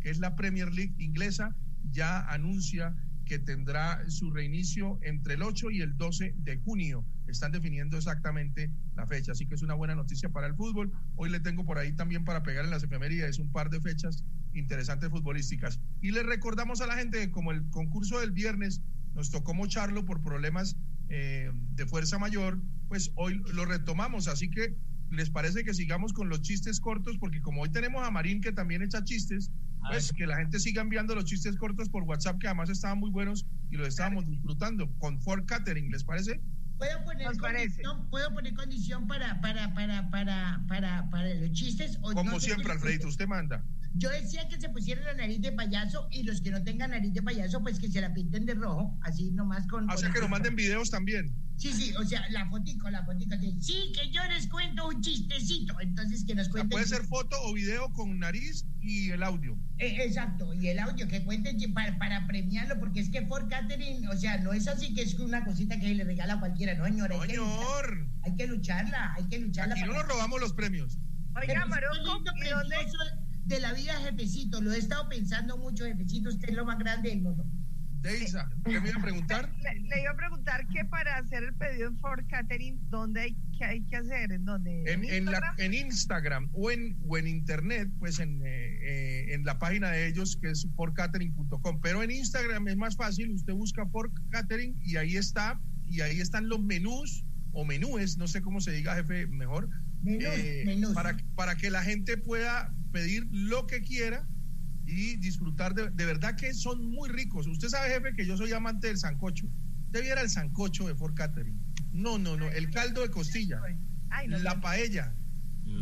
Que es la Premier League inglesa, ya anuncia que tendrá su reinicio entre el 8 y el 12 de junio. Están definiendo exactamente la fecha, así que es una buena noticia para el fútbol. Hoy le tengo por ahí también para pegar en las efemérides un par de fechas interesantes futbolísticas. Y le recordamos a la gente que como el concurso del viernes nos tocó mocharlo por problemas eh, de fuerza mayor, pues hoy lo retomamos, así que les parece que sigamos con los chistes cortos, porque como hoy tenemos a Marín que también echa chistes, pues que la gente siga enviando los chistes cortos por WhatsApp, que además estaban muy buenos y los estábamos disfrutando con Ford Catering, ¿les parece? ¿Puedo poner, condición, ¿Puedo poner condición para, para, para, para, para, para los chistes? O Como siempre, Alfredito, usted manda. Yo decía que se pusieran la nariz de payaso y los que no tengan nariz de payaso, pues que se la pinten de rojo, así nomás con... O sea, que nos manden videos también. Sí, sí, o sea, la fotico, la fotico. De, sí, que yo les cuento un chistecito. Entonces, que nos cuenten... puede ser foto o video con nariz y el audio. Eh, exacto, y el audio, que cuenten para, para, premiarlo, porque es que Ford Catering, o sea, no es así que es una cosita que le regala a cualquiera, no, señor. Hay, señor. Que hay que lucharla, hay que lucharla. Y no nos robamos los premios. Oiga, Maroco, ¿y dónde de la vida, jefecito. Lo he estado pensando mucho, jefecito. Usted es lo más grande del mundo. Deisa, ¿qué me iba a preguntar? Le, iba a preguntar que para hacer el pedido en Ford Catering, ¿dónde hay que, hay que hacer? ¿En dónde? En, en, Instagram? en Instagram o en, o en Internet, pues en, eh, eh, en la página de ellos que es fordcatering.com. Pero en Instagram es más fácil, usted busca Ford Catering y ahí está, y ahí están los menús o menúes, no sé cómo se diga, jefe, mejor. Eh, para, para que la gente pueda pedir lo que quiera y disfrutar de, de, verdad que son muy ricos. Usted sabe, jefe, que yo soy amante del sancocho. Usted viera el sancocho de Fort Catering. No, no, no. El caldo de costilla, la paella.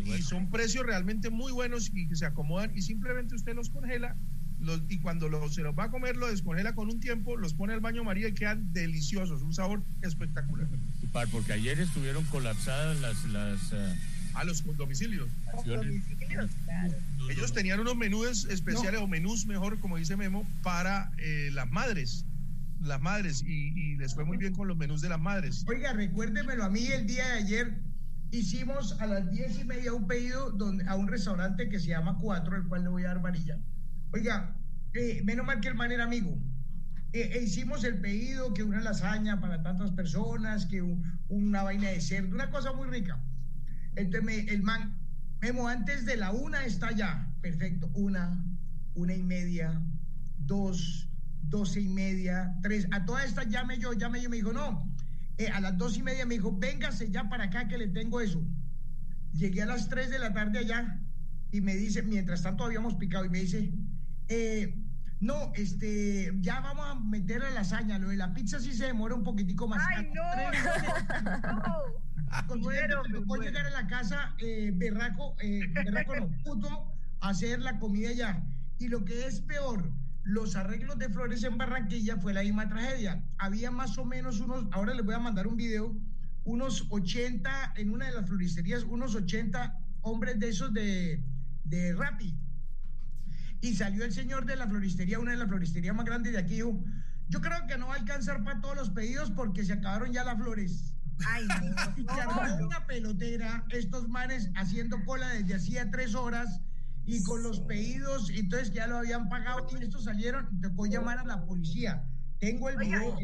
Y son precios realmente muy buenos y que se acomodan y simplemente usted los congela los, y cuando se los va a comer lo descongela con un tiempo, los pone al baño María y quedan deliciosos, un sabor espectacular. Porque ayer estuvieron colapsadas las, las uh a los domicilios. Ellos tenían unos menús especiales o menús mejor, como dice Memo, para eh, las madres. Las madres, y, les fue muy bien con los menús de las madres. Oiga, recuérdemelo a mí el día de ayer. Hicimos a las diez y media un pedido donde, a un restaurante que se llama Cuatro, el cual le voy a dar varilla. Oiga, eh, menos mal que el man era amigo. Eh, e hicimos el pedido, que una lasaña para tantas personas, que una vaina de cerdo, una cosa muy rica. Entonces el man, Memo, antes de la una está ya. Perfecto. Una, una y media, dos, doce y media, tres. A todas estas llame yo, llame yo. Me dijo, no. Eh, a las dos y media me dijo, véngase ya para acá que le tengo eso. Llegué a las tres de la tarde allá y me dice, mientras tanto habíamos picado, y me dice, eh, no, este, ya vamos a meter la lasaña. Lo de la pizza sí se demora un poquitico más. ¡Ay, no! Voy a llegar a la casa, eh, berraco, eh, berraco no, puto, hacer la comida ya. Y lo que es peor, los arreglos de flores en Barranquilla fue la misma tragedia. Había más o menos unos, ahora les voy a mandar un video, unos 80, en una de las floristerías, unos 80 hombres de esos de, de Rappi. Y salió el señor de la floristería, una de las floristerías más grandes de aquí, dijo, yo creo que no va a alcanzar para todos los pedidos porque se acabaron ya las flores. Ay, no. una pelotera, estos manes haciendo cola desde hacía tres horas y con los pedidos, entonces ya lo habían pagado y estos salieron, tocó llamar a la policía. Tengo el video.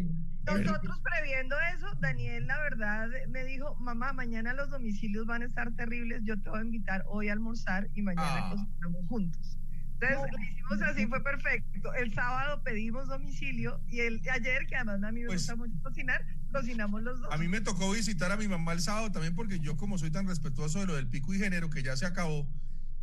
Nosotros previendo eso, Daniel, la verdad, me dijo, mamá, mañana los domicilios van a estar terribles, yo te voy a invitar hoy a almorzar y mañana ah. juntos. Entonces lo hicimos así, fue perfecto. El sábado pedimos domicilio y el ayer, que además a mí me pues gusta mucho cocinar, cocinamos los dos. A mí me tocó visitar a mi mamá el sábado también porque yo como soy tan respetuoso de lo del pico y género que ya se acabó,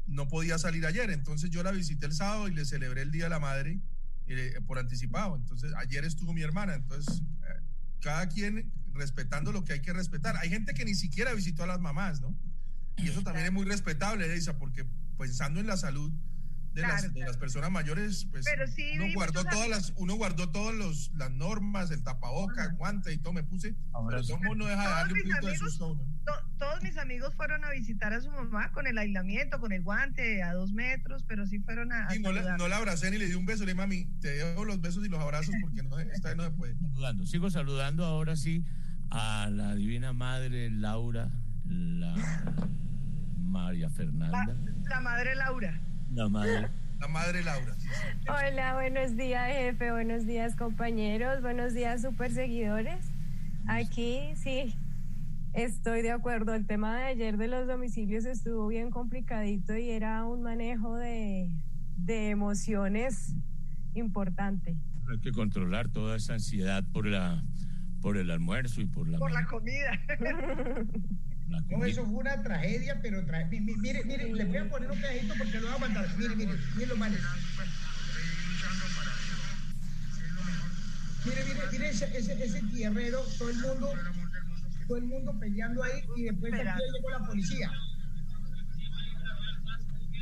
no podía salir ayer. Entonces yo la visité el sábado y le celebré el Día de la Madre eh, por anticipado. Entonces ayer estuvo mi hermana. Entonces eh, cada quien respetando lo que hay que respetar. Hay gente que ni siquiera visitó a las mamás, ¿no? Y eso también es muy respetable, Elisa, porque pensando en la salud de, las, de las personas mayores, pues Pero sí uno guardó todas las, uno guardó todas los, las normas, el tapaboca, guante y todo me puse, Ahora pero sí. todo el mundo deja de Todos darle un mis poquito de amigos- susto a uno. To- todos mis amigos fueron a visitar a su mamá con el aislamiento, con el guante a dos metros, pero sí fueron a, a Y no la, saludar. no la abracé ni le di un beso, le dije, mami, te dejo los besos y los abrazos porque no, esta vez no se puede. Saludando. Sigo saludando ahora sí a la divina madre Laura, la María Fernanda, la, la madre Laura. La madre. La madre Laura. sí, sí. Hola, buenos días jefe, buenos días compañeros, buenos días super seguidores. Aquí sí, estoy de acuerdo. El tema de ayer de los domicilios estuvo bien complicadito y era un manejo de, de emociones importante. Hay que controlar toda esa ansiedad por la por el almuerzo y por la, Por la comida. la No, eso fue una tragedia, pero tra- mi- mi- mire, mire, le voy a poner un pedacito porque lo voy a mandar. Mire, mire, mire lo malo. Mire, mire, mire ese, ese, ese tierrero, todo el mundo, todo el mundo peleando ahí y después llegó la policía.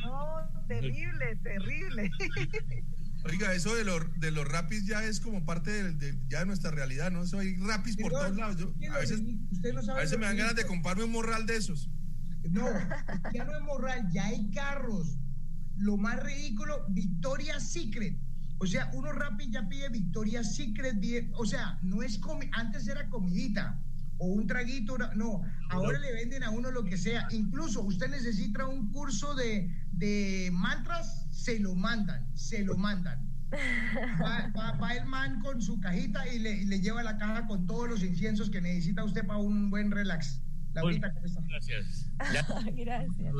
No, terrible, terrible. Oiga, eso de los, de los rapis ya es como parte de, de- ya de nuestra realidad, ¿no? Eso hay rapis por todos lados. Yo- a veces, usted no a sabe veces lo me dan ganas de comprarme un morral de esos. No, ya no es morral, ya hay carros. Lo más ridículo, Victoria Secret. O sea, uno rápido ya pide Victoria Secret. o sea, no es comi antes era comidita o un traguito, no. Ahora le venden a uno lo que sea. Incluso usted necesita un curso de, de mantras, se lo mandan, se lo mandan. Va, va- va el man con su cajita y le, y le lleva la caja con todos los inciensos que necesita usted para un buen relax. Laurita, ¿cómo está? Gracias. Ya Gracias.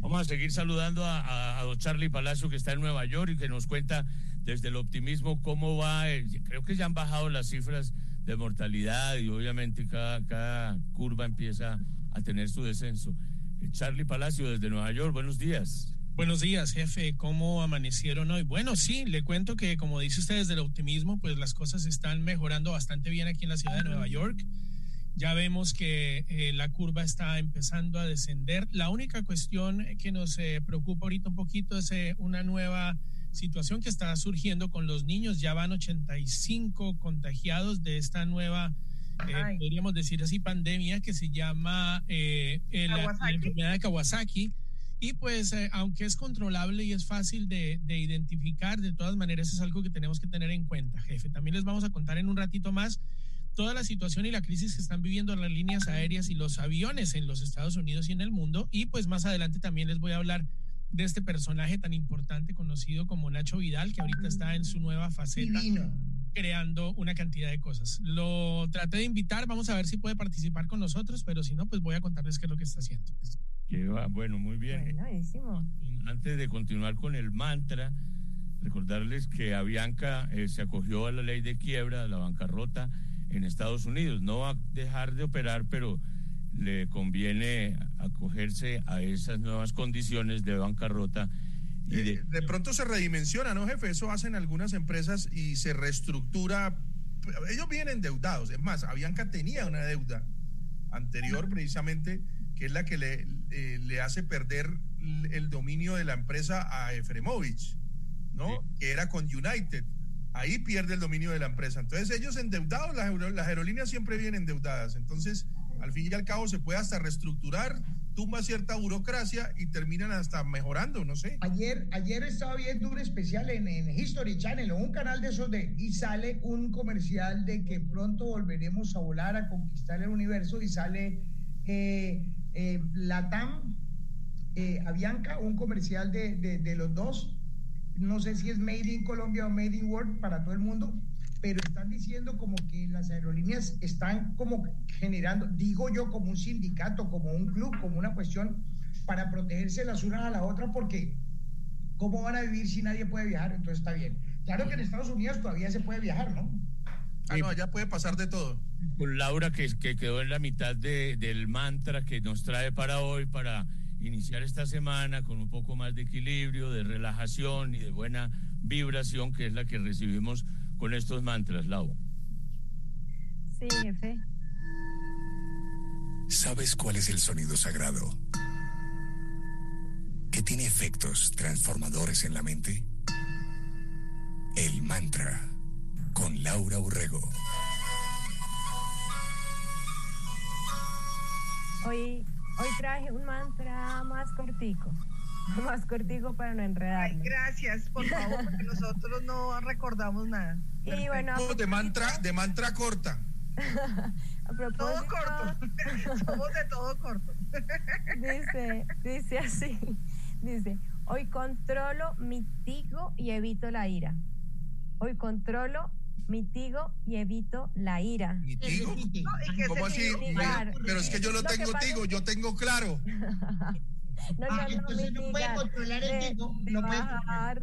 Vamos a seguir saludando a, a- a don Charlie Palacio que está en Nueva York y que nos cuenta desde el optimismo cómo va. eh, creo que ya han bajado las cifras de mortalidad y obviamente cada, cada curva empieza a tener su descenso. Eh, Charlie Palacio desde Nueva York, buenos días. Buenos días, jefe. ¿Cómo amanecieron hoy? Bueno, sí, le cuento que como dice usted desde el optimismo, pues las cosas están mejorando bastante bien aquí en la ciudad de Nueva York. Ya vemos que eh, la curva está empezando a descender. La única cuestión que nos eh, preocupa ahorita un poquito es eh, una nueva situación que está surgiendo con los niños. Ya van 85 contagiados de esta nueva, eh, podríamos decir así, pandemia que se llama la- la enfermedad de Kawasaki. Y pues, eh, aunque es controlable y es fácil de, de identificar, de todas maneras es algo que tenemos que tener en cuenta, jefe. También les vamos a contar en un ratito más toda la situación y la crisis que están viviendo las líneas aéreas y los aviones en los Estados Unidos y en el mundo. Y pues más adelante también les voy a hablar de este personaje tan importante conocido como Nacho Vidal, que ahorita está en su nueva faceta Divino. creando una cantidad de cosas. Lo traté de invitar, vamos a ver si puede participar con nosotros, pero si no, pues voy a contarles qué es lo que está haciendo. Que va, bueno, muy bien. Buenísimo. Antes de continuar con el mantra, recordarles que Avianca eh, se acogió a la ley de quiebra, a la bancarrota en Estados Unidos. No va a dejar de operar, pero le conviene acogerse a esas nuevas condiciones de bancarrota. Y Eh, de, de pronto se redimensiona, ¿no, jefe? Eso hacen algunas empresas y se reestructura. Ellos vienen endeudados. Es más, Avianca tenía una deuda anterior precisamente, que es la que le, eh, le hace perder el dominio de la empresa a Efremovich, ¿no? Sí. Que era con United. Ahí pierde el dominio de la empresa. Entonces ellos endeudados, las, aero- las aerolíneas siempre vienen endeudadas. Entonces, al fin y al cabo, se puede hasta reestructurar, tumba cierta burocracia y terminan hasta mejorando, no sé. Ayer, ayer estaba viendo un especial en, en History Channel o un canal de esos de y sale un comercial de que pronto volveremos a volar a conquistar el universo y sale eh, eh, Latam, eh, Avianca, un comercial de, de, de los dos. No sé si es Made in Colombia o Made in World para todo el mundo, pero están diciendo como que las aerolíneas están como generando, digo yo, como un sindicato, como un club, como una cuestión para protegerse las unas a las otras, porque ¿cómo van a vivir si nadie puede viajar? Entonces está bien. Claro que en Estados Unidos todavía se puede viajar, ¿no? Ah, no, allá puede pasar de todo. con Laura, que, que quedó en la mitad de- del mantra que nos trae para hoy, para iniciar esta semana con un poco más de equilibrio, de relajación y de buena vibración, que es la que recibimos con estos mantras, Lau. Sí, jefe. ¿Sabes cuál es el sonido sagrado? Que tiene efectos transformadores en la mente? El mantra con Laura Urrego. Hoy, hoy traje un mantra más cortico, más cortico para no enredarme. gracias, por favor, porque nosotros no recordamos nada. Y bueno, de mantra, de mantra corta. a todo corto. Somos de todo corto. dice, dice así, dice, hoy controlo, mitigo y evito la ira. Hoy controlo, mitigo y evito la ira. ¿Mitigo? ¿Cómo así? Pero es que yo no tengo tigo, yo tengo claro. No, no, ah, no, entonces no puede controlar el tigo. No puede bajar,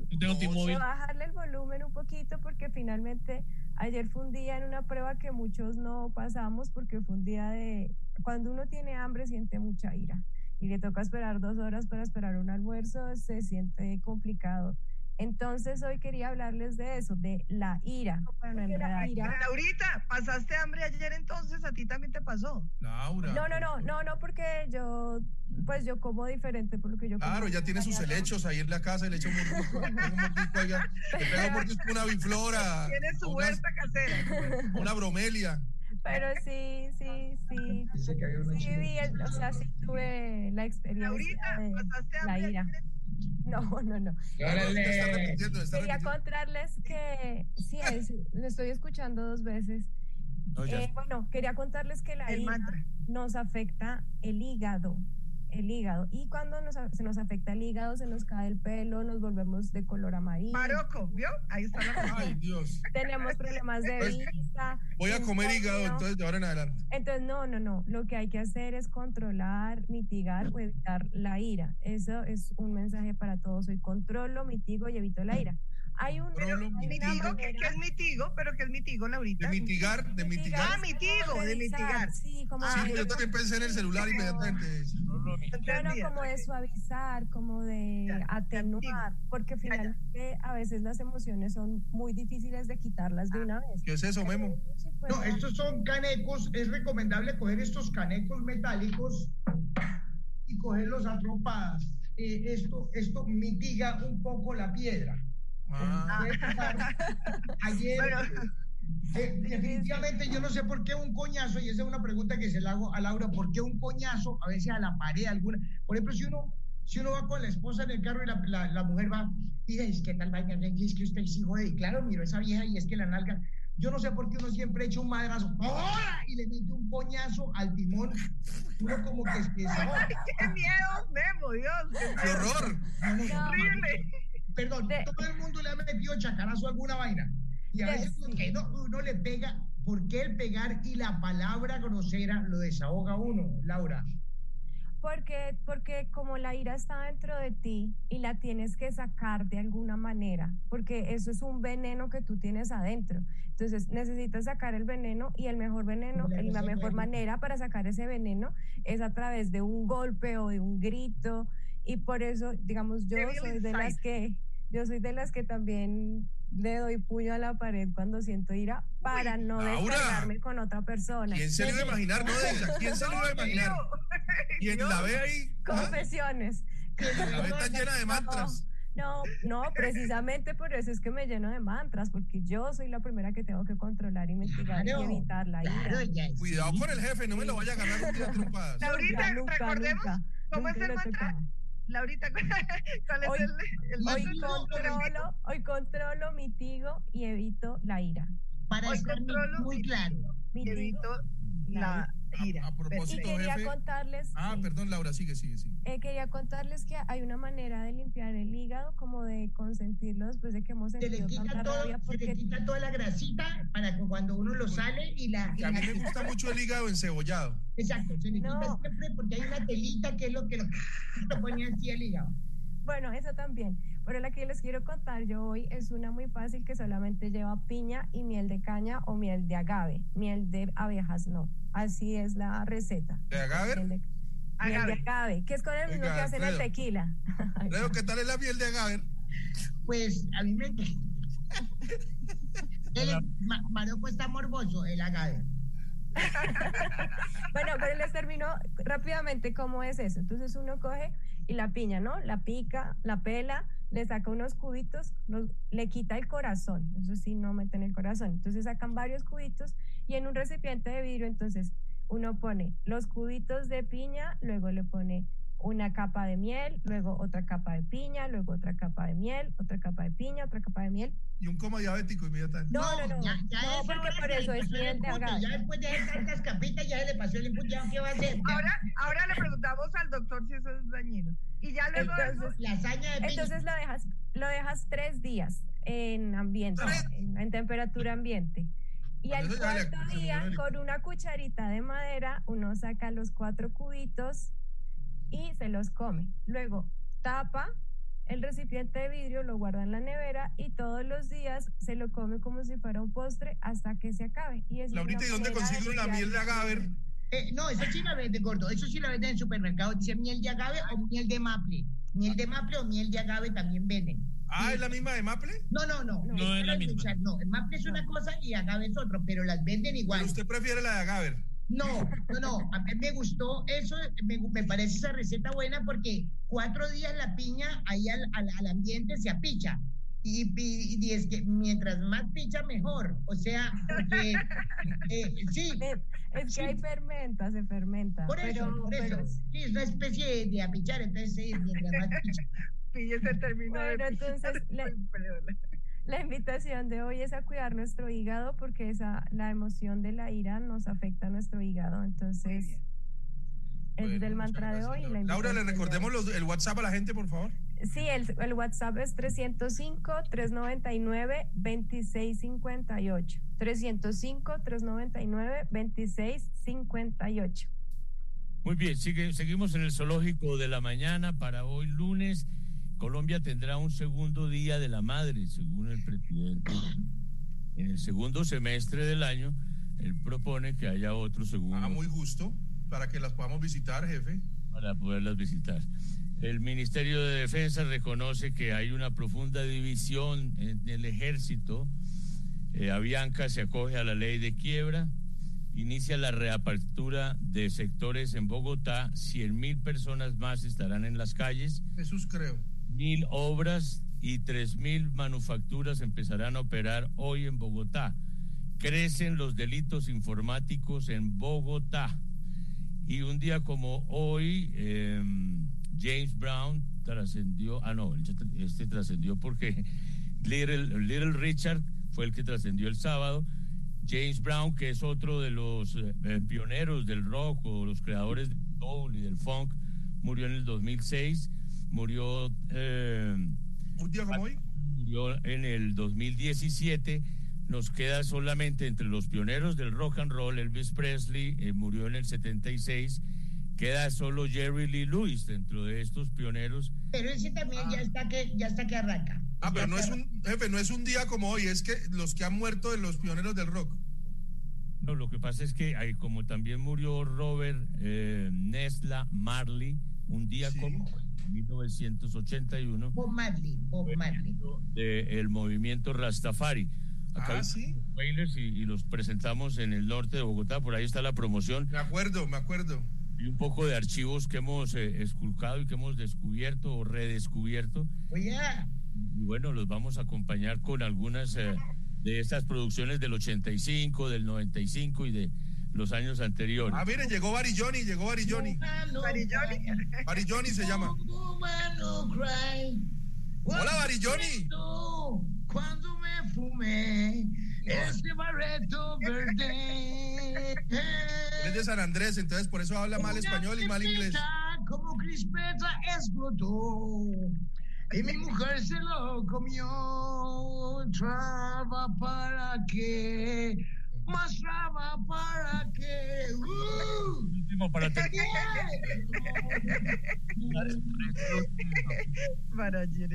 bajarle el volumen un poquito porque finalmente ayer fue un día en una prueba que muchos no pasamos porque fue un día de cuando uno tiene hambre siente mucha ira y le toca esperar dos horas para esperar un almuerzo se siente complicado entonces hoy quería hablarles de eso, de la ira. la ira. Laurita, ¿pasaste hambre ayer entonces? ¿A ti también te pasó? Laura. No, no, no, no, no, porque yo, pues yo como diferente por lo que yo Claro, ya tiene sus helechos ahí en la casa, el hecho muy rico, pego una biflora. Tiene su huerta casera. Una bromelia. Pero sí, sí, sí. Sí, sí, o sea, sí tuve la experiencia Laurita, de ¿pasaste hambre la ira. No, no, no. Quería contarles que sí, es, lo estoy escuchando dos veces. Eh, bueno, quería contarles que la ira nos afecta el hígado el hígado. Y cuando nos, se nos afecta el hígado, se nos cae el pelo, nos volvemos de color amarillo. Maroco, ¿vio? Ahí está la Ay, Dios. Tenemos problemas de pues, vista. Voy a comer hígado entonces de ahora en adelante. Entonces, no, no, no. Lo que hay que hacer es controlar, mitigar o evitar la ira. Eso es un mensaje para todos. Hoy controlo, mitigo y evito la ira. Hay un mitigo, ¿qué, es mitigo? ¿Pero qué es mitigo, Laurita? De mitigar, de mitigar. Ah, mitigo, de mitigar. Sí, como ah, yo también pensé en el celular inmediatamente. No, no, como de suavizar, como de atenuar, porque finalmente a veces las emociones son muy difíciles de quitarlas de una vez. ¿Qué es eso, Memo? Pues, no, estos son canecos, es recomendable coger estos canecos metálicos y cogerlos a trompadas. Eh, esto, esto mitiga un poco la piedra. Ah. Ayer, eh, definitivamente yo no sé por qué un coñazo, y esa es una pregunta que se le hago a Laura, ¿por qué un coñazo a veces a la pared alguna? Por ejemplo, si uno, si uno va con la esposa en el carro y la, la, mujer va y dice, ¿qué tal vaina? Es que usted es hijo de... Y claro, miro esa vieja y es que la nalga... Yo no sé por qué uno siempre echa un madrazo y le mete un coñazo al timón. Uno como que es que ¡Qué miedo, Memo, Dios! ¡Qué horror! horrible! Perdón, todo el mundo le ha metido chacarazo a alguna vaina. Y a veces uno, le pega, ¿por qué el pegar y la palabra grosera lo desahoga uno, Laura? Porque, porque como la ira está dentro de ti y la tienes que sacar de alguna manera, porque eso es un veneno que tú tienes adentro. Entonces necesitas sacar el veneno y el mejor veneno, y la mejor manera para sacar ese veneno es a través de un golpe o de un grito. Y por eso, digamos, yo soy de las que yo soy de las que también le doy puño a la pared cuando siento ira para no descargarme con otra persona. ¿Quién se lo iba a imaginar, no ¿Quién se lo iba a imaginar? ¿Quién la ve ahí? Confesiones. La ve tan llena de mantras. No, no, precisamente por eso es que me lleno de mantras, porque yo soy la primera que tengo que controlar y mitigar y evitar la ira. Cuidado con el jefe, no me lo vaya a ganar un día trompadas. Laurita, recordemos cómo es el mantra. Laurita, ¿cuál es hoy, el, hoy, controlo, hoy controlo, mitigo y evito la ira. Para hoy estar controlo, muy claro. Mitigo, evito la ira. A, propósito, y quería contarles. Ah, perdón, Laura, sigue, sigue, sigue. Eh, quería contarles que hay una manera de limpiar el hígado, como de consentirlo después de que hemos sentido se le quita todo, porque... Se le quita toda la grasita para que cuando uno lo sale y la. a mí me gusta mucho el hígado encebollado. Exacto, se le quita siempre porque hay una telita que es lo que lo, lo pone así el hígado. Bueno, eso también. Pero la que les quiero contar yo hoy es una muy fácil que solamente lleva piña y miel de caña o miel de agave. Miel de abejas no. Así es la receta. ¿De agave? Miel de, agave, que es con el mismo que hacen el tequila. Creo ¿qué tal es la miel de agave? Pues a mí me... el Maroco está morboso, el agave. bueno, pero les termino rápidamente cómo es eso. Entonces uno coge y la piña, ¿no? La pica, la pela, le saca unos cubitos, le quita el corazón, eso sí, no meten el corazón. Entonces sacan varios cubitos y en un recipiente de vidrio, entonces uno pone los cubitos de piña, luego le pone una capa de miel, luego otra capa de piña, luego otra capa de miel, otra capa de piña, otra capa de miel. Y un coma diabético inmediatamente. No, no, no. Ya, ya no, porque por eso es miel de agave. Ya después de estas capitas ya se le pasó el input, ya qué va a hacer. Ahora, ahora le preguntamos al doctor si eso es dañino. Y ya luego entonces, la hazaña de piña. Entonces lo dejas, lo dejas tres días en ambiente, en, en temperatura ambiente. Y al cuarto día, con una cucharita de madera, uno saca los cuatro cubitos y se los come. Luego tapa el recipiente de vidrio, lo guarda en la nevera y todos los días se lo come como si fuera un postre hasta que se acabe. Y es Laurita, ¿y dónde consigo la miel de agave? Eh, no, eso sí la vende, gordo. Eso sí la venden en el supermercado. Dice miel de agave o miel de maple. Miel de maple o miel de agave también venden. Ah, ¿es la misma de maple? No, no, no. No, es, la misma. no, el maple es una cosa y agave es otro, pero las venden igual. ¿Pero usted prefiere la de agave? No, no, no. A mí me gustó eso, me, me, parece esa receta buena porque cuatro días la piña ahí al, al, al ambiente se apicha. Y, y, es que mientras más picha, mejor. O sea, porque, eh, sí. Es, que hay fermenta, se fermenta. Por eso, por eso. Sí, es una especie de, apichar, entonces sí, mientras más picha. Píllese el término bueno, entonces, la, la invitación de hoy es a cuidar nuestro hígado porque esa, la emoción de la ira nos afecta a nuestro hígado. Entonces, es del mantra de hoy. Laura, le recordemos los, el WhatsApp a la gente, por favor. Sí, el, el WhatsApp es 305-399-2658. 305-399-2658. Muy bien, sigue, seguimos en el zoológico de la mañana para hoy lunes. Colombia tendrá un segundo día de la madre, según el presidente. En el segundo semestre del año, él propone que haya otro segundo. Ah, muy justo, para que las podamos visitar, jefe. Para poderlas visitar. El Ministerio de Defensa reconoce que hay una profunda división en el ejército. Eh, Avianca se acoge a la ley de quiebra, inicia la reapertura de sectores en Bogotá, 100 mil personas más estarán en las calles. Jesús creo mil obras y tres mil manufacturas empezarán a operar hoy en Bogotá. Crecen los delitos informáticos en Bogotá. Y un día como hoy, em, James Brown trascendió, ah no, este trascendió porque Little, Little Richard fue el que trascendió el sábado. James Brown, que es otro de los eh, pioneros del rock o los creadores del soul y del funk, murió en el 2006 murió. Eh, ¿Un día como hoy? Murió en el 2017. Nos queda solamente entre los pioneros del rock and roll, Elvis Presley eh, murió en el 76. Queda solo Jerry Lee Lewis dentro de estos pioneros. Pero ese también ya está que ya está que arranca. Ah, pero no es un jefe, no es un día como hoy, es que los que han muerto de los pioneros del rock. No, lo que pasa es que hay, como también murió Robert eh, Nesla Marley, un día como hoy, 1981. Bob Marley, Bob Marley. De el movimiento Rastafari. Acá ah, sí. y, y, los presentamos en el norte de Bogotá, por ahí está la promoción. Me acuerdo, me acuerdo. Y un poco de archivos que hemos eh, esculcado y que hemos descubierto o redescubierto. Oye. Y bueno, los vamos a acompañar con algunas eh, de estas producciones del 85, del 95 y de los años anteriores. Ah, miren, llegó Barilloni, llegó Barilloni. Barilloni. Barilloni se llama. Hola, Barilloni. Cuando me fumé ese barreto verde. Es de San Andrés, entonces por eso habla mal español y mal inglés. Como crispeta explotó. Y mi mujer se lo comió. Traba para que más para que. Uh, Último para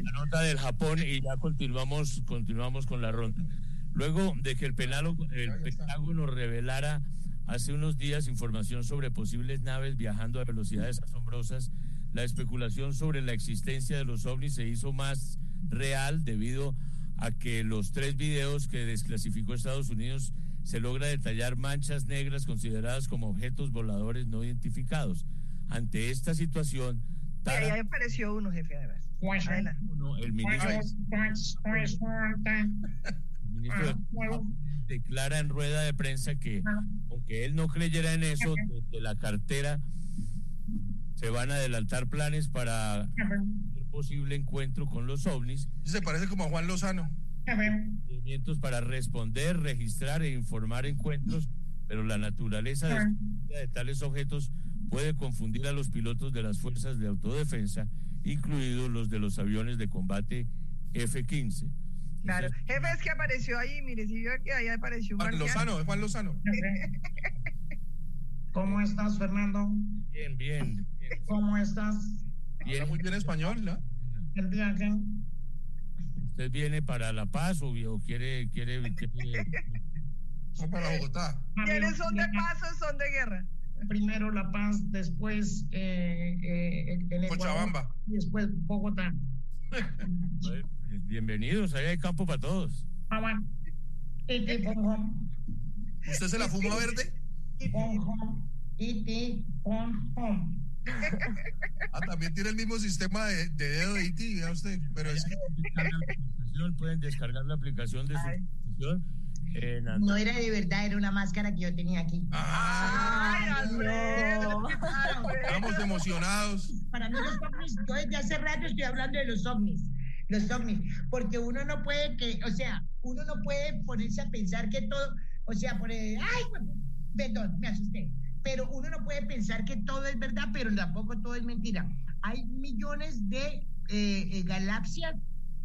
La nota del Japón y ya continuamos, continuamos con la ronda. Luego de que el, penalo, el Pentágono revelara hace unos días información sobre posibles naves viajando a velocidades asombrosas, la especulación sobre la existencia de los ovnis se hizo más real debido a que los tres videos que desclasificó Estados Unidos se logra detallar manchas negras consideradas como objetos voladores no identificados. Ante esta situación, Ahí apareció uno, jefe, además. Uno, el ministro, declara en rueda de prensa que, aunque él no creyera en eso, desde la cartera se van a adelantar planes para posible encuentro con los ovnis. Se parece como a Juan Lozano. Movimientos para responder, registrar e informar encuentros, pero la naturaleza de tales objetos puede confundir a los pilotos de las fuerzas de autodefensa, incluidos los de los aviones de combate F-15. Claro, jefe es que apareció ahí, mire, si vio que ahí apareció Juan Lozano, Juan Lozano. ¿Cómo estás, Fernando? Bien, bien. ¿Cómo estás? Bien. muy bien español, ¿no? El viaje. ¿Usted viene para La Paz o, quiere, quiere, quiere... O para Bogotá. ¿Quiénes son de paz o son de guerra? primero La Paz, después eh, eh, en Cochabamba. y después Bogotá. Bienvenidos, ahí hay campo para todos. Ah, ¿Usted se la fuma verde? Ah, también tiene el mismo sistema de, dedo de IT, e usted, pero es que... Pueden descargar la aplicación de su no era de verdad, era una máscara que yo tenía aquí. ¡Ay, Estamos emocionados. Para mí los ovnis, yo desde hace rato estoy hablando de los ovnis. Los ovnis, porque uno no puede que, o sea, uno no puede ponerse a pensar que todo, o sea, por ay, perdón, me asusté. Pero uno no puede pensar que todo es verdad, pero tampoco todo es mentira. Hay millones de eh, eh, galaxias,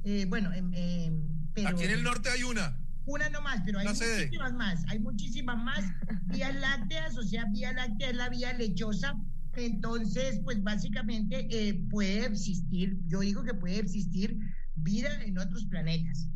eh, bueno, em, em, pero... Aquí en el norte hay una una nomás, pero hay muchísimas más, hay muchísimas más vías lácteas, o sea, vía láctea es la vía lechosa, entonces, pues básicamente eh, puede existir, yo digo que puede existir vida en otros planetas.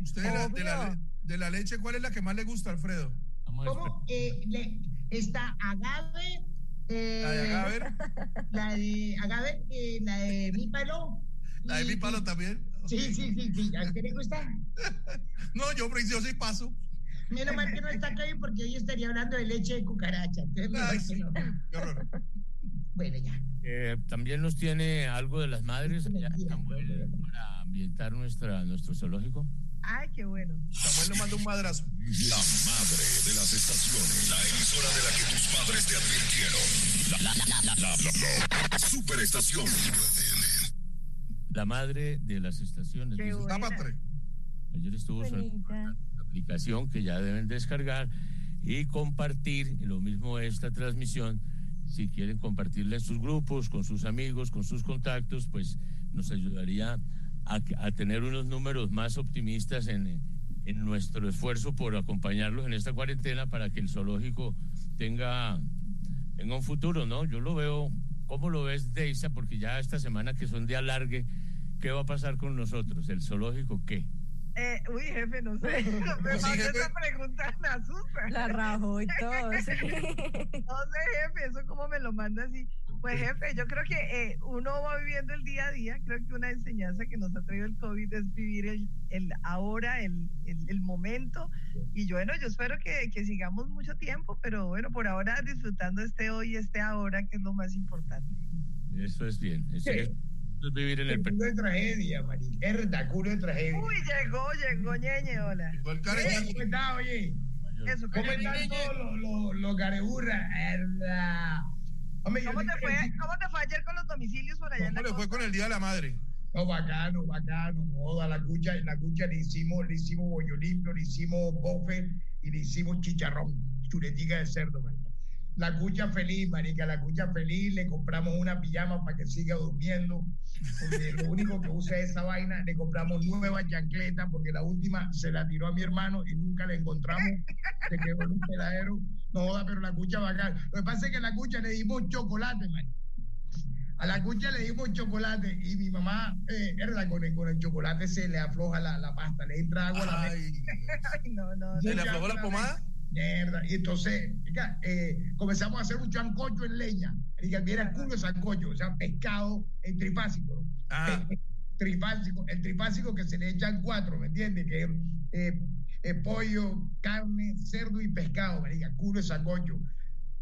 ¿Usted de la, de la, leche, cuál es la que más le gusta, Alfredo? ¿Cómo? Eh, le, está agave. Eh, la de agave. La de agave, eh, la de mi palo. La de mi palo también. Sí, sí, sí, sí. ¿A usted le gusta? no, yo, yo sí paso. Menos mal que no está acá porque hoy estaría hablando de leche de cucaracha. Bueno, ya. Eh, también nos tiene algo de las madres para ambientar nuestra, nuestro zoológico. Ay, qué bueno. Samuel nos manda un madrazo. La madre de las estaciones. La emisora de la que tus padres te advirtieron. La, la, la, la, la, la superestación la madre de las estaciones. Ayer estuvo una aplicación que ya deben descargar y compartir, y lo mismo esta transmisión, si quieren compartirla en sus grupos, con sus amigos, con sus contactos, pues nos ayudaría a, tener unos números más optimistas en, en nuestro esfuerzo por acompañarlos en esta cuarentena para que el zoológico tenga, tenga un futuro, ¿no? Yo lo veo, ¿cómo lo ves, Deisa? Porque ya esta semana que son de alargue, ¿Qué va a pasar con nosotros? ¿El zoológico qué? Eh, uy, jefe, no sé. Me sí, esa pregunta me asusta. La rajo y todo. no sé, jefe, eso como me lo manda así. Pues, jefe, yo creo que eh, uno va viviendo el día a día. Creo que una enseñanza que nos ha traído el COVID es vivir el, el ahora, el, el, momento. Y yo, bueno, yo espero que, que, sigamos mucho tiempo, pero bueno, por ahora disfrutando este hoy, este ahora, que es lo más importante. Eso es bien. Eso es vivir en el culo de tragedia, marica. culo de tragedia. Uy, llegó, llegó, ñeñe, hola. ¿Cómo está, oye? Eso, ¿Cómo están todos los, los, los careburras? ¿Cómo, te fue, ¿Cómo te fue ayer con los domicilios por allá? ¿Cómo le fue con el Día de la Madre? No, bacano, bacano, no, a la cucha, la cucha le hicimos, le hicimos bollo limpio, le hicimos bofe y le hicimos chicharrón, chuletica de cerdo, man. La cucha feliz, marica, la cucha feliz, le compramos una pijama para que siga durmiendo, porque lo único que usa es esa vaina, le compramos nueva chancleta, porque la última se la tiró a mi hermano y nunca la encontramos, se quedó en un peladero, no joda, pero la cucha bacán. Lo que pasa es que a la cucha le dimos chocolate, marica. A la cucha le dimos chocolate y mi mamá, eh, con, el, con el chocolate se le afloja la, la pasta, le entra agua a la Ay, no, no, ¿Se le aflojó la pomada? Mierda. Y entonces, eh, comenzamos a hacer un chancocho en leña. Y era el culo de sancocho, o sea, pescado en trifásico, ¿no? Ah. Eh, trifásico, el trifásico que se le echan cuatro, ¿me entiendes? Que eh, eh, pollo, carne, cerdo y pescado, marica, culo de sancocho.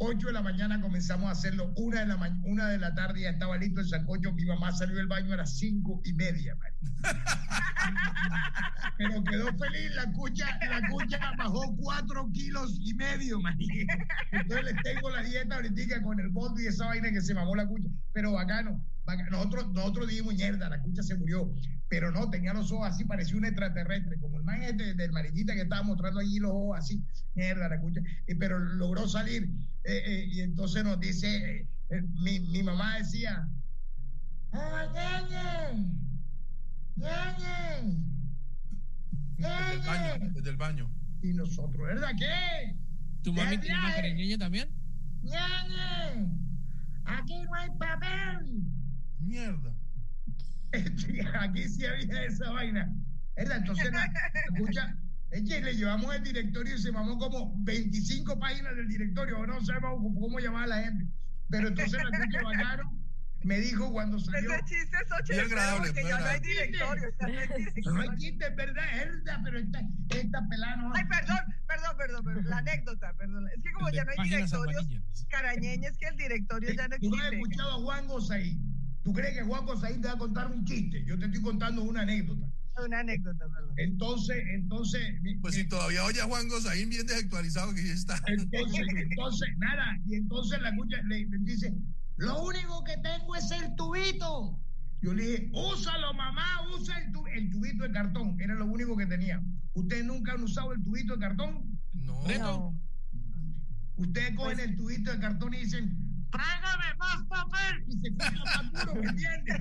8 de la mañana comenzamos a hacerlo, una de la, ma- una de la tarde ya estaba listo el sancocho, mi mamá salió del baño a las cinco y media. Pero quedó feliz, la cucha, la cucha bajó cuatro kilos y medio, marica. Entonces les tengo la dieta ahorita con el boldo y esa vaina que se mamó la cucha, pero bacano. Nosotros, nosotros dijimos, mierda, la cucha se murió, pero no, tenía los ojos así, parecía un extraterrestre, como el man este del mariquita que estaba mostrando allí los ojos así, mierda, la cucha, y- pero logró salir. eh, eh, y entonces nos dice, eh, eh, mi, mi mamá decía, ¡Ah. Desde el baño, desde el baño. Y nosotros, ¿verdad qué? ¿Tu mami tiene una también? ¡Ñañe! Aquí no hay papel. Mierda. Aquí sí había esa vaina. ¿Verdad? Entonces, escucha, es que le llevamos el directorio y se mamó como 25 páginas del directorio. No sabemos cómo, llamar a la gente. Pero entonces la escucha bacano me dijo cuando salió. Ese chiste es Muy ochentero agradable, porque muy ya no hay directorio. o sea, no hay No hay directorio. chiste, es verdad, es verdad, pero esta, esta pelada no. Ay, perdón, perdón, perdón, perdón. La anécdota, perdón. Es que como ya no hay directorios, amarillas. carañeña es que el directorio ya no Tú no has existe. escuchado a Juan Gosaí. ¿Tú crees que Juan Gosaí te va a contar un chiste? Yo te estoy contando una anécdota. Una anécdota, perdón. Entonces, entonces, Pues si todavía oye a Juan Gozaín bien desactualizado que ya está. entonces, entonces, nada, y entonces la escucha le, le dice, lo único que tengo es el tubito. Yo le dije, úsalo, mamá, usa el, tu- el tubito de cartón. Era lo único que tenía. ¿Ustedes nunca han usado el tubito de cartón? No. Reto. Ustedes cogen el tubito de cartón y dicen, tráigame más papel. Y se escucha más duro, ¿me entiendes?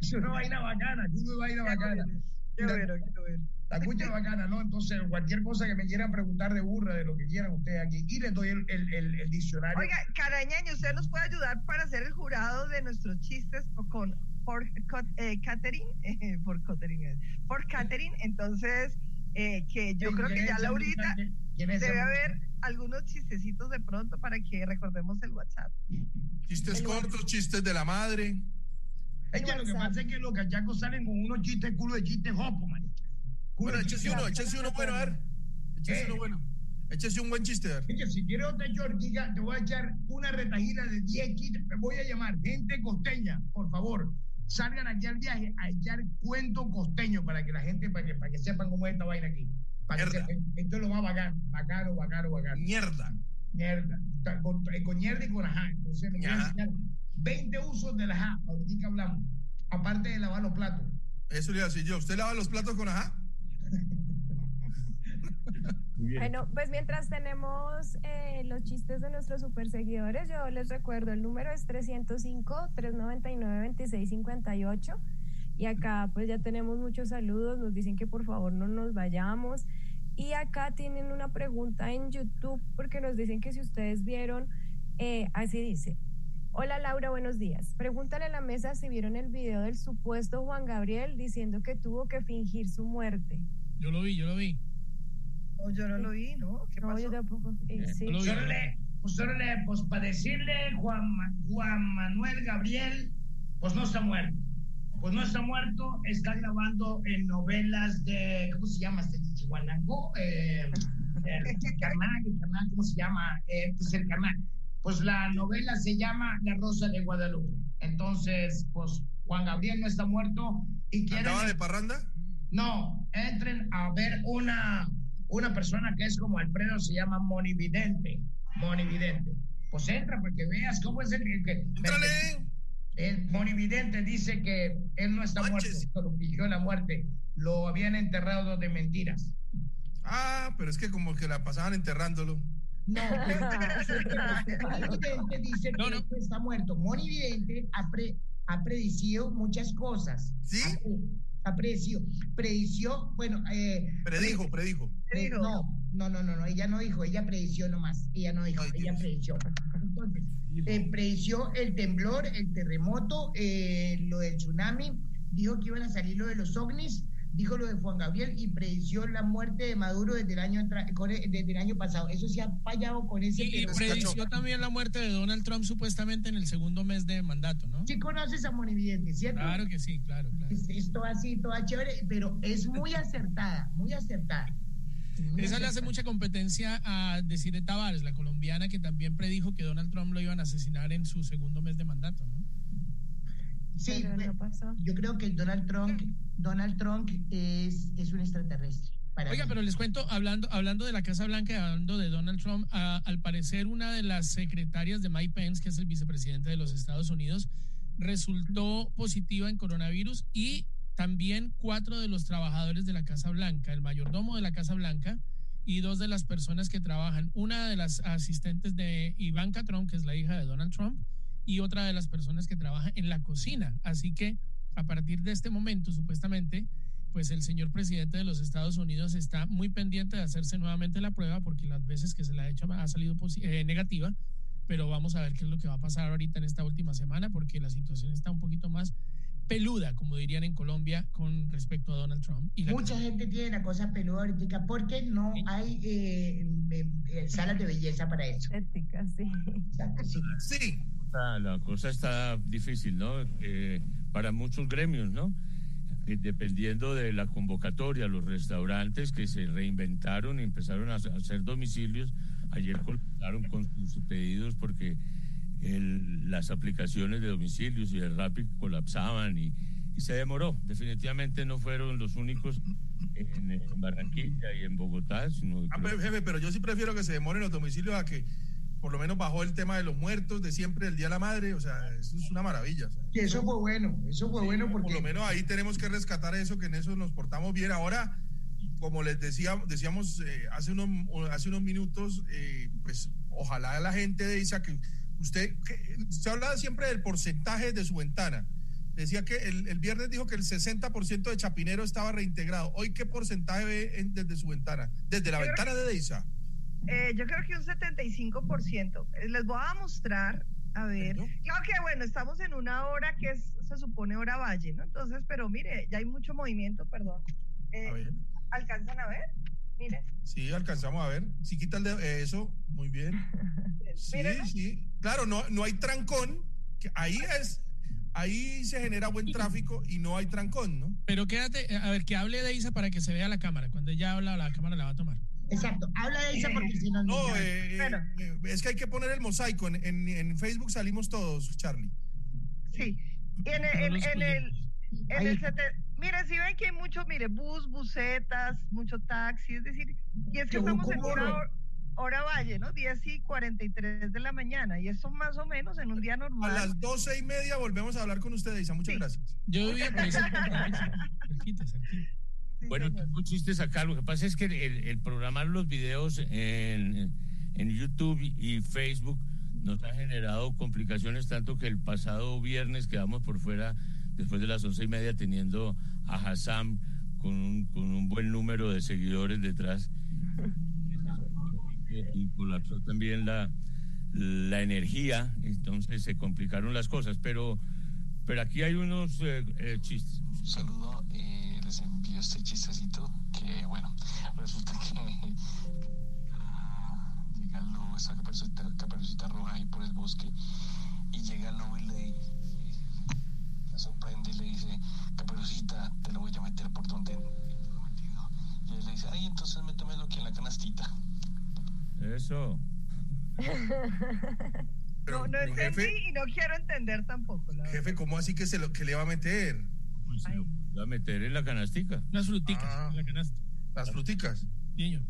es una vaina bacana, es una vaina Qué bacana. bueno, qué bueno, qué bueno. La escucha bacana, ¿no? Entonces, cualquier cosa que me quieran preguntar de burra, de lo que quieran ustedes aquí, y les doy el, el, el, el diccionario. Oiga, Carañeño, usted nos puede ayudar para hacer el jurado de nuestros chistes con por eh, Catherine, eh, por Catherine, por Catherine. Entonces, eh, que yo creo que ¿Quién es ya Laurita debe haber algunos chistecitos de pronto para que recordemos el WhatsApp. Chistes cortos, chistes de la madre. Es que lo que pasa es que los cachacos salen con unos chistes culo de chistes jopo, marica. Bueno, échese uno, échese uno bueno, a ver. Échese Eh. uno bueno. Échese un buen chiste, a ver. Oye, si quieres otra chorquiga, te voy a echar una retajila de 10 chistes. Me voy a llamar gente costeña, por favor. Salgan aquí al viaje a echar cuento costeño para que la gente, para que, para que sepan cómo es esta vaina aquí. Sepan. Esto es lo más bacano, bacano, bacano, bacano. Mierda. Mierda. Con, eh, con mierda y con ajá. Entonces, les voy a Ajá. enseñar 20 usos del ajá. Ahorita hablamos. Aparte de lavar los platos. Eso le iba a decir yo. ¿Usted lava los platos con ajá? Bueno, pues mientras tenemos eh, los chistes de nuestros super seguidores, yo les recuerdo, el número es 305-399-2658 y acá pues ya tenemos muchos saludos, nos dicen que por favor no nos vayamos y acá tienen una pregunta en YouTube porque nos dicen que si ustedes vieron, eh, así dice. Hola Laura, buenos días. Pregúntale a la mesa si vieron el video del supuesto Juan Gabriel diciendo que tuvo que fingir su muerte. Yo lo vi, yo lo vi. No, yo no lo vi, ¿no? ¿Qué No, pasó? yo tampoco. Eh, sí. Yo lo vi. Solo le, pues, solo le- pues para decirle Juan, Juan Manuel Gabriel, pues no está muerto. Pues no está muerto, está grabando en novelas de, ¿cómo se llama este Chihualango? Eh, el carnal, el carnal, ¿cómo se llama? Eh, pues el carnal. Pues la novela se llama La Rosa de Guadalupe. Entonces, pues Juan Gabriel no está muerto y quieren... ¿Andaba de parranda? No, entren a ver una, una persona que es como Alfredo, se llama Monividente. Monividente. Pues entra para que veas cómo es el que. ¡Entrale! El Monividente dice que él no está muerto, solo fingió la muerte. Lo habían enterrado de mentiras. Ah, pero es que como que la pasaban enterrándolo. No, Monividente dice que No, no. él no está muerto. Monividente ha, pre- ha predicido muchas cosas. ¿Sí? Ha, pre- ha predicido. Predició, bueno, eh, Predijo, predijo. No, no, no, no, no, ella no dijo, ella predició nomás, ella no dijo, Ay, ella predició. Entonces, eh, predició el temblor, el terremoto, eh, lo del tsunami, dijo que iban a salir lo de los ovnis, dijo lo de Juan Gabriel y predició la muerte de Maduro desde el año, con- desde el año pasado. Eso se ha fallado con ese... Y, y predició también la muerte de Donald Trump supuestamente en el segundo mes de mandato, ¿no? Sí conoces a Monividente, ¿cierto? Claro que sí, claro, claro. Es, es toda así, toda chévere, pero es muy acertada, muy acertada. Esa le hace mucha competencia a Desiree Tavares, la colombiana que también predijo que Donald Trump lo iban a asesinar en su segundo mes de mandato, ¿no? Sí, yo creo que Donald Trump, Donald Trump es, es un extraterrestre. Oiga, pero les cuento, hablando, hablando de la Casa Blanca y hablando de Donald Trump, al parecer una de las secretarias de Mike Pence, que es el vicepresidente de los Estados Unidos, resultó positiva en coronavirus y también cuatro de los trabajadores de la Casa Blanca, el mayordomo de la Casa Blanca y dos de las personas que trabajan, una de las asistentes de Ivanka Trump, que es la hija de Donald Trump, y otra de las personas que trabaja en la cocina. Así que a partir de este momento, supuestamente, pues el señor presidente de los Estados Unidos está muy pendiente de hacerse nuevamente la prueba porque las veces que se la ha hecho ha salido eh, negativa, pero vamos a ver qué es lo que va a pasar ahorita en esta última semana porque la situación está un poquito más peluda, como dirían en Colombia, con respecto a Donald Trump. Y Mucha gente tiene la cosa peluda ahorita porque no hay eh, eh, salas de belleza para eso. Ética, sí. sí. sí. La cosa está difícil, ¿no? para muchos gremios, ¿no? Eh, dependiendo de la convocatoria, los restaurantes que se reinventaron y empezaron a hacer domicilios, ayer colapsaron con sus pedidos porque las aplicaciones de domicilios y el Rapid colapsaban y, se demoró. Definitivamente no fueron los únicos en, Barranquilla y en Bogotá, sino... Ah, pero, jefe, pero yo sí prefiero que se demoren los domicilios a que por lo menos bajó el tema de los muertos de siempre del Día de la Madre, o sea, eso es una maravilla. eso fue bueno, eso fue bueno porque... Por lo menos ahí tenemos que rescatar eso, que en eso nos portamos bien. Ahora, como les decía, decíamos eh, hace, unos, hace unos minutos, eh, pues ojalá la gente de ISA que usted, se habla siempre del porcentaje de su ventana. Decía que el, viernes dijo que el 60% de Chapinero estaba reintegrado. ¿Hoy qué porcentaje ve desde su ventana? Desde la ventana de Deisa. Eh, yo creo que un 75%. Eh, les voy a mostrar, a ver. Claro que bueno, estamos en una hora que es, se supone hora valle, ¿no? Entonces, pero mire, ya hay mucho movimiento, perdón. Eh, ¿Alcanzan a ver? Mire. Sí, alcanzamos a ver. Si quita el de eso, muy bien. sí, sí. Claro, no, no hay trancón. Que ahí es, ahí se genera buen tráfico y no hay trancón, ¿no? Pero quédate, a ver, que hable de Isa para que se vea la cámara. Cuando ella habla, la cámara la va a tomar. Exacto, habla de esa porque si no... No, eh, eh, es que hay que poner el mosaico. En, en, Facebook salimos todos, Charlie. Sí, en el... En, el, en el mire, si ven que hay mucho, mire, bus, busetas, mucho taxi, es decir, y es que estamos en una hora, valle, ¿no? 10 y 43 de la mañana, y eso más o menos en un día normal. A las 12 y media volvemos a hablar con ustedes, Isa, muchas gracias. Yo vivía por cerquita, cerquita bueno, tengo chistes acá. Lo que pasa es que el, programar los videos en, en, YouTube y Facebook nos ha generado complicaciones, tanto que el pasado viernes quedamos por fuera, después de las once y media, teniendo a Hassan con un, con un buen número de seguidores detrás. Y colapsó también la, la energía, entonces se complicaron las cosas. Pero, pero aquí hay unos eh, eh, chistes. Saludo. Eh les envío este chistecito que, bueno, resulta que llega el lobo, esa caperucita, roja ahí por el bosque, y llega lobo y le me sorprende y le dice, caperucita, te lo voy a meter por donde y él le dice, ay, entonces métemelo aquí en la canastita. Eso. no, no entendí y no quiero entender tampoco. jefe, ¿cómo así que, se lo, que le va a meter? Pues a meter en la canastica. Unas fruticas ah. en la canasta. Las fruticas. Niño.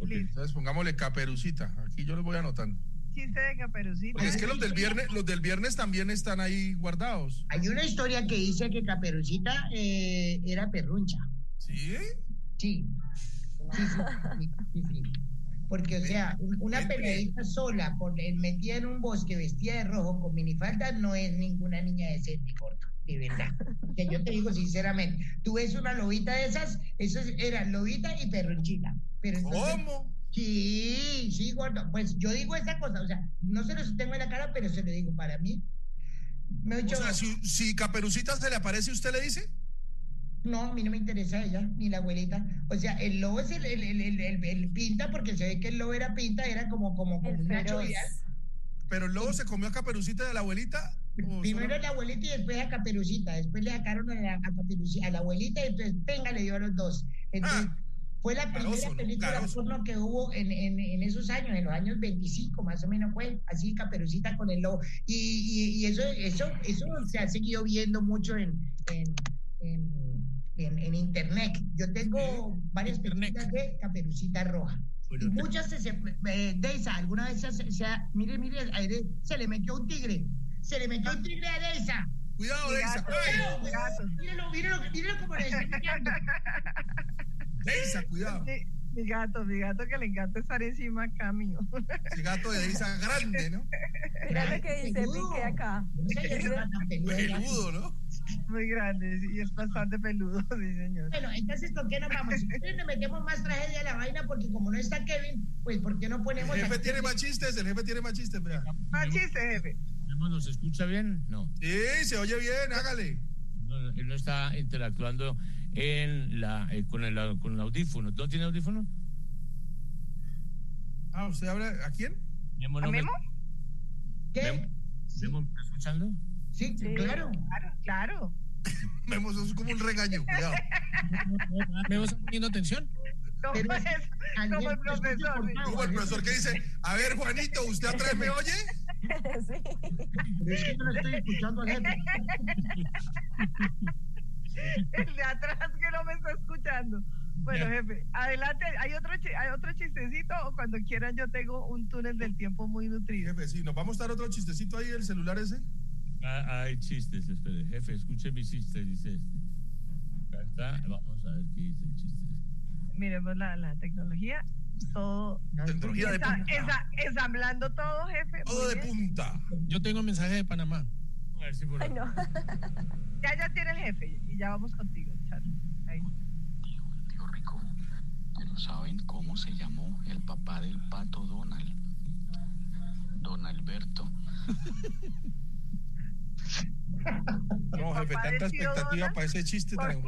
Entonces pongámosle caperucita. Aquí yo les voy anotando. Chiste de caperucita. es que los del viernes, los del viernes también están ahí guardados. Hay una historia que dice que caperucita eh, era perruncha. ¿Sí? Sí. Sí, sí, sí, Porque, o sea, una peleadita sola, por, metida en un bosque vestida de rojo con minifalda, no es ninguna niña decente, corto de verdad. Que yo te digo sinceramente, tú ves una lobita de esas, eso era lobita y perronchita. Pero ¿Cómo? Sí, sí, gordo. Pues yo digo esa cosa, o sea, no se lo tengo en la cara, pero se lo digo para mí. Me o sea, si, si Caperucita se le aparece, ¿usted le dice? No, a mí no me interesa ella, ni la abuelita. O sea, el lobo es el, el, el, el pinta, porque se ve que el lobo era pinta, era como, como, como una Pero el lobo se comió a Caperucita de la abuelita Primero la abuelita y después a Caperucita. Después le sacaron a la, a, Caperucita, a la abuelita y entonces venga, le dio a los dos. Entonces, Fue la primera Garoso, ¿no? película porno que hubo en, en, en esos años, en los años 25 más o menos fue, así Caperucita con el lobo. Y, y, y eso, eso, eso se ha seguido viendo mucho en, en, en, internet. Yo tengo varias Internet. películas de Caperucita Roja. Bueno, Y muchas se, se eh, Deisa, alguna vez se, se, se- mire, mire, aire, se le metió un tigre. Se le metió un tigre a Deisa. Cuidado, Deisa. Mírelo, mírelo, mírelo como le. Deisa, cuidado. Mi, mi gato, mi gato que le encanta estar encima acá mío. Ese gato de Deisa grande, ¿no? Mira lo que dice. Piqué acá. Peludo, ¿no? Muy grande sí, y es bastante peludo, sí señor. Bueno, entonces, ¿por qué no vamos? Le metemos más tragedia a la vaina, porque como no está Kevin, pues, ¿por qué no El ponemos jefe aquí- tiene más chistes, el jefe tiene más chistes, vea. Más chiste, jefe. Memo, ¿Nos escucha bien? No. Sí, se oye bien, hágale. No, él no está interactuando en la, eh, con, el, con el audífono. ¿No tiene audífono? Ah, ¿usted habla a quién? Memo, ¿A no me- Memo? ¿Qué? Memo, Memo, ¿me está escuchando? Sí, Sí. claro. Claro, claro. Vemos, eso es como un regaño, cuidado. ¿Me está poniendo atención? Como, Pero es, Alguien como el profesor. Como el profesor que dice, a ver, Juanito, ¿usted atrás me oye? sí. Pero es que yo no estoy escuchando al jefe. El de atrás que no me está escuchando. Bueno, jefe, adelante. ¿Hay otro, ¿Hay otro chistecito o cuando quieran yo tengo un túnel del tiempo muy nutrido? Jefe, sí, nos vamos a dar otro chistecito ahí, el celular ese. Ah, hay chistes, espere. Jefe, escuche mi chiste, dice este. Acá está. Vamos a ver qué dice el chiste. Miremos la, la tecnología. Todo. Tecnología de punta. esa- ensamblando todo, jefe. Todo muy de bien. punta. Yo tengo mensaje de Panamá. A ver si por Ay, acá. no. Ya, ya tiene el jefe y ya vamos contigo, Charlie. Ahí. Tío Rico, pero ¿saben cómo se llamó el papá del pato Donald? Don Alberto. No, jefe, tanta expectativa para ese chiste tan...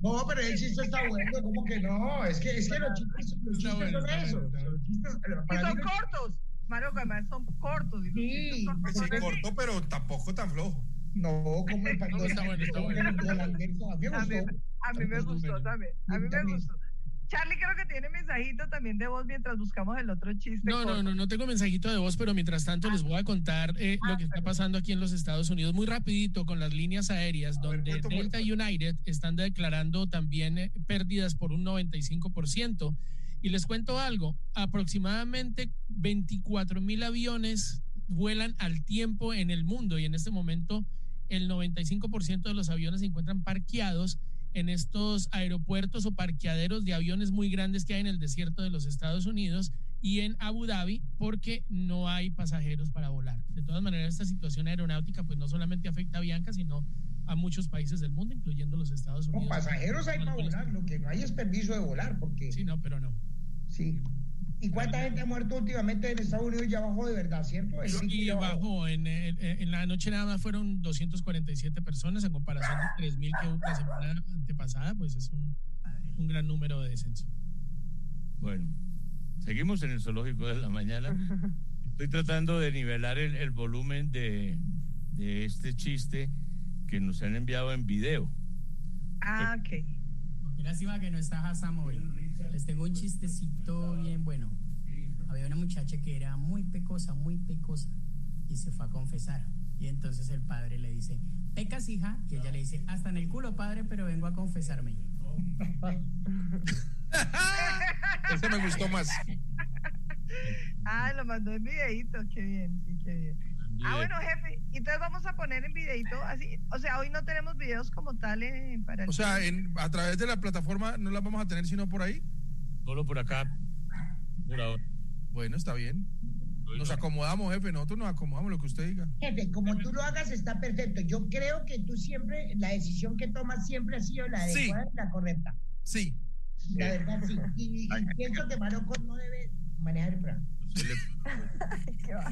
No, pero el chiste está bueno, ¿cómo que no? Es que, es que los chistes, los Está chistes bueno, son eso. Los chistes, Y son mí cortos. Mario, que además son cortos. Y los Sí, chistes cortos Pues son sí, así. corto, pero tampoco tan flojo. No, como el No, está bueno, está bueno. A mí me A mí, gustó. a mí me Muy gustó bueno. también. A mí me gustó. Charlie creo que tiene mensajito también de voz mientras buscamos el otro chiste. No, no, corto. no, no tengo mensajito de voz, pero mientras tanto les voy a contar eh, lo que está pasando aquí en los Estados Unidos muy rapidito con las líneas aéreas, ver, donde Delta United están declarando también eh, pérdidas por un 95%. Y les cuento algo, aproximadamente 24 mil aviones vuelan al tiempo en el mundo y en este momento el 95% de los aviones se encuentran parqueados en estos aeropuertos o parqueaderos de aviones muy grandes que hay en el desierto de los Estados Unidos y en Abu Dhabi porque no hay pasajeros para volar. De todas maneras, esta situación aeronáutica pues no solamente afecta a Bianca, sino a muchos países del mundo, incluyendo los Estados No, Unidos. pasajeros hay para volar, lo que no hay es permiso de volar, porque Sí, no, pero no. sí. ¿Y cuánta gente ha muerto últimamente en Estados Unidos ya bajó de verdad, cierto? El ya bajó. bajó, en, en- en la noche nada más fueron 247 personas en comparación de 3.000 que hubo la semana antepasada, pues es un, un gran número de descenso. Bueno, seguimos en el zoológico de la mañana. Estoy tratando de nivelar el, el volumen de, de este chiste que nos han enviado en video. Ah, ok. Qué lástima que no está Hassan hoy. Les tengo un chistecito bien bueno. Había una muchacha que era muy pecosa, muy pecosa, y se fue a confesar. Y entonces el padre le dice, ¿pecas, hija? Y ella le dice, hasta en el culo, padre, pero vengo a confesarme. Ese me gustó más. Ah, lo mandó en videito, qué bien, sí, qué bien. Ah, bueno, jefe, entonces vamos a poner en videito así, o sea, hoy no tenemos videos como tal eh, para O sea, en, a través de la plataforma no las vamos a tener sino por ahí. Solo por acá. Por ahora. Bueno, está bien. Nos acomodamos, jefe. Nosotros nos acomodamos lo que usted diga. Jefe, como tú lo hagas está perfecto. Yo creo que tú siempre, la decisión que tomas siempre ha sido la Sí. adecuada y la correcta. Sí. La verdad, sí. Y, y pienso que Marocco no debe manejar el programa. Qué va.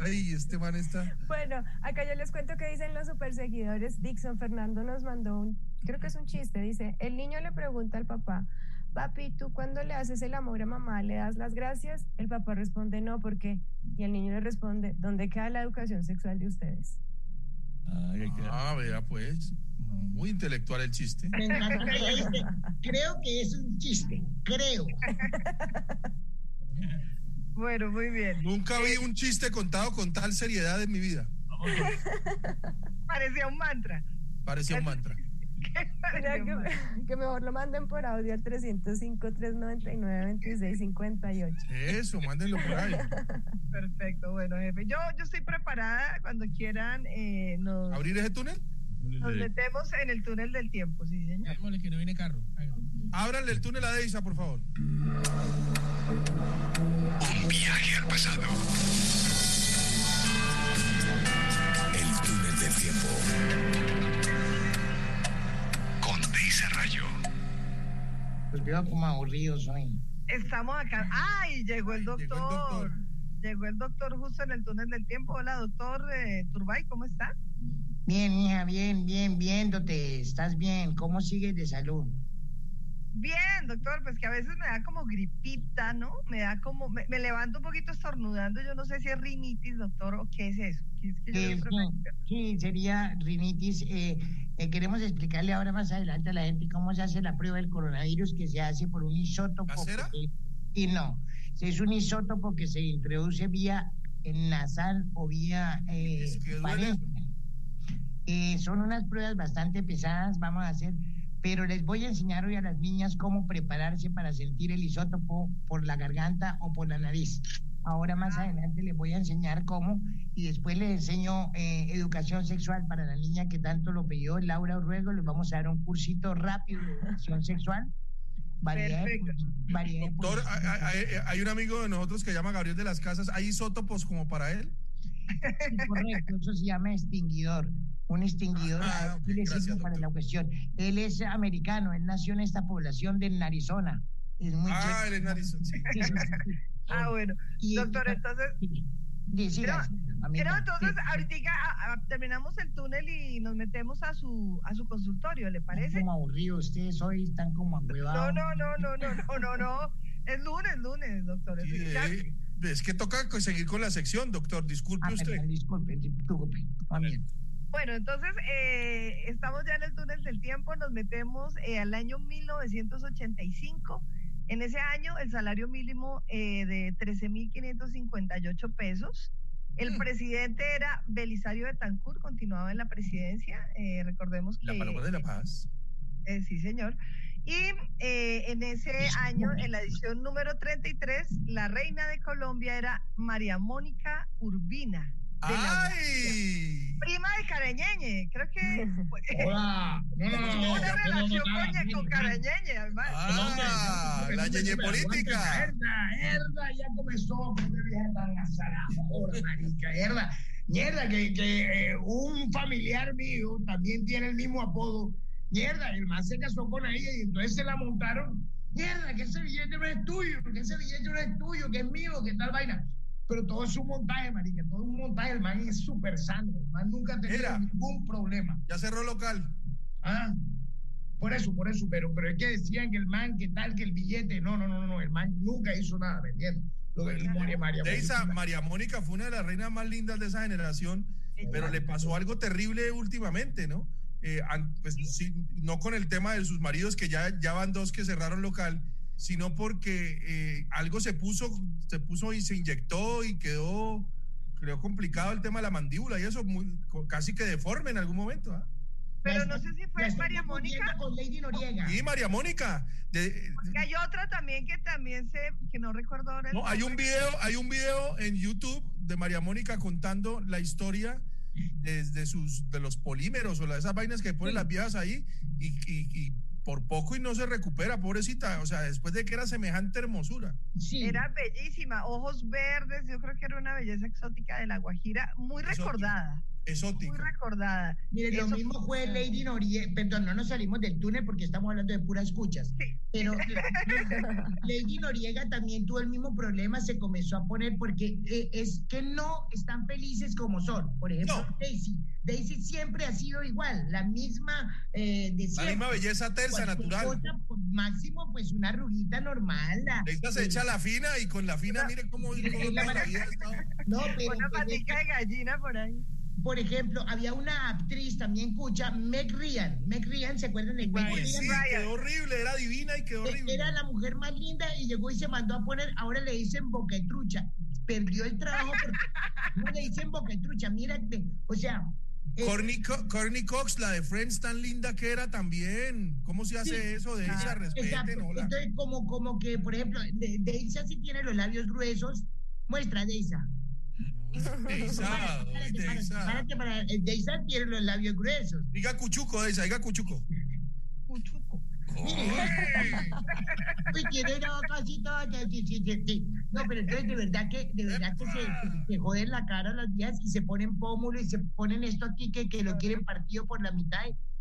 Ay, este man está. Bueno, acá yo les cuento que dicen los super seguidores. Dixon Fernando nos mandó un, creo que es un chiste. Dice: El niño le pregunta al papá, Papi, ¿tú cuando le haces el amor a mamá le das las gracias? El papá responde: No, ¿por qué? Y el niño le responde: ¿Dónde queda la educación sexual de ustedes? Que- Ah, vea, pues. Muy intelectual el chiste. Creo que es un chiste, creo. Bueno, muy bien. Nunca vi un chiste contado con tal seriedad en mi vida. Parecía un mantra. Parecía un mantra. Mira, que, que mejor lo manden por audio al 305-399-2658. Eso, mándenlo por ahí. Perfecto, bueno, jefe. Yo, yo estoy preparada cuando quieran. Eh, nos, ¿Abrir ese túnel? nos metemos en el túnel del tiempo, sí, señor. Démosle que no viene carro. Ábranle el túnel a Deisa, por favor. Un viaje al pasado. El túnel del tiempo. Pues veo como aburridos hoy. Estamos acá. ¡Ay! Llegó el doctor. Llegó el doctor justo en el túnel del tiempo. Hola, doctor eh, Turbay, ¿cómo está? Bien, hija, bien, bien, viéndote. ¿Estás bien? ¿Cómo sigues de salud? Bien, doctor, pues que a veces me da como gripita, ¿no? Me da como, me, me levanto un poquito estornudando, yo no sé si es rinitis, doctor, o qué es eso. ¿Qué es que yo Eh, sí, sería rinitis. Eh, eh, queremos explicarle ahora más adelante a la gente cómo se hace la prueba del coronavirus que se hace por un isótopo. ¿Casera? que- y no, es un isótopo que se introduce vía nasal o vía eh, Es que. Eh, son unas pruebas bastante pesadas, vamos a hacer, pero les voy a enseñar hoy a las niñas cómo prepararse para sentir el isótopo por la garganta o por la nariz. Ahora más adelante les voy a enseñar cómo y después les enseño eh, educación sexual para la niña que tanto lo pidió Laura Urruego. Les vamos a dar un cursito rápido de educación sexual. Variedad de Perfecto. pos- variedad de Doctor, posiciones hay, hay- un amigo de nosotros que llama Gabriel de las Casas. ¿Hay isótopos como para él? Sí, correcto, eso se llama extinguidor. Un extinguidor Ah, a- ok, le sirve gracias, para la cuestión. Él es americano, él nació en esta población de Arizona. Es muy Ah, chévere. él es. Sí, sí, sí, sí. Ah, bueno. Y- Doctor, entonces, Sí, pero entonces Sí. ahorita ah, ah, terminamos el túnel y nos metemos a su a su consultorio, ¿le Están parece? como aburridos, ustedes hoy están como No, agüevados. no, no, no, no, no, no, no. Es lunes, lunes, doctor. es- Sí, eh, que toca seguir con la sección, doctor. Disculpe Ah, usted. perdón, disculpe, disculpe. Va bien. Bueno, entonces eh, estamos ya en el túnel del tiempo, nos metemos eh, al año 1985. En ese año el salario mínimo eh, de 13.558 pesos. El Mm. presidente era Belisario Betancourt, continuaba en la presidencia. eh, recordemos que... La palabra de la paz. Eh, sí, señor. Y eh, en ese año, en la edición número 33, la reina de Colombia era María Mónica Urbina. La ¡Ay! prima de Carañeñe, creo que Hola. No, no, no, una no, relación no, con, no, con no, Carañeñe, además. Ah, la ñeñe política. Herda, herda, ya comenzó con una vieja tan azarada. Ahora, marica, herda. Mierda, que, que eh, un familiar mío también tiene el mismo apodo. Mierda, el man se casó con ella y entonces se la montaron. Mierda, que ese billete no es tuyo, que ese billete no es tuyo, que es mío, que tal vaina. Pero todo es un montaje, marica, todo es un montaje. El man es súper sano, el man nunca ha tenido Mira. ningún problema. Ya cerró local. Ah, por eso, por eso, pero, pero es que decían que el man, que tal, que el billete, no, no, no, no, el man nunca hizo nada, ¿me entiendes? Lo del María María. Deisa, María Mónica fue una de las reinas más lindas de esa generación, pero le pasó algo terrible últimamente, ¿no? Eh, pues, sí, no con el tema de sus maridos, que ya, ya van dos que cerraron local, sino porque eh, algo se puso, se puso y se inyectó y quedó, creo, complicado el tema de la mandíbula y eso, muy, casi que deforme en algún momento. ¿ah? Pero no sé si fue María Mónica. con Lady Noriega. Y María Mónica, de- Porque hay otra también que también se, que no recuerdo ahora. No, hay un video, hay un video en YouTube de María Mónica contando la historia desde sus de los polímeros o la- esas vainas que ponen las viejas ahí y, y- y por poco y no se recupera, pobrecita, o sea, después de que era semejante hermosura. Sí. Era bellísima, ojos verdes, yo creo que era una belleza exótica de la Guajira, muy Exótica. recordada, muy Exótica. recordada. Mire, lo mismo fue Lady Noriega, perdón, no nos salimos del túnel porque estamos hablando de puras escuchas, Sí. pero Lady Noriega también tuvo el mismo problema, se comenzó a poner porque eh, es que no están felices como son. Por ejemplo, No. Daisy. Daisy siempre ha sido igual, la misma eh, de La misma belleza tersa, Cualquier natural. cosa, pues, máximo, pues una rugita normal. la- Esta se echa la fina y con la fina, mire cómo, cómo la la vida. No, pero Una patica de gallina por ahí. Por ejemplo, había una actriz también cucha, Meg Ryan. Meg Ryan, ¿se acuerdan de Meg Ryan? sí, quedó horrible, era divina y quedó horrible. Era la mujer más linda y llegó y se mandó a poner, ahora le dicen boquetrucha. Perdió el trabajo porque no le dicen boquetrucha. Mira, o sea. Courtney, Co- Courtney Cox, la de Friends, tan linda que era también. ¿Cómo se hace Sí. eso de ella? Respeten, hola. Entonces, como, como que, por ejemplo, de- Deisa sí tiene los labios gruesos. Muestra, Deisa. Deisa, Párate, párate para- Deisa tiene los labios gruesos. Diga cuchuco, Deisa, diga cuchuco. Cuchuco. Uy, tiene una boca así toda, sí, sí, sí, sí. No, pero entonces de verdad que, de verdad que se, se joden la cara las viejas y se ponen pómulo y se ponen esto aquí que, que lo quieren partido por la mitad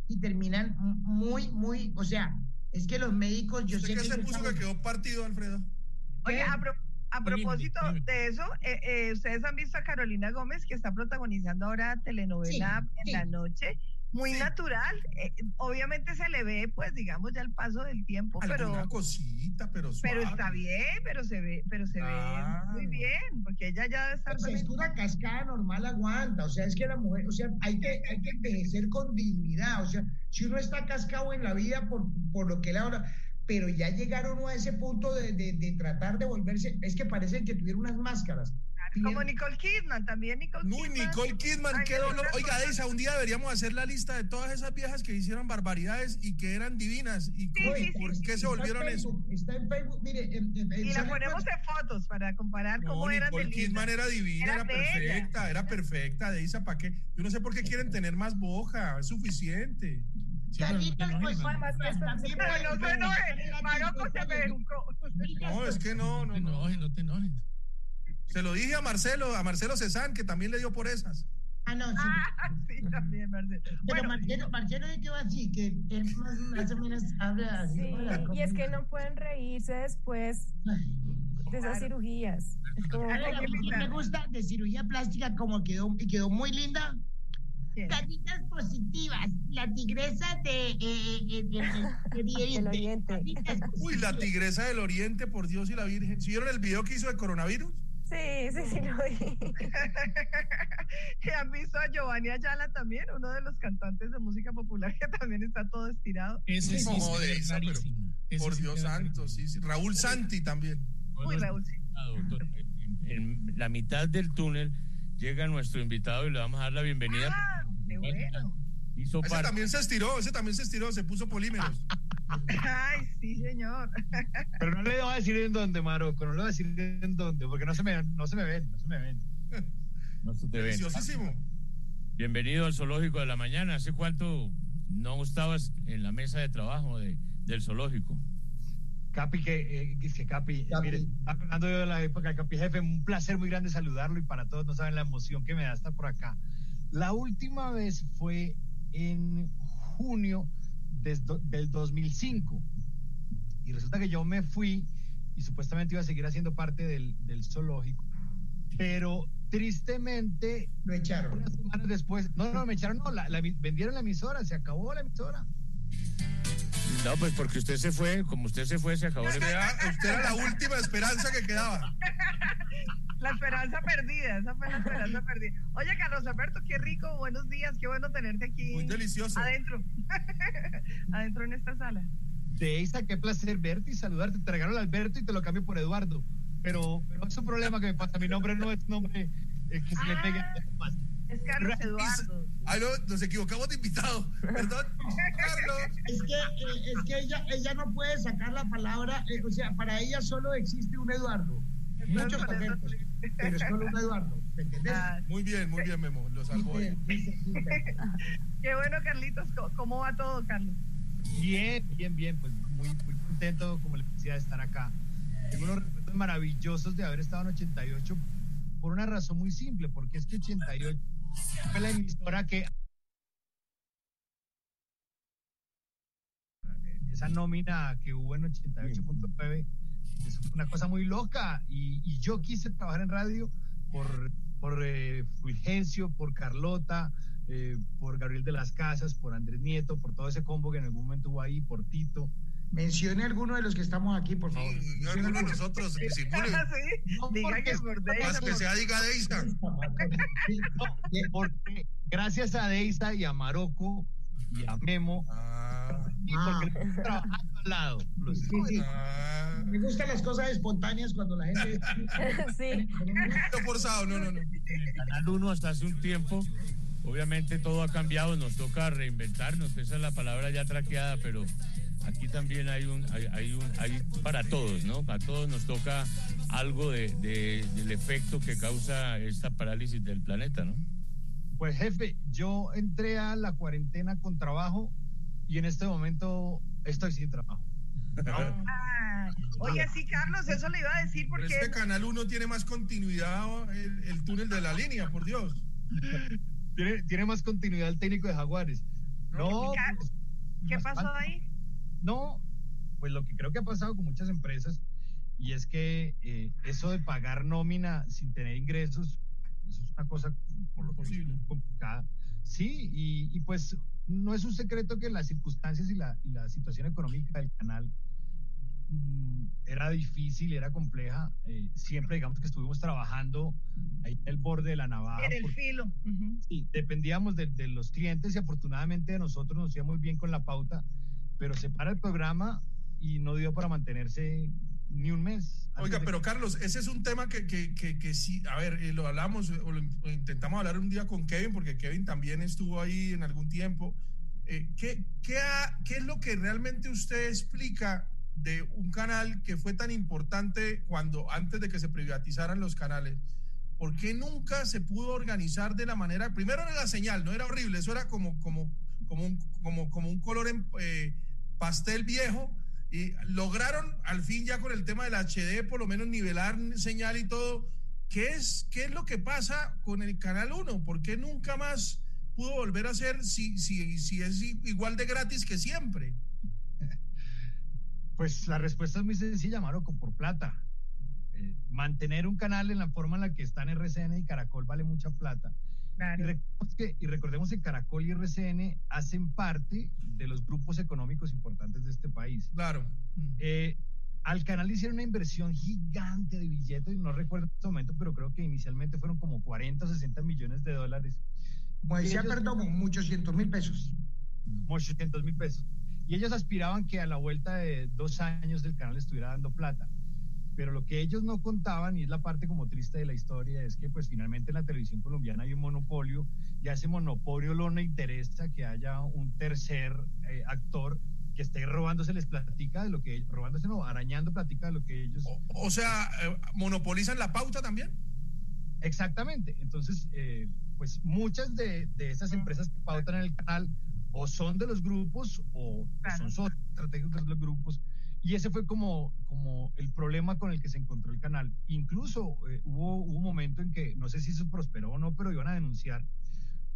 y, y terminan muy, muy, o sea, es que los médicos, yo ¿Usted sé qué que se ellos puso que quedó partido, Alfredo? Oye, a, pro- a propósito de eso, eh, eh, ustedes han visto a Carolina Gómez que está protagonizando ahora telenovela Sí, en sí. la noche. Muy natural. eh, obviamente se le ve, pues, digamos, ya el paso del tiempo, pero, Alguna cosita, pero suave. pero está bien, pero se ve, pero se Ah. ve muy bien, porque ella ya debe estar es que una cascada normal aguanta, o sea, es que la mujer, o sea, hay que, hay que envejecer con dignidad, o sea, si uno está cascado en la vida por, por lo que le ahora, pero ya llegaron a ese punto de, de, de tratar de volverse, es que parecen que tuvieron unas máscaras. como Nicole Kidman, también Nicole Uy, Kidman. Nicole Kidman, qué dolor. Oiga, Deisa, un día deberíamos hacer la lista de todas esas viejas que hicieron barbaridades y que eran divinas. ¿Y sí, por sí, qué se volvieron eso? Está en Facebook, mire, en- en- en- Y la ponemos en fotos para comparar No, cómo eran Nicole lindas. Kidman era divina, era, perfecta, era perfecta. Deisa, ¿para qué? Yo no sé por qué quieren tener más boja, es suficiente. Carlitos, pues, que no se puede- enoje, Maroco se me educó. No, es que no, no, no. no te enojes. Se lo dije a Marcelo, a Marcelo Cezán, que también le dio por esas. Ah, no, sí. Ah, sí, también, Marcelo. Pero Bueno, Marcelo, Marcelo de qué va así, que él más, más o menos habla así. Sí, hola, ¿cómo y es que no pueden reírse después de esas cirugías. Es como, ¿Sabe lo que sí me gusta de cirugía plástica como quedó, quedó muy linda? Caritas positivas, la tigresa de, eh, eh, de- de- de- Del de- Oriente. Uy, la tigresa del Oriente, por Dios y la Virgen. ¿Sí ¿Vieron el video que hizo de coronavirus? sí, sí, sí, lo vi. ¿Y ¿Han visto a Giovanni Ayala también? Uno de los cantantes de música popular que también está todo estirado. Ese sí No, ve Deisa, pero- Por sí Dios santo, sí, sí. Raúl Santi también. Uy, Raúl, sí. Doctor, en, en la mitad del túnel llega nuestro invitado y le vamos a dar la bienvenida. Ah, qué bueno. Hizo Ese parte- también se estiró, ese también se estiró, se puso polímeros. Ay, sí, señor. Pero no le voy a decir en dónde, Maroco, no le voy a decir en dónde, porque no se me, no se me ven, no se me ven. No se te ve. Deliciosísimo. Bienvenido al Zoológico de la Mañana. ¿Hace cuánto no estabas en la mesa de trabajo de, del zoológico? Capi, que, eh, que- que Capi, Capi. mire, hablando yo de la época Capi Jefe, un placer muy grande saludarlo y para todos no saben la emoción que me da estar por acá. La última vez fue en junio do- del 2005 y resulta que yo me fui y supuestamente iba a seguir haciendo parte del, del zoológico, pero tristemente Lo echaron. unas semanas después, no, no, me echaron, no, la, la- vendieron la emisora, se acabó la emisora. No, pues porque usted se fue, como usted se fue, se acabó Usted el... era, usted era la última esperanza que quedaba. La esperanza perdida, esa fue la esperanza perdida. Oye, Carlos Alberto, qué rico, buenos días, qué bueno tenerte aquí. Muy delicioso. Adentro, adentro en esta sala. Deisa, qué placer verte y saludarte. Te regalo el Alberto y te lo cambio por Eduardo. Pero, pero es un problema que me pasa. Mi nombre no es nombre eh, que se le pegue a los demás. Es Carlos Eduardo. Ay, no, nos equivocamos de invitado. Perdón, Carlos. Es que, eh, es que ella, ella no puede sacar la palabra, eh, o sea, para ella solo existe un Eduardo. Muchos talentos, pero solo un Eduardo. ¿Me entendés? Ah, Muy bien, muy bien, Memo. Lo salvó. Dice. qué bueno, Carlitos. ¿Cómo- ¿Cómo va todo, Carlos? Bien, bien, bien. Pues muy, muy contento, como les decía, de estar acá. Tengo unos recuerdos maravillosos de haber estado en 88 por una razón muy simple, porque es que 88 fue la emisora que esa nómina que hubo en 88.9 es una cosa muy loca y, yo quise trabajar en radio por, por eh, Fulgencio, por Carlota, eh, por Gabriel de las Casas, por Andrés Nieto, por todo ese combo que en algún momento hubo ahí, por Tito. Mencione alguno de los que estamos aquí, por favor. Sí, no alguno de nosotros, disimule. sí, diga que por Deisa. Más que sea, diga Deisa. No, porque gracias a Deisa y a Marocco y a Memo, Ah, y porque estamos trabajando al lado. Los- Sí, sí. ah. Me gustan las cosas espontáneas cuando la gente... Sí. No forzado, no, no, no. En el Canal 1 hasta hace un tiempo, obviamente todo ha cambiado, nos toca reinventarnos, esa es la palabra ya traqueada, pero aquí también hay un, hay, hay un, hay para todos, ¿no? Para todos nos toca algo de, de- del efecto que causa esta parálisis del planeta, ¿no? Pues jefe, yo entré a la cuarentena con trabajo y en este momento estoy sin trabajo. Ah, oye, sí, Carlos, eso le iba a decir Pero porque este Canal 1 tiene más continuidad el, el túnel de la línea, por Dios. Tiene, tiene más continuidad el técnico de Jaguares. No, pues, ¿qué más pasó ahí? No, pues lo que creo que ha pasado con muchas empresas y es que eh, eso de pagar nómina sin tener ingresos, eso es una cosa por lo que es Posible. muy complicada. Sí, y, y pues no es un secreto que las circunstancias y la, y la situación económica del canal mm, era difícil, era compleja. eh, siempre digamos que estuvimos trabajando ahí en el borde de la navaja. En el porque- filo. Sí, dependíamos de, de los clientes y afortunadamente de nosotros nos iba muy bien con la pauta, pero se para el programa y no dio para mantenerse ni un mes. Oiga, de- pero Carlos, ese es un tema que, que, que, que sí, a ver, eh, lo hablamos o lo intentamos hablar un día con Kevin, porque Kevin también estuvo ahí en algún tiempo. Eh, ¿qué, qué, ha- ¿Qué es lo que realmente usted explica de un canal que fue tan importante cuando antes de que se privatizaran los canales? ¿Por qué nunca se pudo organizar de la manera? Primero era la señal, no era horrible, eso era como, como, como, un, como, como un color en eh, pastel viejo. Y lograron al fin ya con el tema del HD por lo menos nivelar señal y todo. ¿Qué es, qué es lo que pasa con el Canal 1? ¿Por qué nunca más pudo volver a ser si, si, si es igual de gratis que siempre? Pues la respuesta es muy sencilla, Maroco, por plata. Eh, mantener un canal en la forma en la que están RCN y Caracol vale mucha plata. Y recordemos, que, y recordemos que Caracol y RCN hacen parte de los grupos económicos importantes de este país. Claro. Eh, al canal le hicieron una inversión gigante de billetes, no recuerdo en este momento, pero creo que inicialmente fueron como 40 o 60 millones de dólares. Como decía Ellos- Perdomo, muchos cientos mil pesos. como 800 mil pesos. Y ellos aspiraban que a la vuelta de dos años del canal estuviera dando plata. Pero lo que ellos no contaban, y es la parte como triste de la historia, es que pues finalmente en la televisión colombiana hay un monopolio y a ese monopolio no le interesa que haya un tercer eh, actor que esté robándose les platica de lo que robándose no, arañando platica de lo que ellos O, o sea, eh, ¿monopolizan la pauta también? Exactamente. Entonces, eh, pues muchas de, de esas empresas que pautan en el canal o son de los grupos o, o Claro. son socios estratégicos de los grupos. Y ese fue como, como el problema con el que se encontró el canal. Incluso eh, hubo, hubo un momento en que, no sé si eso prosperó o no, pero iban a denunciar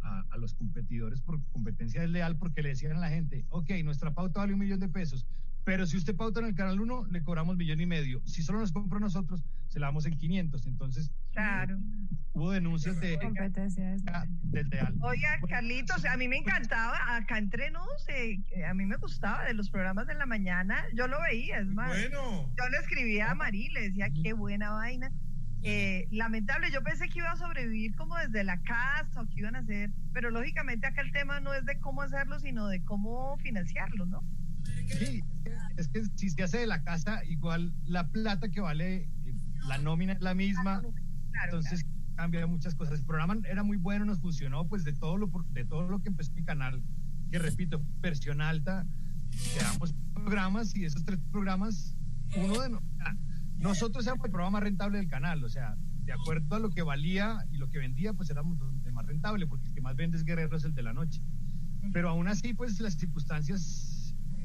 a, a los competidores por competencia desleal porque le decían a la gente, ok, nuestra pauta vale un millón de pesos, pero si usted pauta en el canal 1, le cobramos millón y medio. Si solo nos compra a nosotros, se la damos en 500. Entonces, Claro. hubo denuncias de Competencia es- desleal. Oiga, Carlitos, a mí me encantaba, acá entre nos, eh, eh, a mí me gustaba de los programas de la mañana, yo lo veía, es más, Bueno. yo le escribía a Mari, le decía, qué buena vaina. Eh, lamentable, yo pensé que iba a sobrevivir como desde la casa o que iban a hacer, pero lógicamente acá el tema no es de cómo hacerlo, sino de cómo financiarlo, ¿no? Sí, es que si se hace de la casa, igual la plata que vale eh, la nómina es la misma, entonces cambia muchas cosas. El programa era muy bueno, nos funcionó, pues de todo lo, de todo lo que empezó mi canal, que repito, versión alta, creamos programas y esos tres programas, uno de no- nosotros éramos el programa más rentable del canal, o sea, de acuerdo a lo que valía y lo que vendía, pues éramos el más rentable, porque el que más vende es Guerrero, es el de la noche. Pero aún así, pues las circunstancias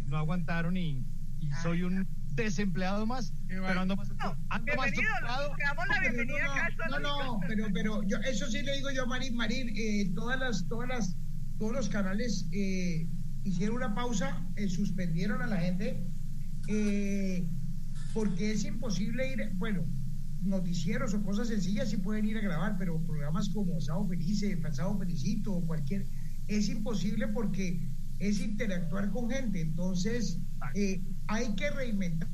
no aguantaron y, y soy un desempleado más, Qué pero ando más, ando más Bienvenido, ocupado. le damos la bienvenida no, acá. no, no, pero, pero yo, eso sí le digo yo a Marín, Marín, eh, todas las, todas las, todos los canales eh, hicieron una pausa, eh, suspendieron a la gente, eh, porque es imposible ir, bueno, noticieros o cosas sencillas sí pueden ir a grabar, pero programas como Sábado Feliz, Sábado Felicito o cualquier, es imposible porque es interactuar con gente. Entonces, eh, hay que reinventar.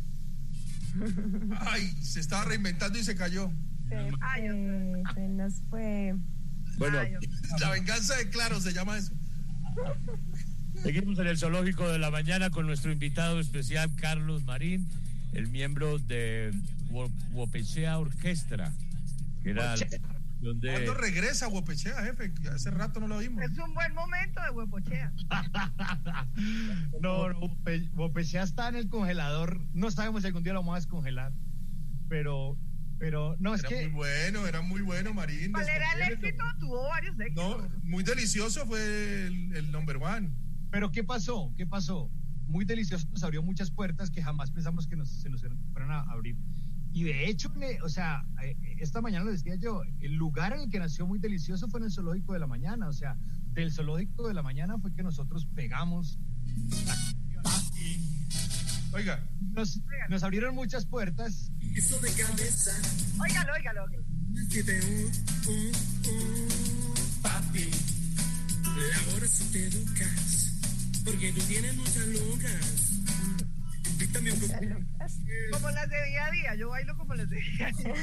Ay, se estaba reinventando y se cayó. Se, Ay, fue, se nos fue. Bueno, Ay, La venganza de Claro se llama eso. seguimos en el zoológico de la mañana con nuestro invitado especial, Carlos Marín, el miembro de Wo- Wopechea Orquestra, que era ¿Cuándo regresa Guapechea, jefe? Que hace rato no lo vimos. Es un buen momento de huepochea. No, no, Bopechea está en el congelador. No sabemos si algún día lo vamos a descongelar. Pero, pero, no, es Era que muy bueno, era muy bueno, Marín. ¿Cuál era el éxito? Tuvo varios éxitos. No, muy delicioso fue el, el number one. Pero ¿qué pasó? ¿Qué pasó? Muy delicioso, nos abrió muchas puertas que jamás pensamos que nos, se nos fueran a abrir. Y de hecho, o sea, eh, esta mañana lo decía yo, el lugar en el que nació muy delicioso fue en el zoológico de la mañana. O sea, del zoológico de la mañana fue que nosotros pegamos. Oiga, Nos, nos abrieron muchas puertas. Eso de cabeza Óigalo, óigalo, papi. Ahora si te educas, porque tú tienes muchas Como las de día a día. Yo bailo como las de día a día.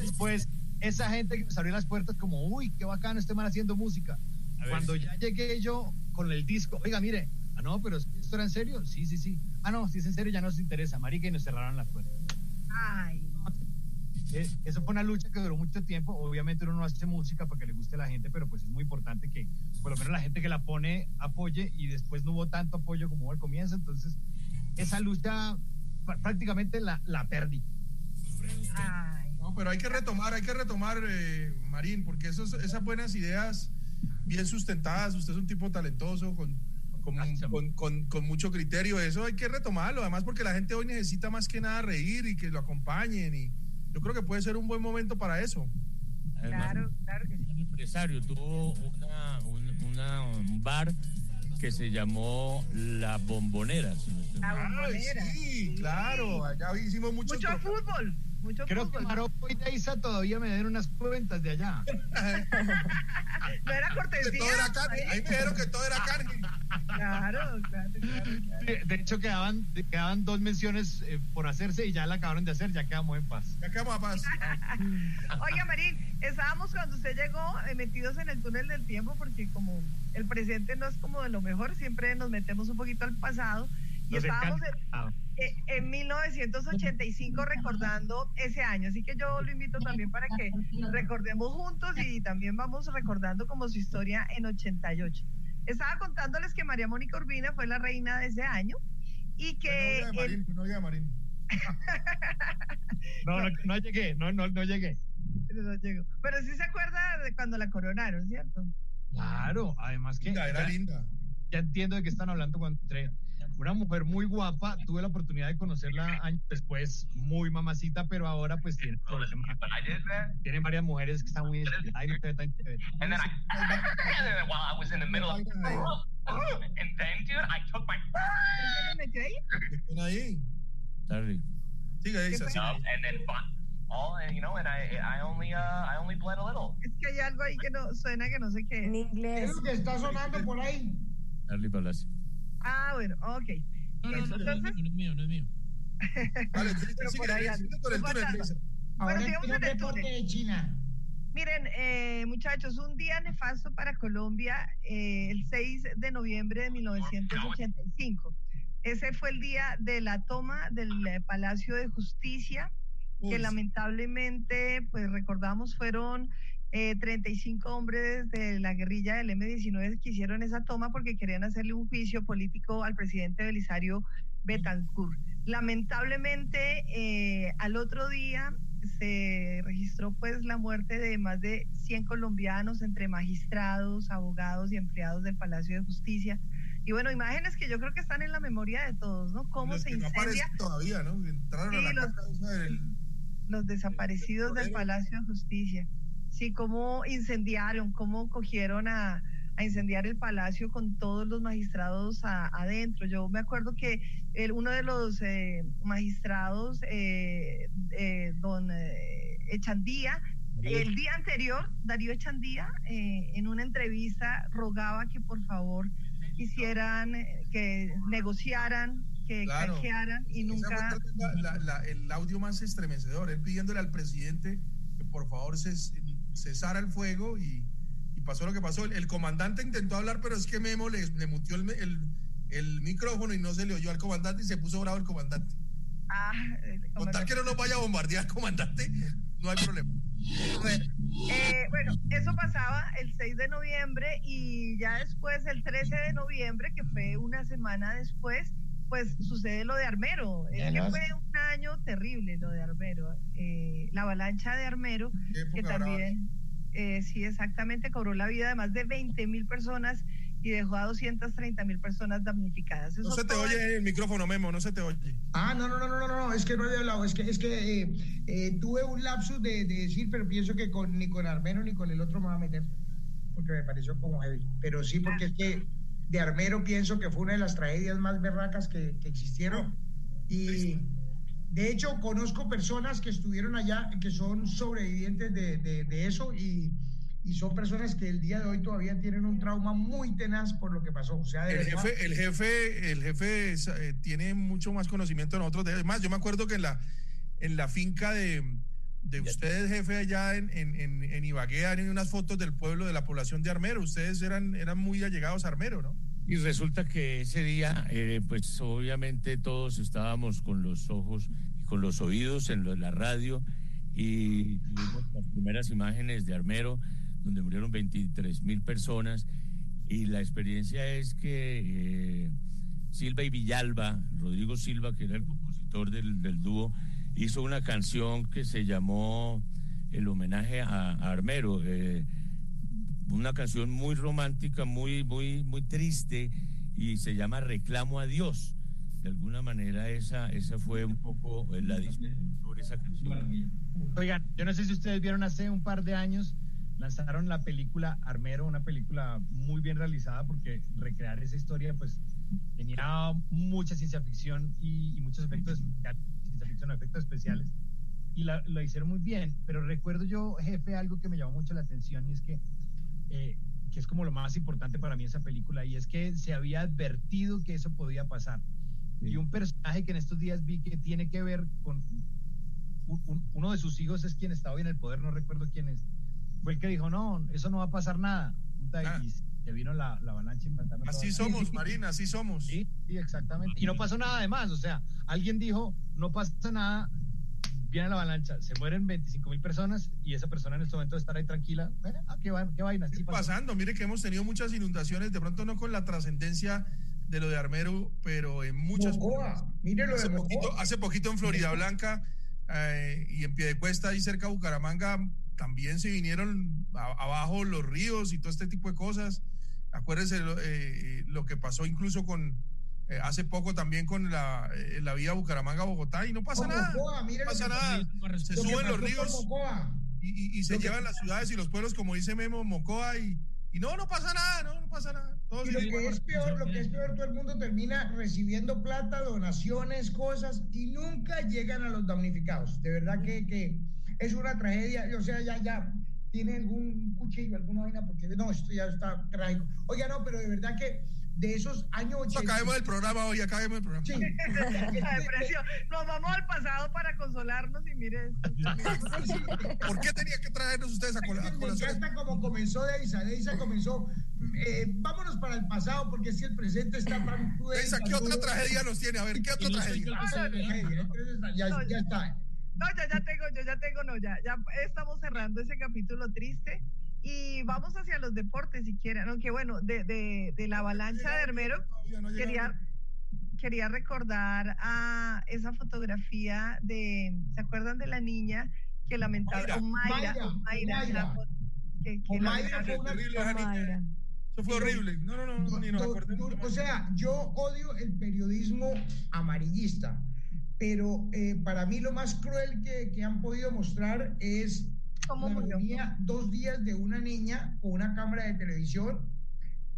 Después, esa gente que nos abrió las puertas como, uy, qué bacano este man haciendo música. Cuando ya llegué yo con el disco, oiga, mire, ah, no, pero ¿esto era en serio? Sí, sí, sí. Ah, no, si es en serio ya no nos interesa, marica, y nos cerraron las puertas. Ay, Eh, Eso fue una lucha que duró mucho tiempo. Obviamente uno no hace música para que le guste a la gente, pero pues es muy importante que por lo menos la gente que la pone apoye y después no hubo tanto apoyo como al comienzo. Entonces, esa lucha pr- prácticamente la, la perdí. ay. no, pero hay que retomar, hay que retomar, eh, Marín, porque esos, esas buenas ideas bien sustentadas, usted es un tipo talentoso, con, con, con- con- con mucho criterio, eso hay que retomarlo, además porque la gente hoy necesita más que nada reír y que lo acompañen y yo creo que puede ser un buen momento para eso. Además, Claro, claro que sí. un empresario tuvo una, un, una- un bar que se llamó La Bombonera. si no estoy La mal. Ay, bombonera. sí, claro, allá hicimos Mucho programas. fútbol. Mucho Creo que fútbol. Marocco y Deisa todavía me deben unas cuentas de allá. No era Que cortesía. todo era carne, ahí me dijeron que todo era carne. Claro, claro, claro. claro. De, de hecho, quedaban, quedaban dos menciones eh, por hacerse y ya la acabaron de hacer, ya quedamos en paz. Ya quedamos a paz. Oiga, Marín, estábamos cuando usted llegó eh, metidos en el túnel del tiempo porque como el presente no es como de lo mejor, siempre nos metemos un poquito al pasado y Nos estábamos encanta. en, eh, en 1985 recordando ese año, así que yo lo invito también para que recordemos juntos y también vamos recordando como su historia en 88. Estaba contándoles que María Mónica Urbina fue la reina de ese año y que el- Marín, de Marín. No, no, no llegué, no, no, no llegué. Pero no llegó. Pero sí se acuerda de cuando la coronaron, ¿cierto? Claro, además que Linda, era ya, linda. ya entiendo de qué están hablando cuando entré. Una mujer muy guapa, tuve la oportunidad de conocerla años después, muy mamacita, pero ahora pues tiene problemas. Tiene varias mujeres que están muy. And then I, while I was in the middle of, and then, dude, I took my, ¿Quién me metió ahí? Están ahí. Charlie. Sigue, Isa, fue? sigue. and then, all, and you know, and I, I only, uh, I only bled a little. Es que hay algo ahí que no suena que no sé qué. En ¿Qué inglés. es lo que está sonando por ahí? Charlie Palacio. Ah, bueno, ok. No, no, no, no, no, no es mío, no es mío. Vale, sigue, Pero sigue, por ahí sigue algo. con el Pues. Ahora sigamos en el reporte túnel. de China. Miren, eh, muchachos, un día nefasto para Colombia, eh, el 6 de noviembre de 1985. Ese fue el día de la toma del eh, Palacio de Justicia, que lamentablemente, pues recordamos, fueron eh, 35 hombres de la guerrilla del M-19 que hicieron esa toma porque querían hacerle un juicio político al presidente Belisario Betancourt. Lamentablemente, eh, al otro día se registró pues la muerte de más de 100 colombianos entre magistrados, abogados y empleados del Palacio de Justicia. Y bueno, imágenes que yo creo que están en la memoria de todos, ¿no? Cómo los se no incendia todavía, ¿no? Entraron a la los- casa del... los desaparecidos del. Palacio de Justicia. Sí, cómo incendiaron, cómo cogieron a, a incendiar el palacio con todos los magistrados a- adentro. Yo me acuerdo que el- uno de los eh, magistrados, eh, eh, don eh, Echandía, El día anterior, Darío Echandía, eh, en una entrevista, rogaba que por favor hicieran, eh, que negociaran, que Claro. canjearan y nunca... la- la- la- el audio más estremecedor, él pidiéndole al presidente que por favor ces- cesara el fuego y, y pasó lo que pasó. El, el comandante intentó hablar, pero es que Memo le, le mutió el, el- el micrófono y no se le oyó al comandante y se puso bravo el comandante. Ah, eh, Con tal que no nos vaya a bombardear, comandante, no hay problema. Bueno, eh, bueno, eso pasaba el 6 de noviembre y ya después, el 13 de noviembre, que fue una semana después, pues sucede lo de Armero. Es que Además- fue un año terrible lo de Armero. Eh, la avalancha de Armero, que también, eh, sí, exactamente, cobró la vida de más de 20 mil personas y dejó a 230 mil personas damnificadas. No se te oye el micrófono, Memo, no se te oye. Ah, no, no, no, no, no, no, es que no había hablado, es que, es que eh, eh, tuve un lapsus de, de decir, pero pienso que con, ni con Armero ni con el otro me va a meter, porque me pareció como heavy. Pero sí, porque es que de Armero pienso que fue una de las tragedias más berracas que, que existieron. Y de hecho, conozco personas que estuvieron allá, que son sobrevivientes de, de- de eso y, y son personas que el día de hoy todavía tienen un trauma muy tenaz por lo que pasó. O sea, de El verdad- jefe, el jefe, el jefe es, eh, tiene mucho más conocimiento de nosotros. Además, yo me acuerdo que en la, en la finca de, de ustedes, jefe, allá en, en, en, en Ibagué, hay unas fotos del pueblo, de la población de Armero. Ustedes eran, eran muy allegados a Armero, ¿no? Y resulta que ese día, eh, pues obviamente todos estábamos con los ojos y con los oídos en lo- la radio y tuvimos las primeras imágenes de Armero, donde murieron 23 mil personas. Y la experiencia es que eh, Silva y Villalba, Rodrigo Silva, que era el compositor del, del dúo, hizo una canción que se llamó el homenaje a, Armero. eh, una canción muy romántica, muy, muy, muy triste y se llama Reclamo a Dios. De alguna manera esa, esa fue un poco eh, la discusión sobre esa canción. Oigan, yo no sé si ustedes vieron hace un par de años, lanzaron la película Armero, una película muy bien realizada porque recrear esa historia pues tenía mucha ciencia ficción y, y muchos efectos ficción, efectos especiales y la- lo hicieron muy bien, pero recuerdo yo, jefe, algo que me llamó mucho la atención y es que, eh, que es como lo más importante para mí esa película y es que se había advertido que eso podía pasar. Y un personaje que en estos días vi que tiene que ver con un- un- uno de sus hijos es quien está hoy en el poder, no recuerdo quién es. Fue el que dijo, no, eso no va a pasar nada. Puta, y se vino la, la avalancha y. Así somos, Marina, así somos. Sí, sí, exactamente. Y no pasó nada además, o sea, alguien dijo, no pasa nada, viene la avalancha, se mueren 25 mil personas y esa persona en este momento estar ahí tranquila. Eh, ah, qué, va- qué vaina. sí ¿Qué pasó. pasando? Mire que hemos tenido muchas inundaciones, de pronto no con la trascendencia de lo de Armero, pero en muchas. Mire lo de hace, Mocoa. poquito, hace poquito en Florida Blanca eh, y en Piedecuesta, ahí cerca de Bucaramanga, también se vinieron a- abajo los ríos y todo este tipo de cosas. Acuérdense lo, eh, lo que pasó incluso con. eh, hace poco también con la, eh, la vía Bucaramanga-Bogotá y no pasa nada. No pasa que nada. Se que suben los ríos y, y- y se Lo que- llevan las ciudades y los pueblos, como dice Memo, Mocoa, y, y no, no pasa nada, no, no pasa nada. Todo Y lo que es peor, lo que es peor, todo el mundo termina recibiendo plata, donaciones, cosas, y nunca llegan a los damnificados. De verdad que, que es una tragedia. O sea, ya, ya tiene algún cuchillo, alguna vaina, porque no, esto ya está trágico. Oiga, no, pero de verdad que de esos años 80. Acabemos el programa hoy, acabemos el programa. Sí. La depresión. Nos vamos al pasado para consolarnos y mire esto. ¿Por qué tenía que traernos ustedes a, col- a colación? está como comenzó Deisa. Deisa comenzó. eh, vámonos para el pasado porque si el presente está tan cruel, Deisa, ¿qué otra tragedia nos tiene? A ver, ¿qué otra tragedia? Ya está. No, yo ya tengo, yo ya tengo, no, ya, ya estamos cerrando ese capítulo triste y vamos hacia los deportes si quieren, aunque bueno, de, de, de la avalancha de Hermero, quería, quería recordar a esa fotografía de, ¿se acuerdan de la niña que lamentable, Omaira. Omaira, Omaira, Omaira, la Omaira. foto que, que lamentable. fue una-. Eso fue horrible. No, no, no, no, ni nos acordemos. O sea, yo odio el periodismo amarillista, pero eh, para mí lo más cruel que, que han podido mostrar es ¿Cómo la murió? agonía dos días de una niña con una cámara de televisión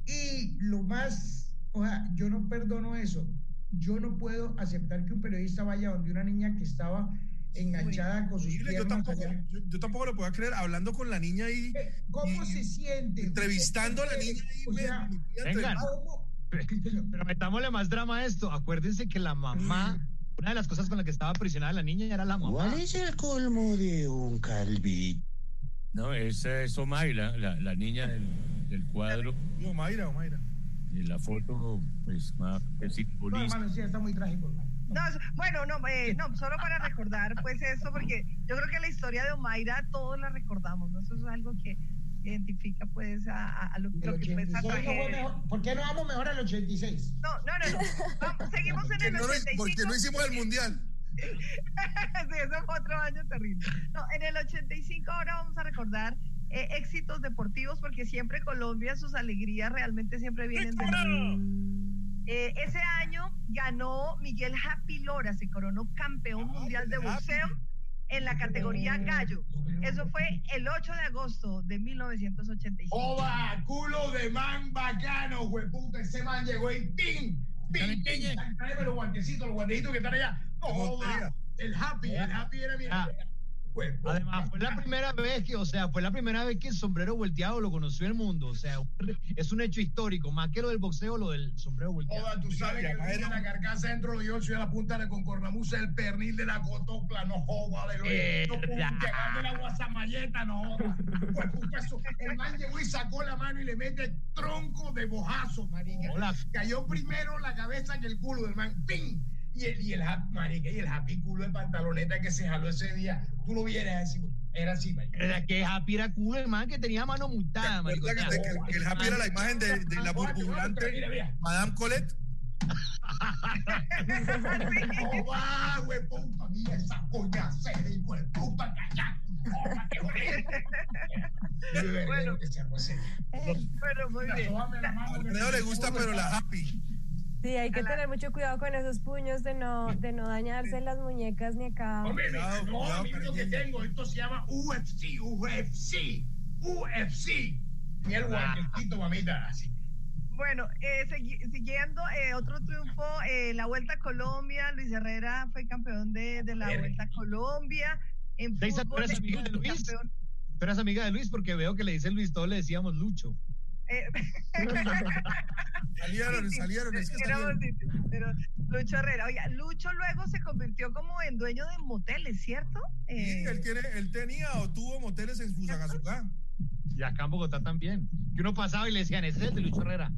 y lo más, o sea, yo no perdono eso. Yo no puedo aceptar que un periodista vaya donde una niña que estaba enganchada con sus yo tampoco, yo, yo tampoco lo puedo creer, hablando con la niña ahí, Eh, ¿Cómo y- se siente? entrevistando a la niña ahí, O me- sea, me pide Vengan. Pero metámosle más drama a esto. Acuérdense que la mamá, una de las cosas con la que estaba aprisionada la niña era la mamá. ¿Cuál es el colmo de un calvito? No, esa es Omaira, la, la niña del, del cuadro. No, Mayra, o Mayra. Y la foto, pues, más que No, hermano, sí, está muy trágico. No, bueno, no, eh, no, solo para recordar pues eso, porque yo creo que la historia de Omaira todos la recordamos, ¿no? Eso es algo que identifica pues a, a- a lo, que fue esa 86 no fue tragedia. mejor. ¿Por qué no vamos mejor al 86? No, no, no, no. Vamos, seguimos en el no lo- 85. porque no hicimos el mundial. sí, ese fue otro año terrible. No, en el 85 ahora vamos a recordar eh, éxitos deportivos porque siempre Colombia, sus alegrías realmente siempre vienen de... Eh, ese año ganó Miguel Happy Lora, se coronó campeón mundial de boxeo en la categoría gallo. Eso fue el 8 de agosto de 1985. ¡Oba! ¡Culo de man bacano, hueputa! Ese man llegó y ¡ping! ¡ping! ¡ping! Tráeme los guantecitos, los guantecitos que están allá. ¡No, joda! El happy, el happy era mi... Ah. Además, fue la primera vez que, o sea, fue la primera vez que el sombrero volteado lo conoció el mundo. O sea, es un hecho histórico, más que lo del boxeo, lo del sombrero volteado. Joda, tú sabes que el de la carcasa dentro de los y a la punta de con cornamusa, el pernil de la cotopla, no joda, de lo Eh, de la guasamayeta, no joda. Eso, El man llegó y sacó la mano y le mete tronco de bojazo, marica. Hola. Cayó primero la cabeza que el culo del man, ¡ping! Y el, y el happy, marica, y el happy culo de pantaloneta que se jaló ese día, tú lo vieras así, era así, marica. Era que Happy era culo, el man que tenía mano multada, marico. ¿Verdad que, que- que el happy era la imagen de, de la mira. Madame Colette? ¡Oh, va, hueputa! Mira esa coñacera, hijo de puta, callado. Joda, qué jodido. Bueno. Bueno, muy bien. Alfredo le gusta, pero la happy. Sí, hay que tener mucho cuidado con esos puños de no, de no dañarse las muñecas ni acá. Hombre, no, cuidado, mira lo que tengo. Esto se llama UFC, UFC, UFC. Mira el guantelito, mamita. Así. Bueno, eh, segui- siguiendo eh, otro triunfo, eh, la Vuelta a Colombia, Luis Herrera fue campeón de, de la Ver. Vuelta a Colombia. En Deisa, ¿tú fútbol, eres amiga de Luis? campeón, Tú eres amiga de Luis porque veo que le dice Luis, todos le decíamos Lucho. Eh, Salieron, sí, salieron, es que salieron. sí, sí, pero Lucho Herrera. Oiga, Lucho luego se convirtió como en dueño de moteles, ¿cierto? Sí, Eh, él, tiene, él tenía o tuvo moteles en Fusagasugá. Y acá en Bogotá también. Que uno pasaba y le decían, ese es el de Lucho Herrera.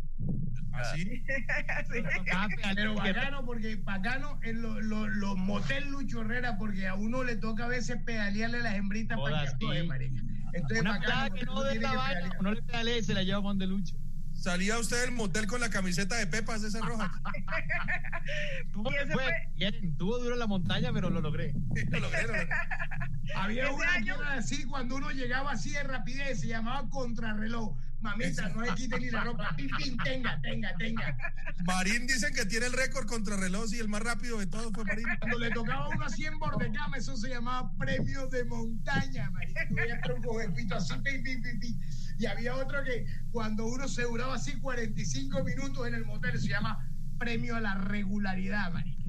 Así. sí. Ah, Pero bacano, porque bacano en lo- lo- los motel Lucho Herrera, porque a uno le toca a veces pedalearle las hembritas para que sí. marica. Entonces, Una bacano, que no de la vaina, uno le pedalea y se la lleva a de Lucho. Salía usted del motel con la camiseta de Pepas de esas rojas. ¿Cómo Y le ese fue? fue- Bien, tuvo duro la montaña, pero lo logré. Lo logré, lo logré. Había Ese una que año- era así, cuando uno llegaba así de rapidez, se llamaba contrarreloj. Mamita, no se quite ni la ropa. Pim, pim, tenga, tenga, tenga. Marín dicen que tiene el récord contra reloj y el más rápido de todos fue Marín. Cuando le tocaba a uno así en bordecama, eso se llamaba premio de montaña, marica. Tú pito así, pim, pim, pim, pim. Y había otro que cuando uno se duraba así 45 minutos en el motel, se llama premio a la regularidad, marica.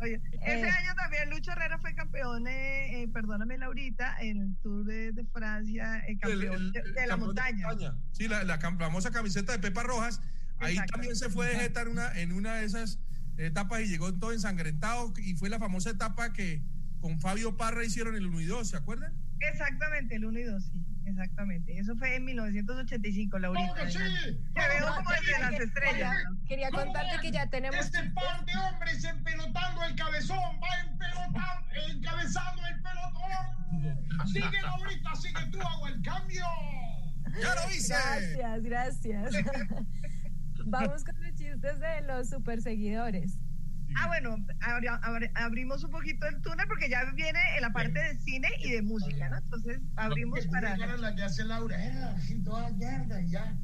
Oye, ese Eh. año también Lucho Herrera fue campeón, eh, eh, perdóname Laurita, en el Tour de, de Francia, eh, campeón El- el- de, el la montaña. Sí, la, la famosa camiseta de Pepa Rojas. Ahí Exacto. también se fue de jeta en una, en una de esas etapas y llegó todo ensangrentado. Y fue la famosa etapa que con Fabio Parra hicieron el 1 y 2, ¿se acuerdan? Exactamente, el 1 y 2, sí, exactamente. Eso fue en 1985, Laurita. ¡Claro que sí! Te veo como desde las estrellas. Quería ¿Cómo contarte que ya tenemos Este par de hombres empelotando el cabezón, va empelotando, encabezando el pelotón. Sigue ahorita, sigue tú, hago el cambio. ¡Ya lo hice! Gracias, gracias. Vamos con los chistes de los super seguidores. Ah, bueno, abri- abri- abrimos un poquito el túnel porque ya viene en la parte de cine y de música, ¿no? Entonces abrimos para... la que hace Laura, eh, toda mierda y ya.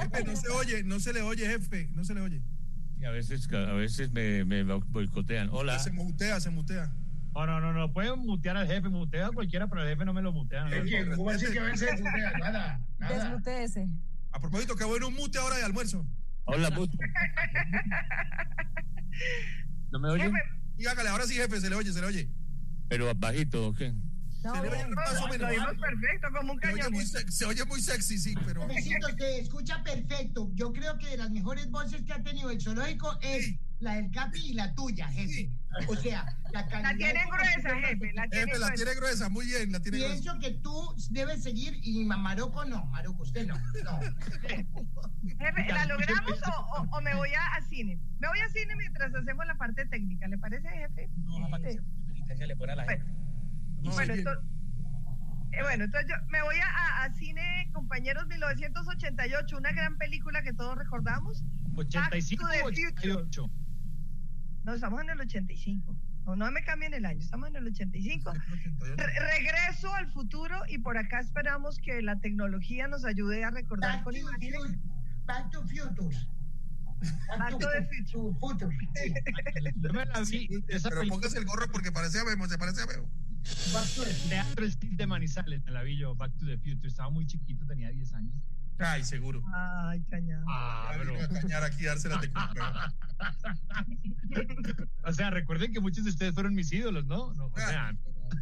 Jefe, no se oye, no se le oye, jefe, no se le oye. Y a veces, a veces me, me boicotean. Hola. Se mutea, se mutea. No, no, no, no. Pueden mutear al jefe, mutea a cualquiera, pero al jefe no me lo mutean. Es que, ¿cómo así que a veces putea? Nada, nada. Desmuteese. A propósito, qué bueno un mute ahora de almuerzo. Hola, puto. ¿No me oyen? Jefe, Y hágale, ahora sí, jefe, se le oye, se le oye. Pero bajito, ¿o qué? No, Se bien. más o Lo menos. perfecto, como un Se cañón. muy, sex- se oye muy sexy, sí, pero. Jefecito, se escucha perfecto. Yo creo que de las mejores voces que ha tenido el zoológico es la del Capi y la tuya, jefe. O sea, la calidad. La tiene gruesa, jefe, la tiene Jefe, la gruesa. tiene gruesa, muy bien, la tiene gruesa. Pienso que tú debes seguir y Ma- Maroco no, Maroco, usted no. no. Jefe, ¿la logramos o, o- o me voy a, a cine? Me voy a cine mientras hacemos la parte técnica, ¿le parece, jefe? Sí. le pone a la gente. No, Bueno, sí, entonces, eh, bueno, entonces yo me voy a, a- a cine, compañeros, 1988, una gran película que todos recordamos. 85 Back to o the Future. 88. No, estamos en el 85. No, no me cambien el año, estamos en el 85. Re- regreso al futuro y por acá esperamos que la tecnología nos ayude a recordar Back con to, imágenes. Future. Back to Future. Back to the Future. Sí. Pero póngase el gorro porque parece a Memo, se parece a Memo. Back to the Future. Teatro El Cid de Manizales, me la vi yo, Back to the Future. Estaba muy chiquito, tenía 10 años. Ay, seguro. Ay, cañado. Ah, vino a cañar aquí, dárselas de cuca. O sea, recuerden que muchos de ustedes fueron mis ídolos, ¿no? no o sea,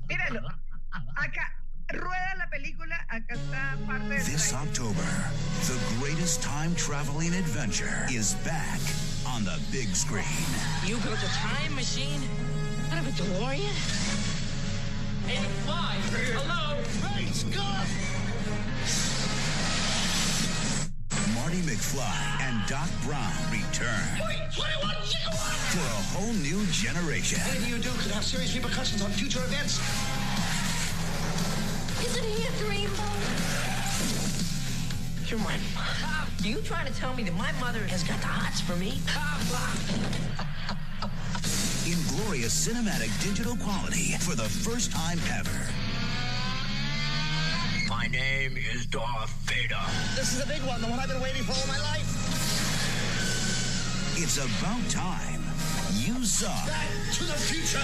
Mírenlo. Acá rueda la película, acá está parte del This. October, the greatest time traveling adventure is back on the big screen. You built a time machine out of a DeLorean? And fly. Hello? Great Scott! Marty McFly and Doc Brown return Wait, 21 gigawatts! for a whole new generation. Anything you do could have serious repercussions on future events. Isn't he a dreamboat? You're my mom. Are you trying to tell me that my mother has got the hots for me? In glorious cinematic digital quality for the first time ever. My name is Darth Vader. This is a big one, the one I've been waiting for all my life. It's about time you saw Back to the future.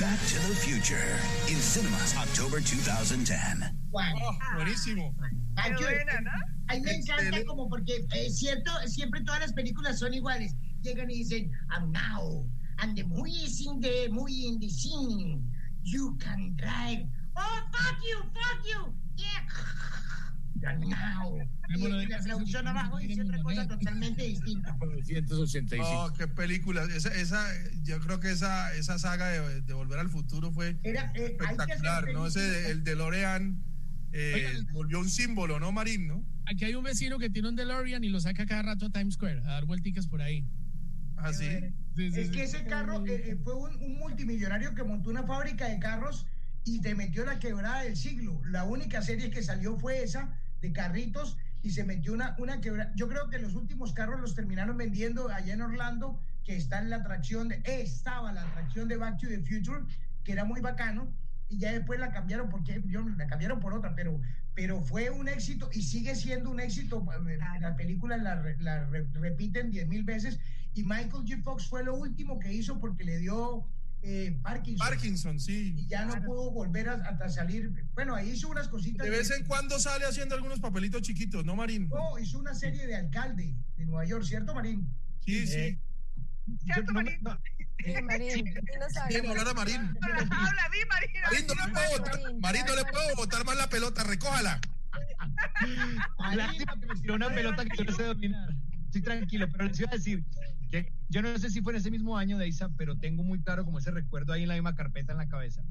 Back to the Future in cinemas October 2010. Juan. Oh, buenísimo. Ay, Qué yo- buena, ¿no? A mí me encanta Excelente. como porque es cierto, siempre todas las películas son iguales. Llegan y dicen, I'm now, and the movie is in the movie in the scene. You can drive. Oh, fuck you, fuck you. Yeah. And now. Y la traducción abajo dice otra cosa totalmente distinta. 1985. Oh, qué película. Esa, esa, yo creo que esa, esa saga de, de Volver al Futuro fue Era, eh, espectacular, ¿no? Ese, el DeLorean eh, Oigan. volvió un símbolo, ¿no, Marín? ¿no? Aquí hay un vecino que tiene un DeLorean y lo saca cada rato a Times Square a dar vuelticas por ahí. Ah, sí. Sí, sí, Es que ese carro eh, eh, fue un, un multimillonario que montó una fábrica de carros y te metió la quebrada del siglo. La única serie que salió fue esa de carritos y se metió una, una quebrada. Yo creo que los últimos carros los terminaron vendiendo allá en Orlando, que está en la atracción de, estaba la atracción de Back to the Future, que era muy bacano, y ya después la cambiaron porque yo, la cambiaron por otra, pero, pero fue un éxito y sigue siendo un éxito. eh, La película la, re- la re- repiten 10 mil veces y Michael J. Fox fue lo último que hizo porque le dio eh, Parkinson. Parkinson, sí. Y ya no pudo volver a, hasta salir. Bueno, ahí hizo unas cositas. De vez en cuando sale haciendo algunos papelitos chiquitos, ¿no, Marín? No, hizo una serie de alcalde de Nueva York, ¿cierto, Marín? Sí, sí. Eh, ¿Cierto, Marín? no, Sí, Marín, sí hablar a Marín. Habla, di, Marina. Marín, no le puedo botar, Marín, Marín, no le Marín. puedo botar más la pelota, recójala. Lástima que me tiró una pelota que yo no sé dominar. Estoy tranquilo, pero les iba a decir que yo no sé si fue en ese mismo año de Isa, pero tengo muy claro como ese recuerdo ahí en la misma carpeta en la cabeza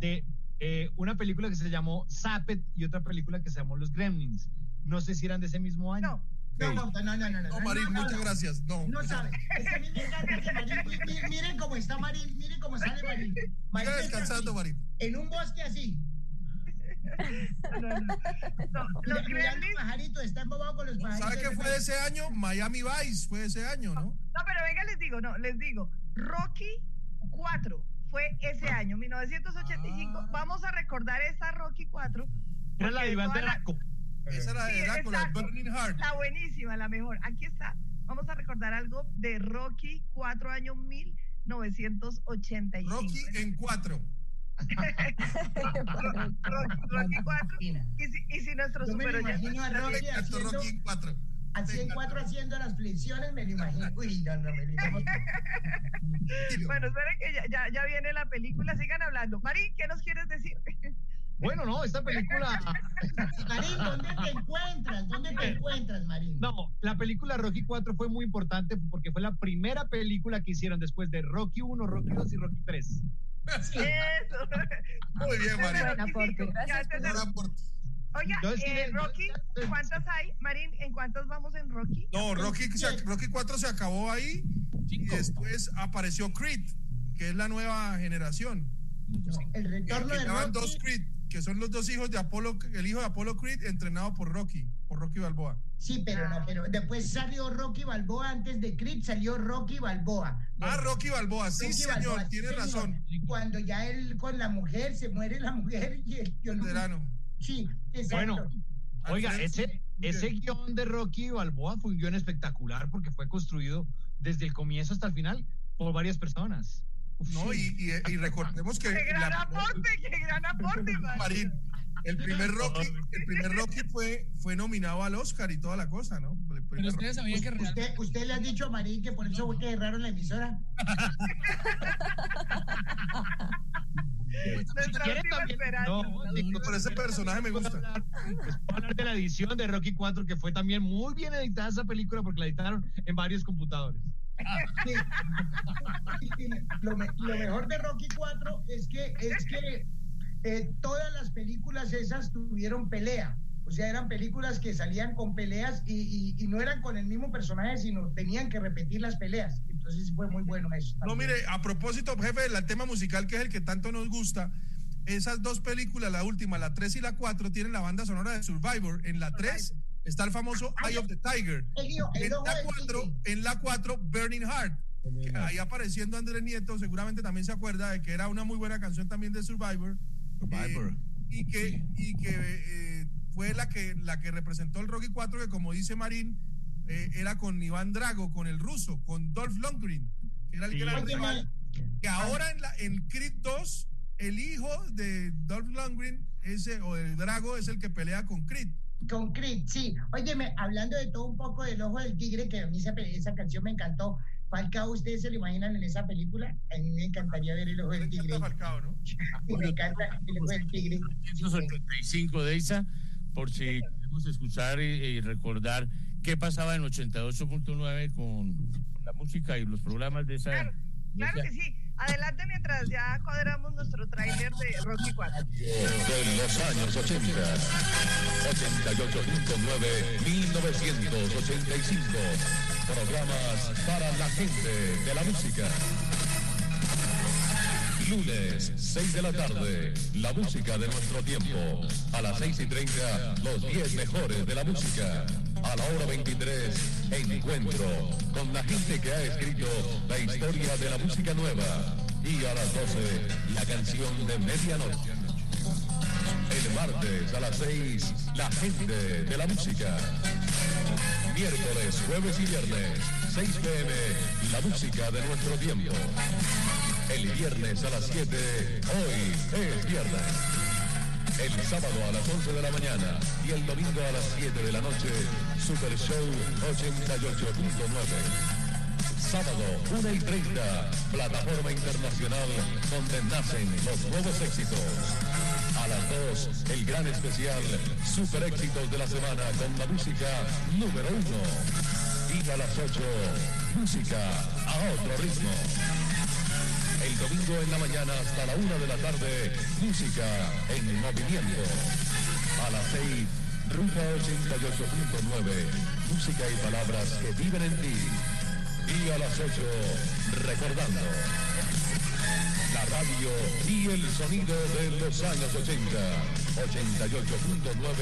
de eh, una película que se llamó Zappet y otra película que se llamó Los Gremlins. No sé si eran de ese mismo año. No, no, no, no, no, no. No, Marín, muchas gracias. No. No sabe. Es que a mí me encanta que Marín, mi- mi- miren cómo está Marín, miren cómo sale Marín. Marín está descansando, Marín. En un bosque así. No, no, no. No, los Gremlins. pajaritos, está embobado con los pajaritos. ¿Sabe qué fue de ese año? Miami Vice fue de ese año, ¿no? No, pero venga, les digo, no, les digo. Rocky 4 fue ese año, 1985. Ah. Vamos a recordar esa Rocky 4. Era la de Iván toda la-. Esa era Sí, de Drácula, exacto. Burning Heart. La buenísima, la mejor. Aquí está. Vamos a recordar algo de Rocky 4 año 1985. Rocky en cuatro. Rocky, Rocky 4. Y si, y si nuestros Yo me super oyentes- imagino a Rocky haciendo, Rocky en cuatro. Así en cuatro haciendo las flexiones, me lo imagino. Uy, no, no, me lo imagino. Bueno, esperen que ya, ya, ya viene la película, sigan hablando. Marín, ¿qué nos quieres decir? Bueno, no, esta película. Marín, ¿dónde te encuentras? ¿Dónde te encuentras, Marín? No, la película Rocky 4 fue muy importante porque fue la primera película que hicieron después de Rocky 1, Rocky 2 y Rocky 3. Eso. Muy bien, Marín. Aporte, gracias por aporte. Oiga, eh, Rocky, ¿cuántas hay? Marín, ¿en cuántos vamos en Rocky? No, Rocky, se- Rocky 4 se acabó ahí y después apareció Creed, que es la nueva generación. El retorno de estaban Rocky. dos Creed, que son los dos hijos de Apolo, el hijo de Apolo Creed entrenado por Rocky, por Rocky Balboa. Sí, pero no, pero después salió Rocky Balboa, antes de Creed salió Rocky Balboa. Ah, Rocky Balboa, sí, Rocky señor, Balboa, tiene señor. razón. Cuando ya él con la mujer, se muere la mujer y el yo no-. Sí, exacto. Bueno, oiga, ese, ese guion de Rocky Balboa fue un guion espectacular porque fue construido desde el comienzo hasta el final por varias personas. No, y, y- y recordemos que ¡Qué gran la- aporte, qué gran aporte, Marín! El primer Rocky, el primer Rocky fue, fue nominado al Oscar y toda la cosa, ¿no? Primer ustedes sabían que Pues, ¿Usted, ¿Usted le ha dicho a Marín que por eso fue que cerraron la emisora? Nuestra ¿Quiere última también? esperanza. No, Por ese personaje me gusta. les puedo hablar de la edición de Rocky 4 que fue también muy bien editada esa película porque la editaron en varios computadores. Sí. Lo, me- lo mejor de Rocky 4 es que, es que eh, todas las películas esas tuvieron pelea. O sea, eran películas que salían con peleas y, y- y no eran con el mismo personaje, sino tenían que repetir las peleas. Entonces fue muy bueno eso. No, mire, a propósito, jefe, el tema musical que es el que tanto nos gusta, esas dos películas, la última, la 3 y la 4, tienen la banda sonora de Survivor. En la 3 está el famoso Eye of the Tiger. El el En la del 4, en la 4 Burning Heart. Que ahí apareciendo Andrés Nieto, seguramente también se acuerda de que era una muy buena canción también de Survivor. Survivor. Eh, y que, y que eh, fue la que, la que representó el Rocky 4, que como dice Marín, eh, era con Iván Drago, con el ruso, con Dolph Lundgren, que era el Sí. gran Óyeme, rival. Que ahora en, la, en Creed 2, el hijo de Dolph Lundgren ese, o de Drago es el que pelea con Creed. Con Creed, sí. Óyeme, hablando de todo un poco del ojo del tigre, que a mí esa, esa canción me encantó. Falcao, ¿ustedes se lo imaginan en esa película? A mí me encantaría ver el ojo del tigre. Falcao, ¿no? Me encanta el ojo del tigre. 175 de ISA, por si queremos escuchar y, y recordar qué pasaba en 88.9 con la música y los programas de esa. Claro, de claro esa- que sí. Adelante mientras ya cuadramos nuestro tráiler de Rocky 4. De los años 80. 88.9, 1985. Programas para la gente de la música. Lunes, 6 de la tarde, la música de nuestro tiempo. A las 6 y 30, los 10 mejores de la música. A la hora 23, encuentro con la gente que ha escrito la historia de la música nueva. Y a las 12, la canción de medianoche. El martes a las 6, la gente de la música. Miércoles, jueves y viernes, 6 pm, la música de nuestro tiempo. El viernes a las 7, hoy es viernes. El sábado a las 11 de la mañana y el domingo a las 7 de la noche, Super Show 88.9. Sábado, 1 y 30, plataforma internacional donde nacen los nuevos éxitos. A las 2, el gran especial, super éxitos de la semana con la música número 1. Y a las 8, música a otro ritmo. El domingo en la mañana hasta la 1 de la tarde, música en movimiento. A las 6, Ruta 88.9, música y palabras que viven en ti. Y a las 8, recordando. La radio y el sonido de los años 80. 88.9,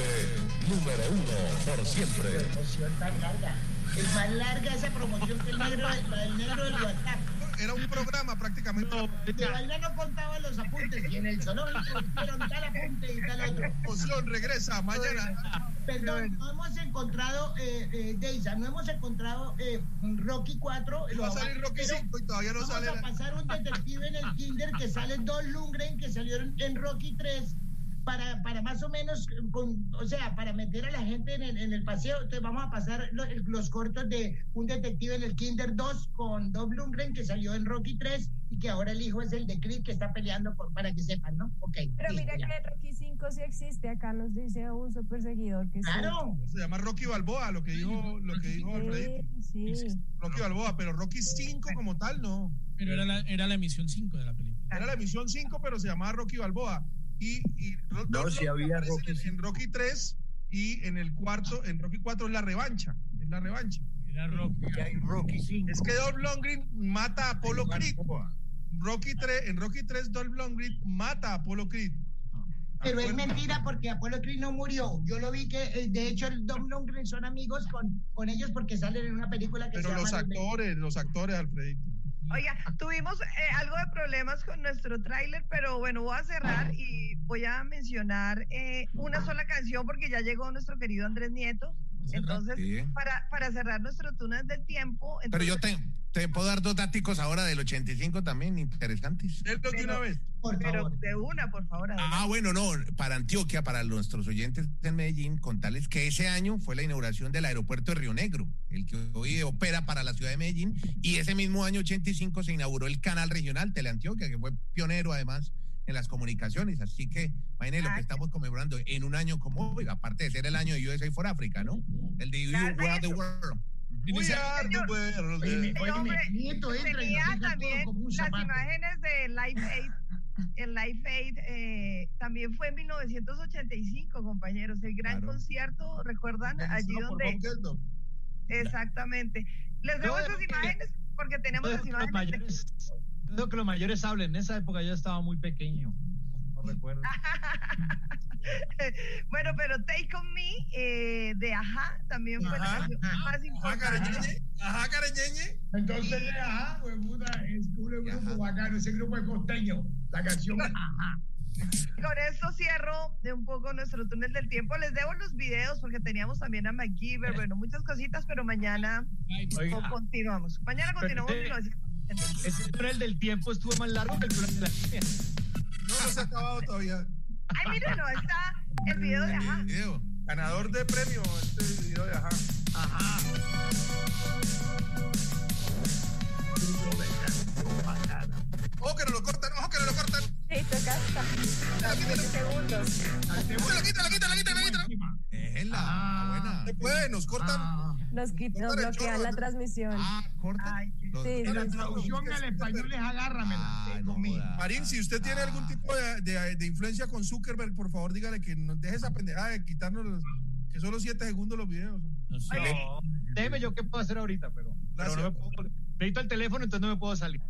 número uno por siempre. Promoción tan larga. Es más larga esa promoción que el negro, del negro del WhatsApp. Era un programa prácticamente. De vaina no contaba los apuntes y en el zoológico hicieron tal apunte y tal otro. Emoción regresa mañana. Perdón, no hemos encontrado, eh, eh, Deisa, no hemos encontrado eh, Rocky 4. Va a salir Rocky pero 5 y todavía no vamos sale. a la- pasar un detective en el Kinder que sale Don Lundgren, que salieron en Rocky 3. Para, para más o menos, con, o sea, para meter a la gente en el, en el paseo, entonces vamos a pasar lo- los, cortos de un detective en el Kinder 2 con Doug Lundgren, que salió en Rocky 3 y que ahora el hijo es el de Creed, que está peleando por, para que sepan, ¿no? Ok. Pero listo, mira ya. que Rocky 5 sí existe, acá nos dice un super seguidor que sí. Claro. Se llama Rocky Balboa, lo que dijo, lo que dijo Alfredito. Sí, sí. Rocky Balboa, pero Rocky 5 como tal no. Pero era la, era la emisión 5 de la película. Era la emisión 5, pero se llamaba Rocky Balboa. Y, No, había Rocky en, en Rocky 3 y en el cuarto, en Rocky 4 es la revancha. Es la revancha. Era Rocky. Ya hay Rocky 5. Es que Dolph Lundgren mata a Apollo Creed. Rocky 3, en Rocky 3 Dolph Lundgren mata a Apollo Creed. Pero es mentira porque Apolo Creed no murió. Yo lo vi que, eh, de hecho, el Dom Lundgren son amigos con, con ellos porque salen en una película que Pero se llama... los actores, los actores, Alfredito. Oiga, tuvimos eh, algo de problemas con nuestro tráiler, pero bueno, voy a cerrar y voy a mencionar eh, una sola canción porque ya llegó nuestro querido Andrés Nieto. Entonces, para, para cerrar nuestro túnel del tiempo. Pero yo entonces- te, puedo dar dos dáticos ahora del 85 también, interesantes. de una vez. pero de una, por favor. Ah, adelante. bueno, no, para Antioquia, para nuestros oyentes en Medellín, contarles que ese año fue la inauguración del aeropuerto de Río Negro, el que hoy opera para la ciudad de Medellín, y ese mismo año 85 se inauguró el canal regional Teleantioquia, que fue pionero además en las comunicaciones, así que imagínense lo que estamos conmemorando en un año como hoy, aparte de ser el año de USA for Africa, ¿no? El de You Are the World. We are the world. Oye, hombre, Nieto entra y todo también como un las imágenes de Life Aid. El Life Aid eh, también fue en 1985, compañeros. El gran Claro. concierto, ¿recuerdan? Allí donde. Exactamente. Les Yo dejo de esas que- imágenes porque tenemos las imágenes. de- mayores, yo dejo que los mayores hablen. En esa época yo estaba muy pequeño. No recuerdo. bueno, pero Take On Me eh, de Aja también fue la Ajá, canción más importante. Ajá, careñeñe. Entonces, ajá, pues puta, es un grupo bacano, ese grupo es costeño. La canción, ajá. Con esto cierro de un poco nuestro túnel del tiempo. Les debo los videos porque teníamos también a MacGyver, bueno, muchas cositas, pero mañana Oiga. continuamos. Mañana Pero continuamos. este- 1980. Ese túnel del tiempo estuvo más largo que el túnel de la línea. No, no se ha acabado todavía. Ay, mírenlo, está el video de Ajá. Ganador de premio este video de Ajá. Ojo que no lo cortan, ojo que no lo cortan. Sí, toca hasta 20 segundos. Quítala, quítala, quítala, quítala, quítala. Es la buena. Se puede, nos cortan. Nos, nos bloquean la transmisión. Ah, corta. Ay, Sí, La sí. traducción al español es agárramela. Ay, no conmigo. joda. Marín, si usted tiene algún tipo de, de- de influencia con Zuckerberg, por favor dígale que nos deje esa pendejada de quitarnos los, que solo 7 segundos los videos. No sé. No, déjeme yo qué puedo hacer ahorita, pero, pero no me puedo, necesito el teléfono, entonces no me puedo salir.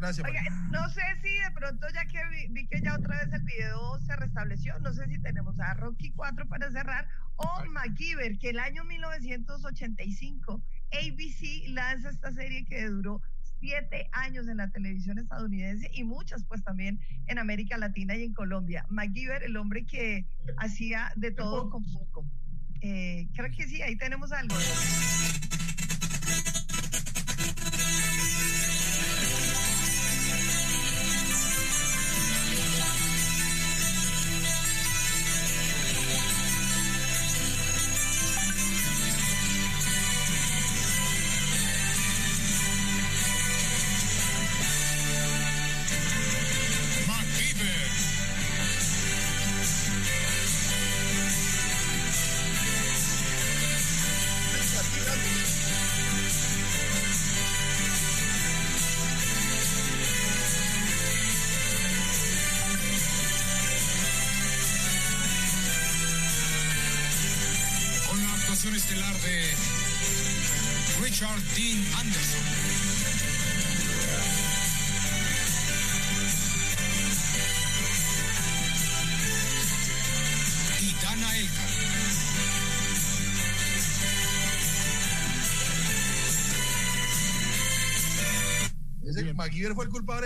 Gracias, Oiga, Marín. no sé si de pronto, ya que vi, vi que ya otra vez el video se restableció, no sé si tenemos a Rocky 4 para cerrar o MacGyver, que el año 1985 ABC lanza esta serie que duró siete años en la televisión estadounidense y muchas pues también en América Latina y en Colombia. MacGyver, el hombre que hacía de todo con poco. Eh, creo que sí, ahí tenemos algo.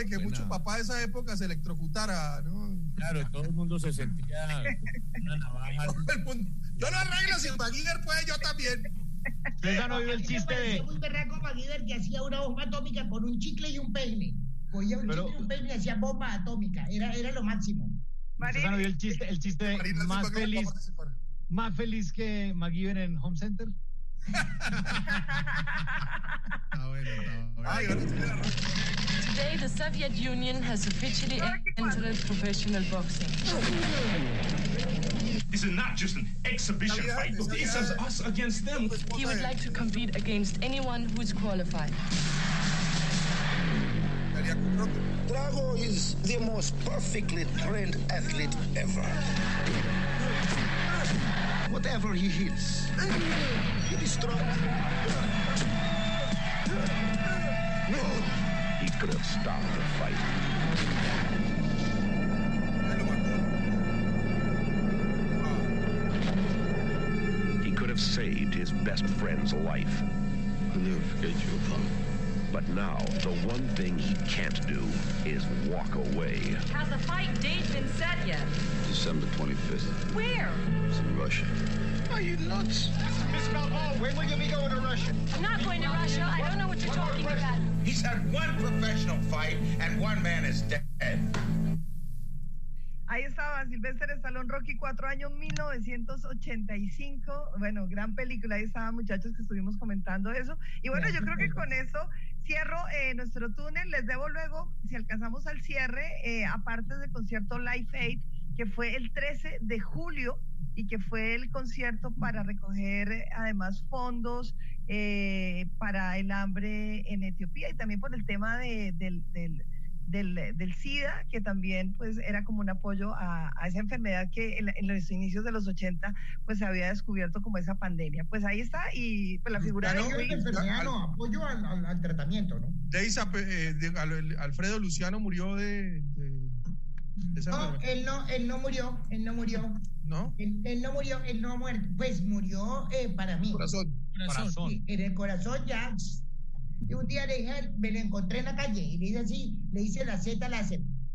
Que Buena. muchos papás de esa época se electrocutara, ¿no? Claro, todo el mundo se sentía una navaja. Yo lo arreglo, si MacGyver puede, yo también. Ustedes han oído el chiste de. muy berraco MacGyver que hacía una bomba atómica con un chicle y un peine. Cogía un Pero- chicle y un peine y hacía bomba atómica. Era, era lo máximo. Usted no vio el chiste, el chiste de Marina más Silva, ¿cómo va a feliz, más feliz que McGiven en Home Center. Está bueno, está bueno. Ay, ahora sí la Today, the Soviet Union has officially entered professional boxing. This is not just an exhibition fight. This is us against them. He would like to compete against anyone who is qualified. Drago is the most perfectly trained athlete ever. Whatever he hits, he destroys. No, he could have stopped the fight. He could have saved his best friend's life. I'll never forget you, Apollo. But now, the one thing he can't do is walk away. Has the fight date been set yet? December 25th. Where? It's in Russia. Are you nuts? Miss Calhoun, when will you be going to Russia? I'm not going to Russia. I don't know what you're talking about. He's had one professional fight and one man is dead. Ahí estaba Sylvester Stallone, Rocky, cuatro años, 1985. Bueno, gran película. Ahí estaban muchachos que estuvimos comentando eso. Y bueno, yo creo que con eso cierro eh, nuestro túnel. Les debo luego, si alcanzamos al cierre, eh, aparte del concierto Live Aid, que fue el 13 de julio y que fue el concierto para recoger además fondos eh, para el hambre en Etiopía y también por el tema de- del, del, del, del SIDA, que también pues era como un apoyo a, a esa enfermedad que en, en los inicios de los 80 pues se había descubierto como esa pandemia. Pues ahí está y pues la figura de enfermedad, no, apoyo al, al- al tratamiento, ¿no? Deisa, eh, de- Al- Alfredo Luciano murió de, de- de esa No, él no, él no murió, él no murió. ¿No? Él, él no murió, él no ha muerto. Pues murió eh, para mí. Corazón. Corazón. Sí, en el corazón ya. Y un día le dije, me lo encontré en la calle y le hice así, le hice la Z láser.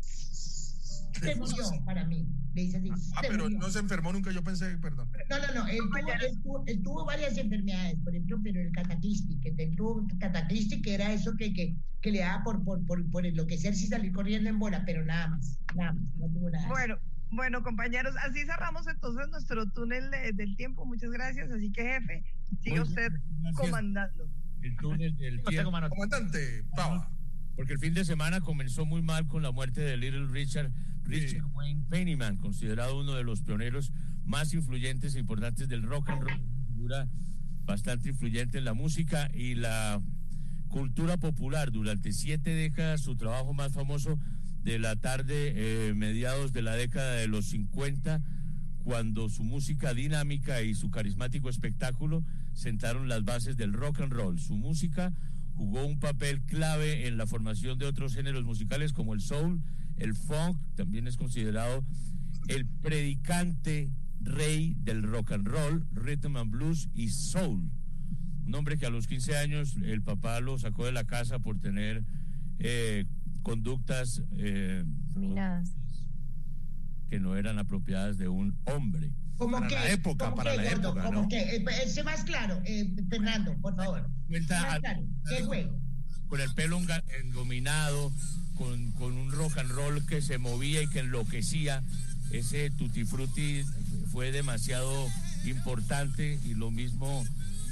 Se murió para mí. Le hice así. Ah, se pero murió. no se enfermó nunca, yo pensé, perdón. No, no, no. Él tuvo, él, tuvo, él tuvo varias enfermedades, por ejemplo, pero el cataclistic, que él tuvo cataclistic, que era eso que, que, que le daba por, por, por, por enloquecerse y salir corriendo en bola, pero nada más, nada más, no tuvo nada. Bueno, bueno, compañeros, así cerramos entonces nuestro túnel de- del tiempo. Muchas gracias. Así que, jefe, siga Muy usted gracias. comandando. El túnel del tiempo. Comandante, Pava. Porque el fin de semana comenzó muy mal con la muerte de Little Richard, Richard Wayne Pennyman, considerado uno de los pioneros más influyentes e importantes del rock and roll, una figura bastante influyente en la música y la cultura popular. Durante siete décadas, su trabajo más famoso de la tarde, eh, mediados de la década de los 50, cuando su música dinámica y su carismático espectáculo sentaron las bases del rock and roll. Su música jugó un papel clave en la formación de otros géneros musicales como el soul, el funk, también es considerado el predicante rey del rock and roll, rhythm and blues y soul. Un hombre que a los 15 años el papá lo sacó de la casa por tener eh, conductas eh. Que no eran apropiadas de un hombre. ¿Cómo Para que? la época, ¿Cómo para que, la gordo? época, ¿Cómo ¿no? que? Eh, sé más claro, eh, Fernando, por favor. Cuenta Más a- claro. ¿Qué fue? con el pelo engominado, con, con un rock and roll que se movía y que enloquecía. Ese Tutti Frutti fue demasiado importante y lo mismo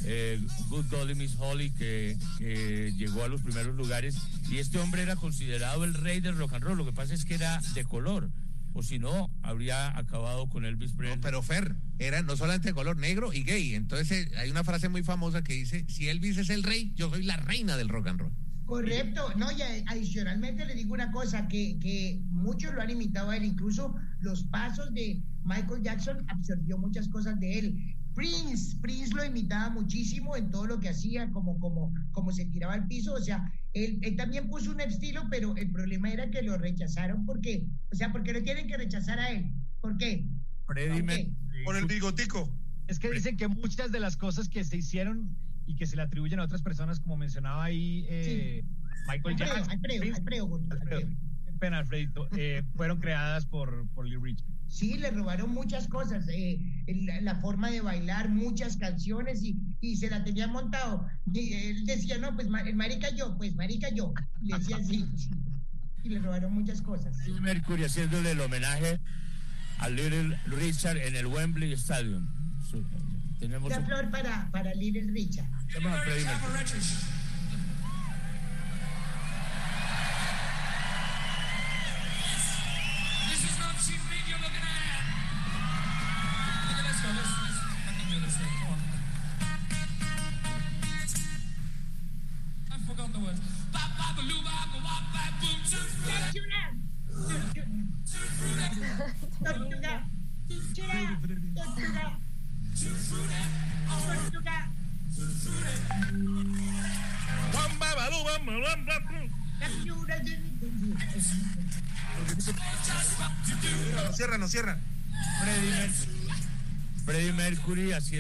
eh, Good Golly Miss Holly que, que llegó a los primeros lugares. Y este hombre era considerado el rey del rock and roll. Lo que pasa es que era de color. O si no, habría acabado con Elvis Presley. Pero Fer, era no solamente de color negro y gay. Entonces eh, hay una frase muy famosa que dice, si Elvis es el rey, yo soy la reina del rock and roll. Correcto, no, y adicionalmente le digo una cosa, que, que muchos lo han imitado a él, incluso los pasos de Michael Jackson absorbió muchas cosas de él. Prince, Prince lo imitaba muchísimo en todo lo que hacía, como, como, como se tiraba al piso, o sea, él, él también puso un estilo, pero el problema era que lo rechazaron porque, o sea, porque lo tienen que rechazar a él. ¿Por qué? Freddie ¿Por el bigotico. Es que dicen que muchas de las cosas que se hicieron y que se le atribuyen a otras personas, como mencionaba ahí eh, Michael Alfredo, Jackson, Alfredo, Prince, Alfredo, Alfredo, Alfredo. pena, Alfredito, eh, fueron creadas por, por Little Richard. Sí, le robaron muchas cosas, eh, la, la forma de bailar, muchas canciones y, y se la tenían montado. Y él decía, no, pues el marica yo, pues marica yo. Le decía así. Y le robaron muchas cosas. Freddie Mercury haciéndole el homenaje a Little Richard en el Wembley Stadium. Tenemos La flor para, para Little Richard. Vamos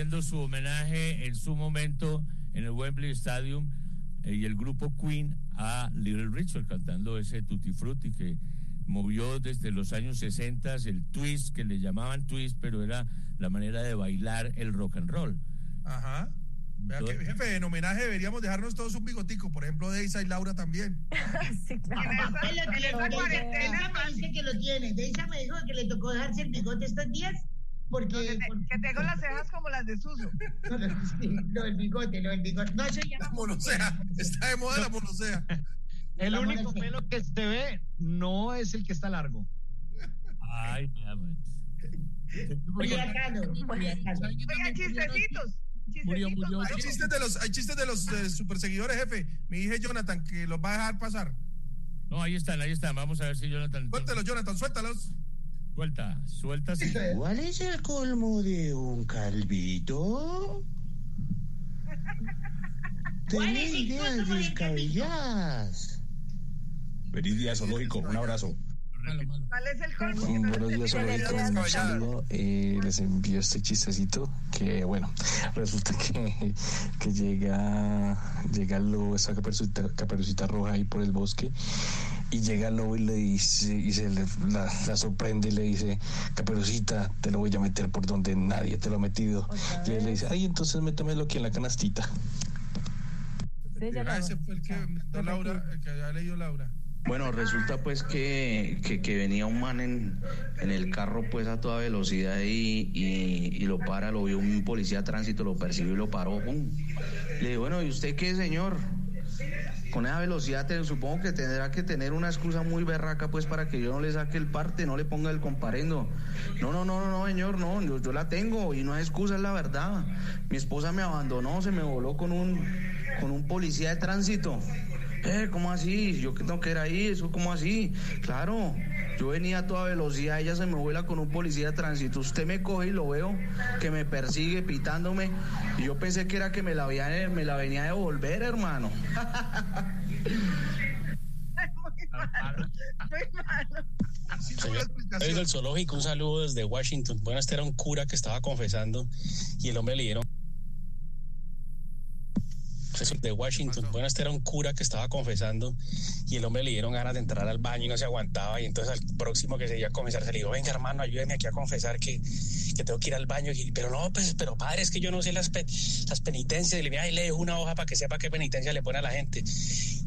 Haciendo su homenaje en su momento en el Wembley Stadium eh, y el grupo Queen a Little Richard cantando ese Tutti Frutti que movió desde los años 60 el twist que le llamaban twist pero era la manera de bailar el rock and roll. Ajá. Vea que, jefe, en homenaje deberíamos dejarnos todos un bigotico. Por ejemplo, Deisa y Laura también. sí, claro. Él lo tiene, esa cuarentena, Deisa me dice que lo tiene. Deisa me dijo que le tocó dejarse el bigote estos días porque... Que, te- que tengo las cejas como las de Suso. No, no, sí, lo del bigote, lo del bigote. No, eso ya La monosea. Está de moda la monosea. El La único pelo que se ve no es el que está largo. Ay. Culiacano, Culiacano. Oiga, chistecitos. Murió, chistecitos, murió. Hay chistes de los, hay chistes de los eh, super seguidores, jefe. Mi hija Jonathan, que los va a dejar pasar. No, ahí están, ahí están. Vamos a ver si Jonathan. Suéltalos, Jonathan, suéltalos. Suelta, suelta. sí. ¿Cuál es el colmo de un calvito? ¿Cuál Tenía es el ideas descabelladas. Feliz día zoológico, un abrazo. Malo, malo. ¿Cuál es el colmo? Buenos días, zoológico. Un saludo. Eh, les envío este chistecito que, bueno, resulta que, que llega, llega el lobo, esa caperucita, caperucita roja ahí por el bosque, y llega lobo y le dice, y se le- la, la sorprende y le dice, caperucita, te lo voy a meter por donde nadie te lo ha metido. Y él le dice, ay, entonces métamelo aquí en la canastita. Ah, ese fue el que inventó Laura, el que había leído Laura. Bueno, resulta pues que, que, que venía un man en, en el carro pues a toda velocidad y, y, y lo para, lo vio un policía de tránsito, lo persiguió y lo paró. pum. Le digo, bueno, ¿y usted qué, señor? Con esa velocidad te- supongo que tendrá que tener una excusa muy berraca pues para que yo no le saque el parte, no le ponga el comparendo. No, no, no, no, señor, no, yo, yo la tengo y no es excusa, es la verdad. Mi esposa me abandonó, se me voló con un, con un policía de tránsito. Eh, ¿cómo así? Yo que tengo que ir ahí, eso cómo así. Claro, yo venía a toda velocidad, ella se me vuela con un policía de tránsito. Usted me coge y lo veo que me persigue pitándome. Y yo pensé que era que me la, había, me la venía a devolver, hermano. Muy malo. Señor del zoológico, un saludo desde Washington. Bueno, este era un cura que estaba confesando y el hombre le dieron. De Washington. Bueno, este era un cura que estaba confesando y el hombre le dieron ganas de entrar al baño y no se aguantaba. Y entonces al próximo que se iba a confesar, se le dijo: Venga, hermano, ayúdeme aquí a confesar que, que tengo que ir al baño. Y, pero no, pues, pero padre, es que yo no sé las, las penitencias. Y le dije: Ay, le dejo una hoja para que sepa qué penitencia le pone a la gente.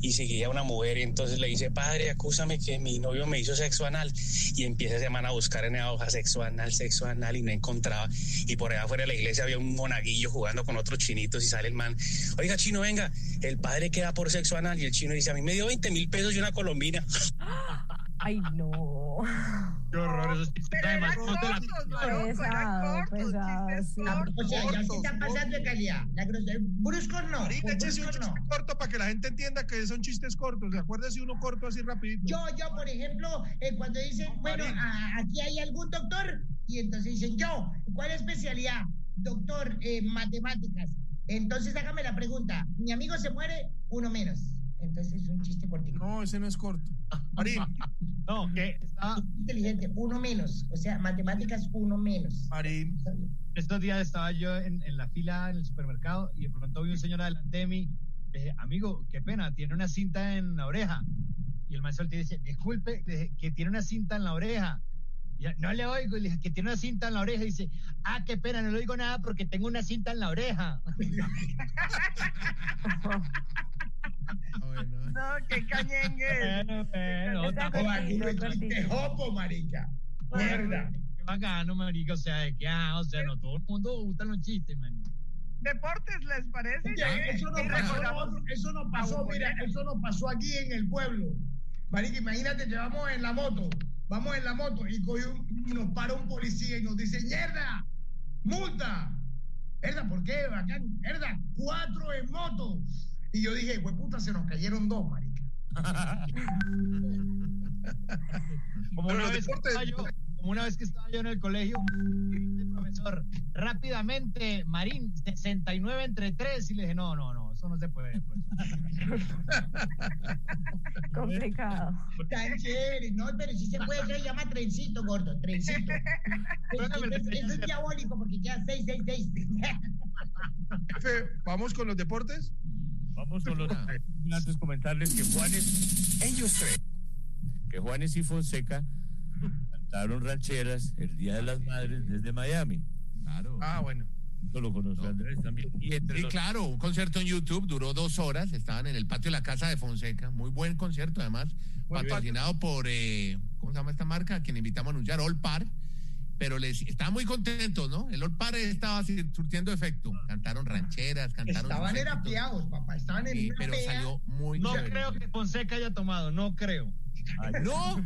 Y seguía una mujer y entonces le dice: Padre, acúsame que mi novio me hizo sexo anal. Y empieza esa semana a buscar en esa hoja sexo anal, sexo anal y no encontraba. Y por allá afuera de la iglesia había un monaguillo jugando con otros chinitos y sale el man. Oiga, chino, venga, el padre queda por sexo anal y el chino dice: A mí me dio 20 mil pesos y una colombina. Ay, no. Qué horror, esos chistes además no te la- Pesado, pesado, sí. O sea, ya se está pasando de calidad. La grosería. Brusco no. Marica, con échese un chiste no. corto para que la gente entienda que son chistes cortos. Acuérdese uno corto así rapidito. Yo, yo, por ejemplo, eh, cuando dicen, bueno, a- aquí hay algún doctor, y entonces dicen, yo, ¿cuál especialidad? Doctor, eh, matemáticas. Entonces hágame la pregunta, mi amigo se muere, uno menos. Entonces es un chiste cortito. No, ese no es corto. Marín. No, que está. Inteligente, uno menos. O sea, matemáticas, uno menos. Marín. Estos días estaba yo en, en la fila en el supermercado y de pronto vi un señor adelante de mí. Le dije, amigo, qué pena, tiene una cinta en la oreja. Y el maestro dice, disculpe, le dije, que tiene una cinta en la oreja. Y yo, no le oigo, y le dije, que tiene una cinta en la oreja. Y dice, ah, qué pena, no le digo nada porque tengo una cinta en la oreja. No, qué cañengue. Bueno, bueno, Está cortito, Aquí no cortito. existe jopo, marica. Mierda. bacano, marica, o sea, de que, ah, o sea, no todo el mundo gusta los chistes, marica. Deportes, ¿les parece? Ya que- eso, no que pasó, eso no pasó, mira, eso no pasó aquí en el pueblo. Marica, imagínate que vamos en la moto, vamos en la moto y un- nos para un policía y nos dice, ¡Mierda! ¡Multa! ¿Herda por qué? Bacán, ¿Herda? Cuatro en moto. Y yo dije, pues puta, se nos cayeron dos, marica. Como una, vez que deportes- estaba yo, como una vez que estaba yo en el colegio, el profesor, rápidamente, Marín, 69 entre 3, y le dije, no, no, no, eso no se puede, profesor. Complicado. Tan chévere, no, pero sí se puede, se llama trencito, gordo, trencito. Eso, es diabólico porque queda 666. Jefe, vamos con los deportes. Vamos con los antes comentarles que Juanes, ellos tres, que Juanes y Fonseca cantaron rancheras el Día de las Madres desde Miami. Claro. Ah, bueno. Esto lo conoce Andrés también. Y entre Sí, los- claro, un concierto en YouTube duró dos horas, estaban en el patio de la casa de Fonseca, muy buen concierto además, patrocinado por, eh, ¿cómo se llama esta marca? A quien invitamos a anunciar, All Par, pero les estaban muy contentos, ¿no? El All Par estaba sur- surtiendo efecto, cantaron rancheras, cantaron... Estaban sus era éxitos. piados, papá, estaban en Sí, una pero pea. salió muy No chévere. creo que Fonseca haya tomado, no creo. Ay, No,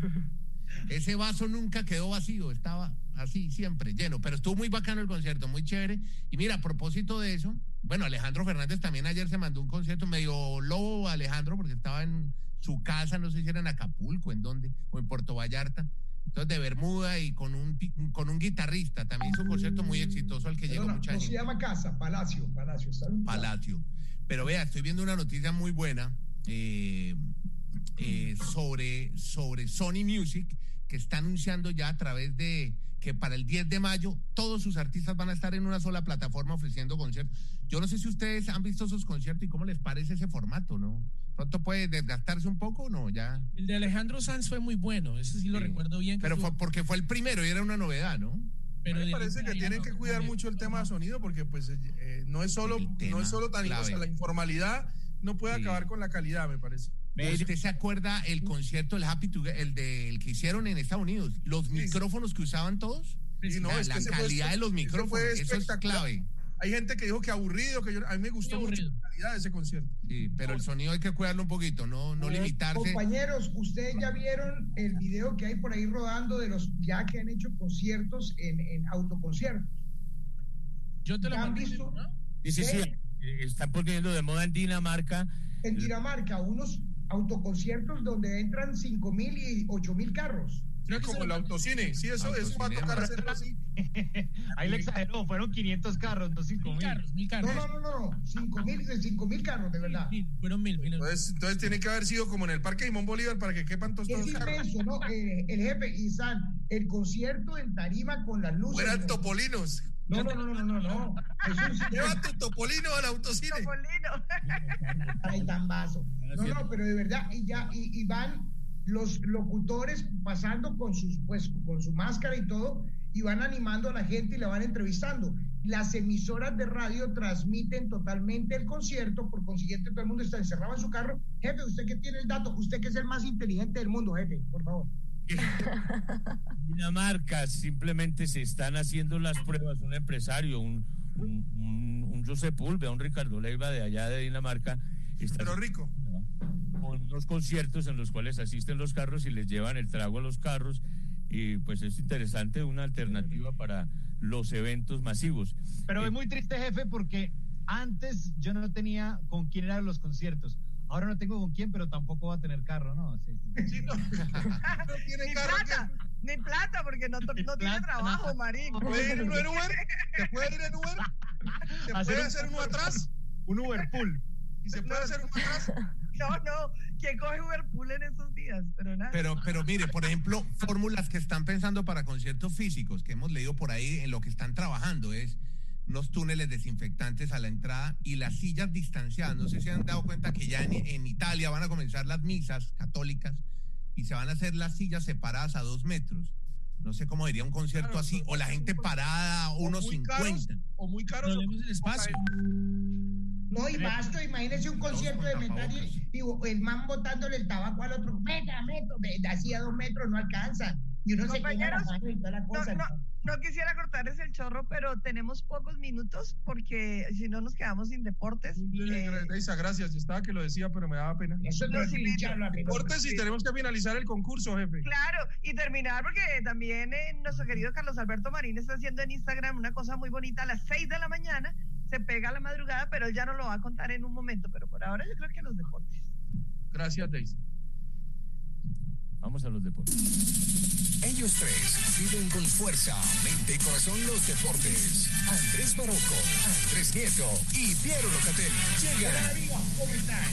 ese vaso nunca quedó vacío, estaba así, siempre lleno. Pero estuvo muy bacano el concierto, muy chévere. Y mira, a propósito de eso, bueno, Alejandro Fernández también ayer se mandó un concierto medio lobo Alejandro, porque estaba en su casa, no sé si era en Acapulco, en dónde, o en Puerto Vallarta. Entonces, de Bermuda y con un, con un guitarrista. También hizo un concierto muy exitoso al que llegó Perdona, mucha no se llama casa, Palacio, Palacio. Palacio. Pero vea, estoy viendo una noticia muy buena eh, eh, sobre, sobre Sony Music, que está anunciando ya a través de que para el 10 de mayo todos sus artistas van a estar en una sola plataforma ofreciendo conciertos. Yo no sé si ustedes han visto esos conciertos y cómo les parece ese formato, ¿no? Pronto puede desgastarse un poco o no, ya. El de Alejandro Sanz fue muy bueno, ese sí lo Sí. recuerdo bien. Pero fue porque fue el primero y era una novedad, ¿no? pero me de parece que tienen no, que cuidar mucho el tema de sonido porque pues eh, no es solo no es solo tan o sea, la informalidad no puede Sí. acabar con la calidad, me parece. ¿Usted se acuerda el concierto, el Happy Together, el, de, el que hicieron en Estados Unidos? Los micrófonos que usaban todos. Y no, la es que la ese fue calidad de los micrófonos, eso es clave. Hay gente que dijo que aburrido, que yo, a mí me gustó mucho la calidad de ese concierto. Sí, pero el sonido hay que cuidarlo un poquito, no, no limitarse. Compañeros, ustedes ya vieron el video que hay por ahí rodando de los ya que han hecho conciertos en, en autoconciertos. Yo te lo ¿Ya han visto? ¿no? Sí, sí, sí. Sí. eh, Están poniendo de moda en Dinamarca. En Dinamarca, unos autoconciertos donde entran 5 mil y 8 mil carros. Creo que como el autocine, sí, eso, eso va a Autocine, tocar hacerlo así. Ahí le exageró, fueron 500 carros, no 5 Mil carros, mil No, carros. no, no, no, no. 5 mil, de 5 mil carros, de verdad. Mil, fueron mil, mil. Entonces, entonces tiene que haber sido como en el Parque Simón Bolívar para que quepan todos Es los carros. inmenso, ¿no? Eh, el jefe, Isan, el concierto en Tarima con las luces. Fueran ¿no? topolinos. No, no, no, no, no, no. Lleva tu topolino al autocine. Topolino. Ay, tan vaso. No, no, pero de verdad, y ya, y, y van los locutores pasando con sus, pues, con su máscara y todo, y van animando a la gente y la van entrevistando. Las emisoras de radio transmiten totalmente el concierto, por consiguiente todo el mundo está encerrado en su carro. Jefe, usted que tiene el dato, usted que es el más inteligente del mundo, jefe, por favor. Dinamarca simplemente se están haciendo las pruebas. Un empresario, un, un, un, un Josep Ulve, un Ricardo Leiva de allá de Dinamarca, está Pero rico. Con unos conciertos en los cuales asisten los carros y les llevan el trago a los carros. Y pues es interesante, una alternativa para los eventos masivos. Pero Eh, es muy triste, jefe, porque antes yo no tenía con quién eran los conciertos. Ahora no tengo con quién, pero tampoco va a tener carro, ¿no? Sí, sí. Sí, no. No tiene Ni carro. plata, ni plata, porque no, no tiene trabajo, nada. Marín. ¿que- ¿Puede ir uno en Uber? ¿Se puede ir en Uber? ¿Se Hacer puede un- hacer uno atrás? Un Uber pool. ¿Y se puede hacer uno atrás? No, no, ¿quién coge Uberpool en esos días? Pero nada. Pero, pero mire, por ejemplo, fórmulas que están pensando para conciertos físicos, que hemos leído por ahí en lo que están trabajando, es unos túneles desinfectantes a la entrada y las sillas distanciadas. No sé si han dado cuenta que ya en, en Italia van a comenzar las misas católicas y se van a hacer las sillas separadas a dos metros. No sé cómo diría un concierto Claro, así, o la gente parada unos muy caros, 50. O muy caros. o- Problemas del espacio. No, y basto, imagínese un concierto de metal y, y el man botándole el tabaco al otro, meta, metro, así a dos metros no alcanzan. Y uno se quema la Compañeros, mano y toda la No, cosa. no, no quisiera cortarles el chorro, pero tenemos pocos minutos porque si no nos quedamos sin deportes. Eh, Deisa, gracias. Yo estaba que lo decía, pero me daba pena. Nosotros Deportes y tenemos que finalizar el concurso, jefe. Claro, y terminar porque también eh, nuestro querido Carlos Alberto Marín está haciendo en Instagram una cosa muy bonita a las 6 de la mañana. Se pega a la madrugada, pero él ya nos lo va a contar en un momento. Pero por ahora yo creo que los deportes. Gracias, Deisa. Vamos a los deportes. Ellos tres viven con fuerza, mente y corazón los deportes. Andrés Barroco, Andrés Nieto y Piero Locatelli llegan. ¿Cómo están?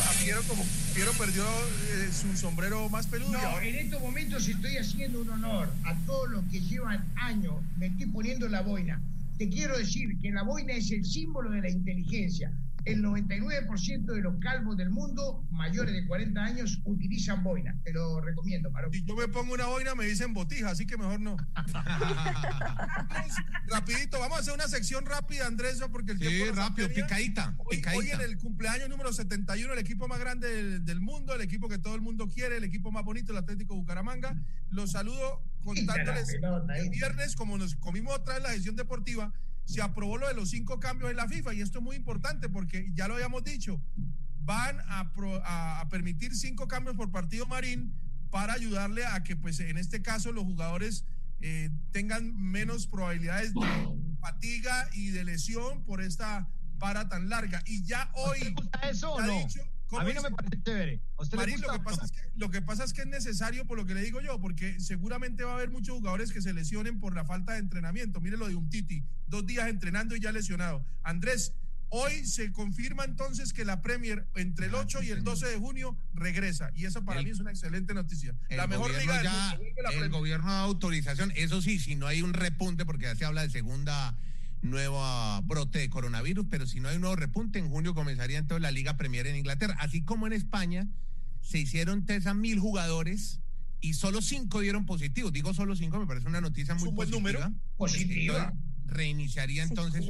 Ah, Piero, como, Piero perdió eh, su sombrero más peludo. No, en estos momentos estoy haciendo un honor a todos los que llevan años, me estoy poniendo la boina. Te quiero decir que la boina es el símbolo de la inteligencia. El 99% de los calvos del mundo mayores de 40 años utilizan boina. Te lo recomiendo, Maro. Si yo me pongo una boina, me dicen botija, así que mejor no. Vamos, Rapidito, vamos a hacer una sección rápida, Andrés, porque el Sí, tiempo rápido, picadita, Hoy, picadita. hoy en el cumpleaños número 71, el equipo más grande del, del mundo, el equipo que todo el mundo quiere, el equipo más bonito, el Atlético Bucaramanga. Los saludo contándoles pelota, el viernes, como nos comimos otra vez la gestión deportiva, se aprobó lo de los cinco cambios en la FIFA y esto es muy importante porque ya lo habíamos dicho, van a, pro- a- a permitir cinco cambios por partido marín para ayudarle a que, pues, en este caso, los jugadores eh, tengan menos probabilidades de fatiga y de lesión por esta para tan larga. Y ya hoy. ¿Te gusta eso o no? dicho- ¿cómo A mí no me parece chévere. ¿A usted le Marín, lo que, pasa no? es que, lo que pasa es que es necesario por lo que le digo yo, porque seguramente va a haber muchos jugadores que se lesionen por la falta de entrenamiento. Mire lo de un Titi, dos días entrenando y ya lesionado. Andrés, hoy se confirma entonces que la Premier entre el 8 y el 12 de junio regresa. Y eso para El- mí es una excelente noticia. La mejor liga del ya, mundo, la el Premier. gobierno da autorización. Eso sí, si no hay un repunte, porque ya se habla de segunda nueva brote de coronavirus, pero si no hay un nuevo repunte, en junio comenzaría entonces la Liga Premier en Inglaterra. Así como en España se hicieron test a mil jugadores y solo cinco dieron positivos. Digo solo cinco, me parece una noticia muy un buen positiva. número. Positiva. Entonces, reiniciaría entonces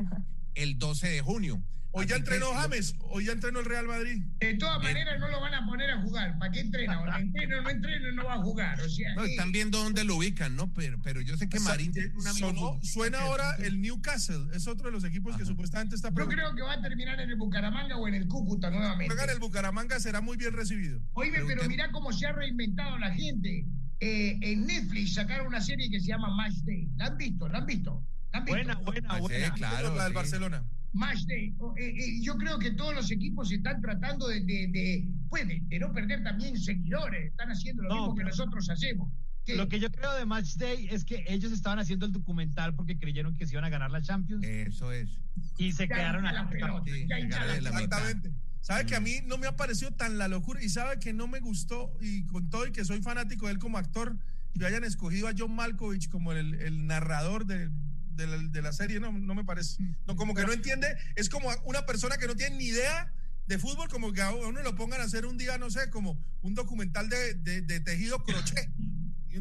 el 12 de junio. Hoy ya entrenó James, hoy ya entrenó el Real Madrid. De todas maneras, no lo van a poner a jugar. ¿Para qué entrena? O entrena o no entrena, no va a jugar. O sea, No, eh, están viendo dónde lo ubican, ¿no? Pero, pero yo sé que Marín tiene un amigo Sonó- suena ahora el Newcastle, es otro de los equipos que supuestamente está yo creo que va a terminar en el Bucaramanga o en el Cúcuta nuevamente. Juega en el Bucaramanga, será muy bien recibido. Oye, pero mira cómo se ha reinventado la gente. Eh, en Netflix sacaron una serie que se llama Match Day. ¿La han visto? ¿La han visto? Buena, buena, Ah, sí, buena. claro, La del sí. Barcelona. Match Day. O, eh, eh, yo creo que todos los equipos están tratando de, de, de, pues, de- de no perder también seguidores. Están haciendo lo No, mismo que nosotros hacemos. ¿Qué? Lo que yo creo de Match Day es que ellos estaban haciendo el documental porque creyeron que se iban a ganar la Champions Eso es. y se Ya quedaron a la la pelota, Sí, ya la de mitad. Exactamente. Sabe que a mí no me ha parecido tan la locura y sabe que no me gustó y con todo y que soy fanático de él como actor, que hayan escogido a John Malkovich como el, el narrador de, de la, de la serie, no, no me parece. No, como que no entiende, es como una persona que no tiene ni idea de fútbol, como que a uno lo pongan a hacer un día, no sé, como un documental de, de- de tejido crochet.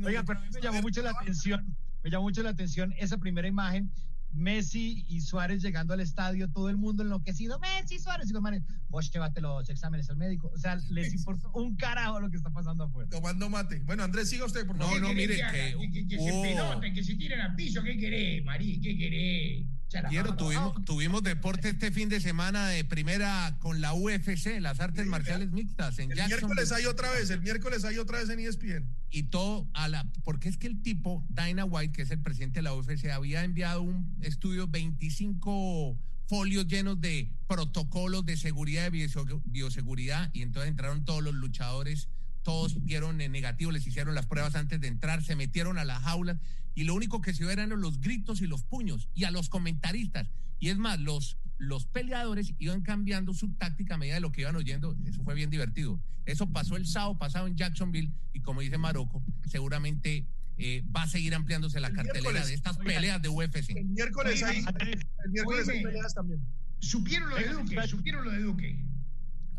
Oiga, pero a mí me llamó mucho la atención, me llamó mucho la atención esa primera imagen, Messi y Suárez llegando al estadio, todo el mundo enloquecido, Messi, Suárez, y los manes, vos llévate los exámenes al médico, o sea, les importa un carajo lo que está pasando afuera. Tomando mate. Bueno, Andrés, siga usted, por No, favor. no, ¿Qué mire, que que, que- que se peloten, que se tiren al piso, ¿qué querés, Marí? ¿Qué querés? Quiero, tuvimos, tuvimos deporte este fin de semana de primera con la UFC, las artes marciales mixtas en El miércoles hay otra vez, el miércoles hay otra vez en ESPN. y todo a la porque es que el tipo Dana White que es el presidente de la UFC había enviado un estudio 25 folios llenos de protocolos de seguridad de bio- bioseguridad y entonces entraron todos los luchadores todos dieron en negativo les hicieron las pruebas antes de entrar se metieron a las jaulas y lo único que se oía eran los gritos y los puños y a los comentaristas y es más los los peleadores iban cambiando su táctica a medida de lo que iban oyendo. Eso fue bien divertido. Eso pasó el sábado pasado en Jacksonville y como dice Marocco, seguramente eh, va a seguir ampliándose la El cartelera de estas peleas de UFC. El miércoles hay, el miércoles hay peleas también. Supieron lo de Duque, supieron lo de Duque.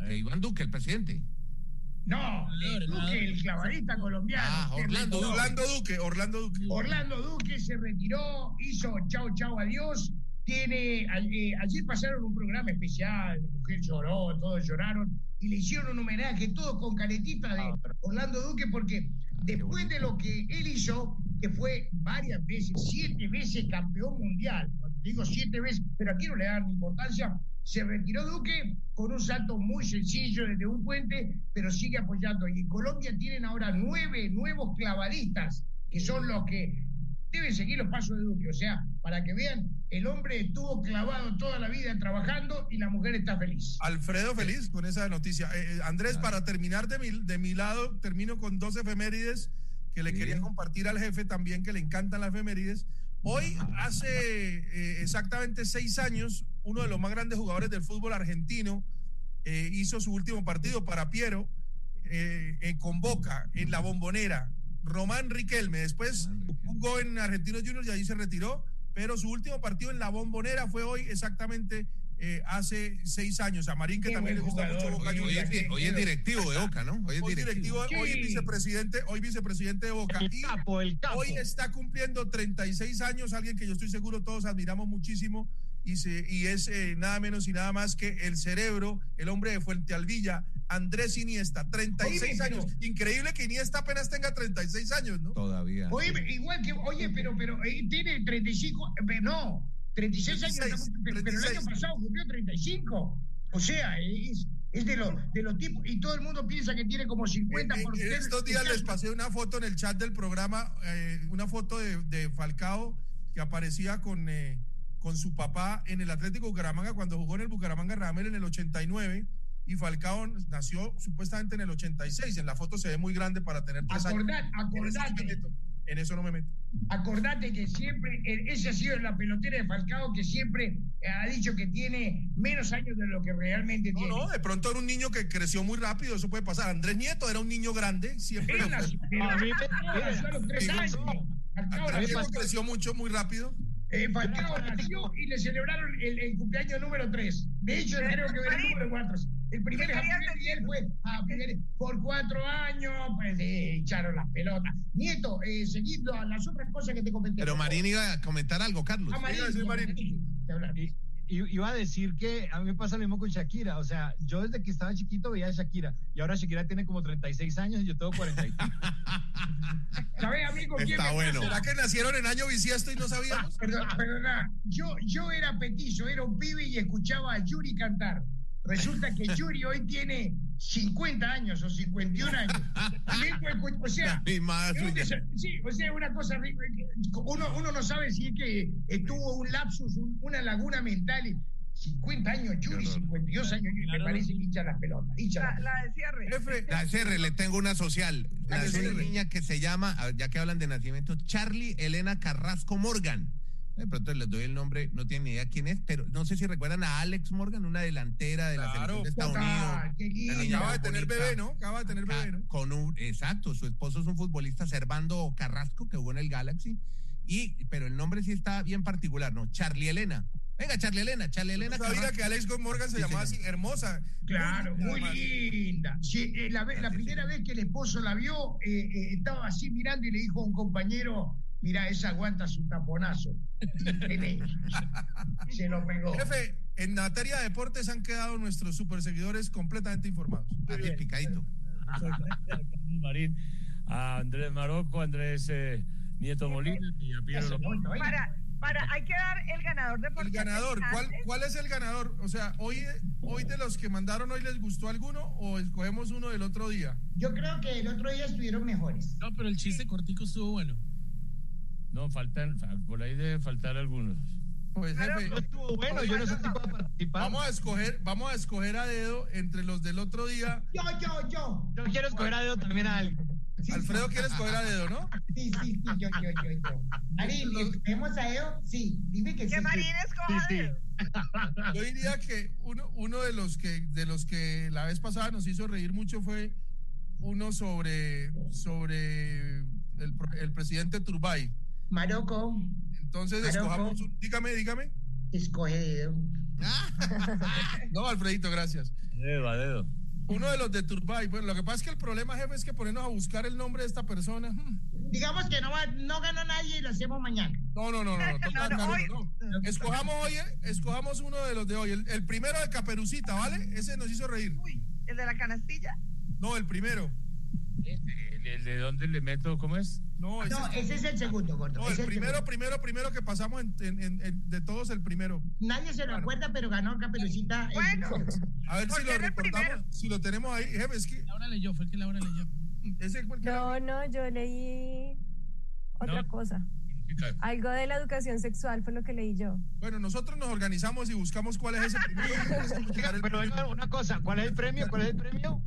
Eh, Iván Duque, el presidente. No, el Duque, el clavadista colombiano. Ah, Orlando retiró. Orlando Duque, Orlando Duque. Orlando Duque se retiró, hizo chao, chao, adiós. Tiene, eh, ayer pasaron un programa especial, la mujer lloró, todos lloraron, y le hicieron un homenaje, todo con caretita de Ah, Orlando Duque, porque después de lo que él hizo, que fue varias veces, siete veces campeón mundial. Cuando digo siete veces, pero aquí no le dan importancia. Se retiró Duque con un salto muy sencillo desde un puente, pero sigue apoyando. Y en Colombia tienen ahora nueve nuevos clavadistas, que son los que deben seguir los pasos de Duque. O sea, para que vean, el hombre estuvo clavado toda la vida trabajando y la mujer está feliz. Alfredo feliz con esa noticia. Eh, eh, Andrés, para terminar de mi, de mi lado, termino con dos efemérides que le quería compartir al jefe también, que le encantan las efemérides. Hoy, hace eh, exactamente seis años, uno de los más grandes jugadores del fútbol argentino eh, hizo su último partido para Piero eh, eh, con Boca en la bombonera. Román Riquelme, después jugó en Argentinos Juniors y ahí se retiró, pero su último partido en la bombonera fue hoy exactamente eh, hace seis años. A Marín, que Qué también le gusta jugador, mucho Boca hoy- Juniors. hoy es- hoy es directivo de Boca, ¿no? Hoy es Hoy directivo. directivo, hoy es vicepresidente, hoy vicepresidente de Boca. y hoy está cumpliendo 36 años, alguien que yo estoy seguro todos admiramos muchísimo. Y, se, y es eh, nada menos y nada más que el cerebro, el hombre de Fuente Alvilla, Andrés Iniesta, 36 Oíme, años. Increíble que Iniesta apenas tenga 36 años, ¿no? Todavía. Oye, igual que, oye, pero, pero eh, tiene 35, eh, no, 36 años, 36, pero, pero el año pasado cumplió 35. O sea, es, es de los de los tipos, y todo el mundo piensa que tiene como 50 por En ser- estos días les pasé una foto en el chat del programa, eh, una foto de, de Falcao que aparecía con, eh, con su papá en el Atlético Bucaramanga cuando jugó en el Bucaramanga Ramel en el 89 y Falcao nació supuestamente en el 86. En la foto se ve muy grande para tener tres años. Acordate, En eso no me. En eso no me meto. Acordate que siempre, eh, ese ha sido la pelotera de Falcao que siempre eh, ha dicho que tiene menos años de lo que realmente tiene. No, de pronto era un niño que creció muy rápido, eso puede pasar. Andrés Nieto era un niño grande, siempre. Él nació- A Falcao nació a los tres Digo, años. Falcao Andrés nació- Nieto creció mucho, muy rápido. Eh, Falcao nació y le celebraron el, el cumpleaños número 3. De hecho, creo que era el número 4. El primer ¿Qué querías Happy Birthday fue Birthday. por cuatro años, pues eh, echaron las pelotas. Nieto, eh, seguido a las otras cosas que te comenté. Pero Marín iba a comentar algo, Carlos. Ah, Marín, Marín. Te Iba a decir que a mí me pasa lo mismo con Shakira. O sea, yo desde que estaba chiquito veía a Shakira y ahora Shakira tiene como 36 años y yo tengo 40. ¿Sabes, amigo? quién Está bueno. pasa? ¿Será que nacieron en año bisiesto y no sabíamos? Perdón, perdona, yo, yo era petizo, era un pibe y escuchaba a Yuri cantar. Resulta que Yuri hoy tiene 50 años o 51 años. A escu- O sea, sí, o sea, una cosa, ri- uno, uno no sabe si es que estuvo un lapsus, un- una laguna mental. y 50 años Yuri, 52 años me parece que hincha las pelotas. hincha La, la de cierre. La CR, le tengo una social. La de una CR. niña que se llama, ya que hablan de nacimiento, Charlie Elena Carrasco Morgan. De pronto les doy el nombre, no tienen ni idea quién es, pero no sé si recuerdan a Alex Morgan, una delantera de la Claro. selección de Estados Ah, Unidos. Acaba de tener bebé, ¿no? Acaba de tener bebé, ¿no? Con un, exacto, su esposo es un futbolista, Servando Carrasco, que jugó en el Galaxy. Y, pero el nombre sí está bien particular, ¿no? Charlie Elena. Venga, Charlie Elena, Charlie Elena No sabía que Alex Morgan se Sí, llamaba así, hermosa. Claro, Muy muy linda. Sí, eh, la, Gracias, primera vez que el esposo la vio, eh, eh, estaba así mirando y le dijo a un compañero, mira, esa aguanta su taponazo. Se lo pegó. Jefe, en materia de deportes han quedado nuestros super seguidores completamente informados. Así picadito. Marín, a Andrés Marocco, Andrés eh, Nieto Molina y a Piero López. Para, para, hay que dar el ganador de El ganador, ¿cuál. ¿cuál es el ganador? O sea, hoy, hoy de los que mandaron, ¿hoy les gustó alguno o escogemos uno del otro día? Yo creo que el otro día estuvieron mejores. No, pero el chiste cortico estuvo bueno. No, faltan, fa- por ahí deben faltar algunos. Pues jefe, No estuvo bueno, yo no sé si puedo participar. vamos a escoger, vamos a escoger a dedo entre los del otro día. Yo, yo, yo. Yo quiero escoger a dedo también a alguien. Alfredo quiere escoger a dedo, ¿no? Sí, sí, sí, yo, yo, yo, yo. Marín, ¿escogemos a Eo? Sí, dime que sí. Que sí. Marín escoja Sí, sí. dedo. Yo diría que uno, uno de los que de los que la vez pasada nos hizo reír mucho fue uno sobre sobre el, pro- el presidente Turbay. Maroco, Entonces Maroco. escojamos un- dígame, dígame. escoge dedo. No, Alfredito, gracias. Dedo, a dedo. Uno de los de Turbay. Bueno, lo que pasa es que el problema, jefe, es que ponernos a buscar el nombre de esta persona. hmm. Digamos que no, va- no ganó nadie y lo hacemos mañana. No, no, no, no. no, hoy- no. Escojamos hoy, eh, escojamos uno de los de hoy. El, el primero de Caperucita, ¿vale? Ese nos hizo reír. Uy, el de la canastilla. No, el primero. Este, el ¿El de dónde le meto? ¿Cómo es? No, No, ese es el segundo, gordo. No, ese el es el primero, segundo. primero, primero que pasamos en- en- en- en- de todos el primero. Nadie se lo acuerda, pero ganó Caperucita. el primero. A ver si lo recordamos, si lo tenemos ahí. Jefe, es que Laura leyó, fue el que Laura leyó. ese fue el que No, no, yo leí otra cosa. Algo de la educación sexual fue lo que leí yo. Bueno, nosotros nos organizamos y buscamos cuál es ese primero. Pero una cosa, ¿cuál es el premio? ¿Cuál es el premio?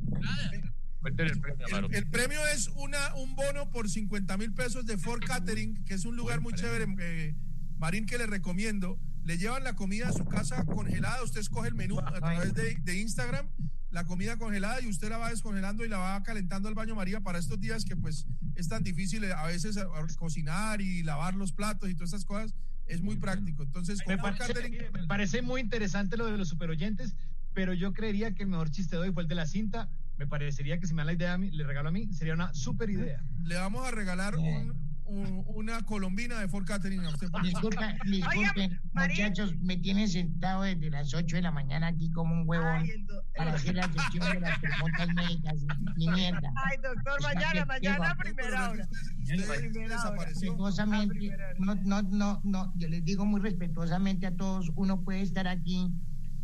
El premio, Amaro. El, el premio es una, un bono por 50 mil pesos de Ford Catering, que es un lugar muy chévere, eh, Marín, que le recomiendo. Le llevan la comida a su casa congelada, usted escoge el menú a través de, de Instagram, la comida congelada y usted la va descongelando y la va calentando al baño María para estos días que pues es tan difícil eh, a veces a cocinar y lavar los platos y todas esas cosas. Es muy práctico. Entonces, Me con Ford parece, Catering, me parece muy interesante lo de los superoyentes, pero yo creería que el mejor chiste de hoy fue el de la cinta. Me parecería que si me da la idea, a mí, le regalo a mí, sería una super idea. le vamos a regalar un- un- una colombina de Ford Catering a usted. Disculpa, disculpen, muchachos, me tienen sentado desde las 8 de la mañana aquí como un huevón para hacer la gestión de las preguntas médicas y, mierda. Ay, doctor, mañana, mañana a primera hora. Respetuosamente, no, no, no, no, yo les digo muy respetuosamente a todos, uno puede estar aquí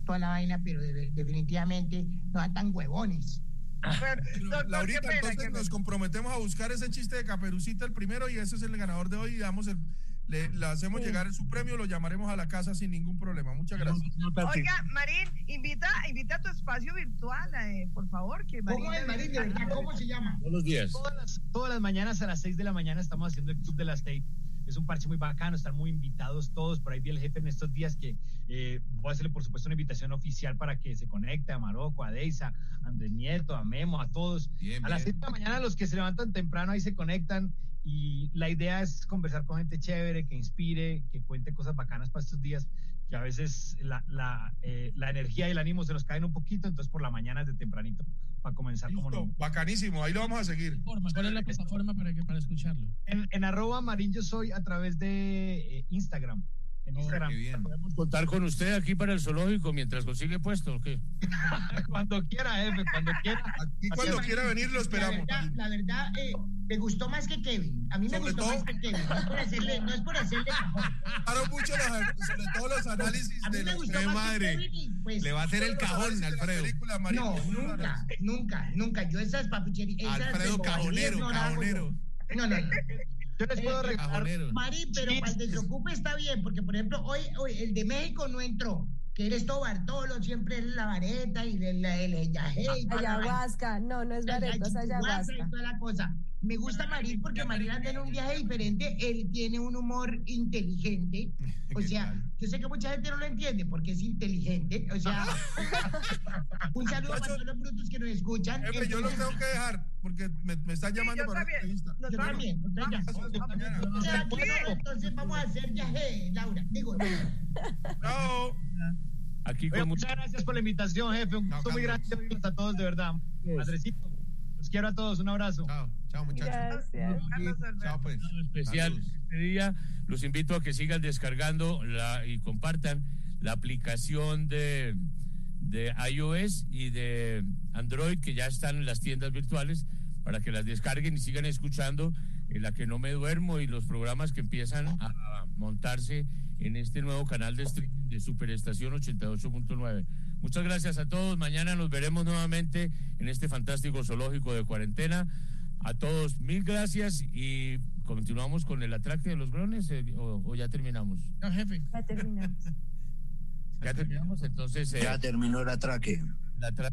toda la vaina, pero de- definitivamente no tan huevones. Pero, Laurita, entonces nos comprometemos a buscar ese chiste de Caperucita el primero y ese es el ganador de hoy y damos el, le, le hacemos llegar su premio, lo llamaremos a la casa sin ningún problema. Muchas gracias. Oiga, Marín, invita, invita a tu espacio virtual, eh, por favor. Que ¿Cómo Marín es, Marín? De verdad, ¿cómo se llama? Todos los días. Todas las, todas las mañanas a las 6 de la mañana estamos haciendo el Club de las Seis. Es un parche muy bacano, están muy invitados todos. Por ahí vi el jefe en estos días que eh, voy a hacerle, por supuesto, una invitación oficial para que se conecte a Marocco, a Deisa, a Andrés Nieto, a Memo, a todos. a las 6 de la mañana, los que se levantan temprano ahí se conectan. Y la idea es conversar con gente chévere, que inspire, que cuente cosas bacanas para estos días, que a veces la, la, eh, la energía y el ánimo se nos caen un poquito. Entonces, por la mañana desde tempranito, para comenzar como no. Bacanísimo, ahí lo vamos a seguir. ¿Cuál es la plataforma para, que, para escucharlo? En, en arroba marín yo soy a través de eh, Instagram. En Instagram. ¿Podemos contar con usted aquí para el zoológico mientras consigue puesto o qué? cuando quiera, jefe, cuando quiera. Y cuando quiera venir lo esperamos. La verdad, la verdad eh, me gustó más que Kevin. A mí me Sobre gustó todo- más que Kevin. No es por hacerle, no es por hacerle cajón. Gustaron mucho los, sobre todo los análisis de me los gustó ¡Qué más que madre! Kevin pues, Le va a hacer el cajón, Alfredo. películas, Marín. No, nunca, nunca, nunca. Yo esas papucherías. Alfredo, cajonero, cajonero. No, no, no. Yo les puedo Eh, regalar. Cajonero. Mari, pero para el desocupe está bien, porque por ejemplo, hoy, hoy el de México no entró, que eres todo Bartolo, siempre es la vareta y el, el, el yajé y. Ayahuasca, no, no es La vareta, es ayahuasca ayahuasca. y toda la cosa. Me gusta Marín porque Marín anda en un viaje diferente, él tiene un humor inteligente, o sea, yo sé que mucha gente no lo entiende porque es inteligente, o sea, un saludo para todos los brutos que nos escuchan. Jefe, yo los Entonces- tengo que dejar porque me, me están llamando yo para también. una entrevista. Yo también, entonces entonces vamos a hacer viaje, Laura. Digo, Chao. Aquí con muchas gracias por la invitación, jefe. Un gusto muy grande a todos, de verdad. Andresito, los quiero a todos. Un abrazo. Chao, chao, Gracias. Chao, pues. especial este día. Los invito a que sigan descargando la, y compartan la aplicación de, de iOS y de Android que ya están en las tiendas virtuales para que las descarguen y sigan escuchando en la que no me duermo y los programas que empiezan a montarse en este nuevo canal de streaming de Superestación 88.9. Muchas gracias a todos. Mañana nos veremos nuevamente en este fantástico zoológico de cuarentena. A todos, mil gracias y continuamos con el atraque de los grones eh, o, o ya terminamos. No, jefe. Ya terminamos. Ya terminamos, entonces. eh, Ya terminó el atraque. la tra-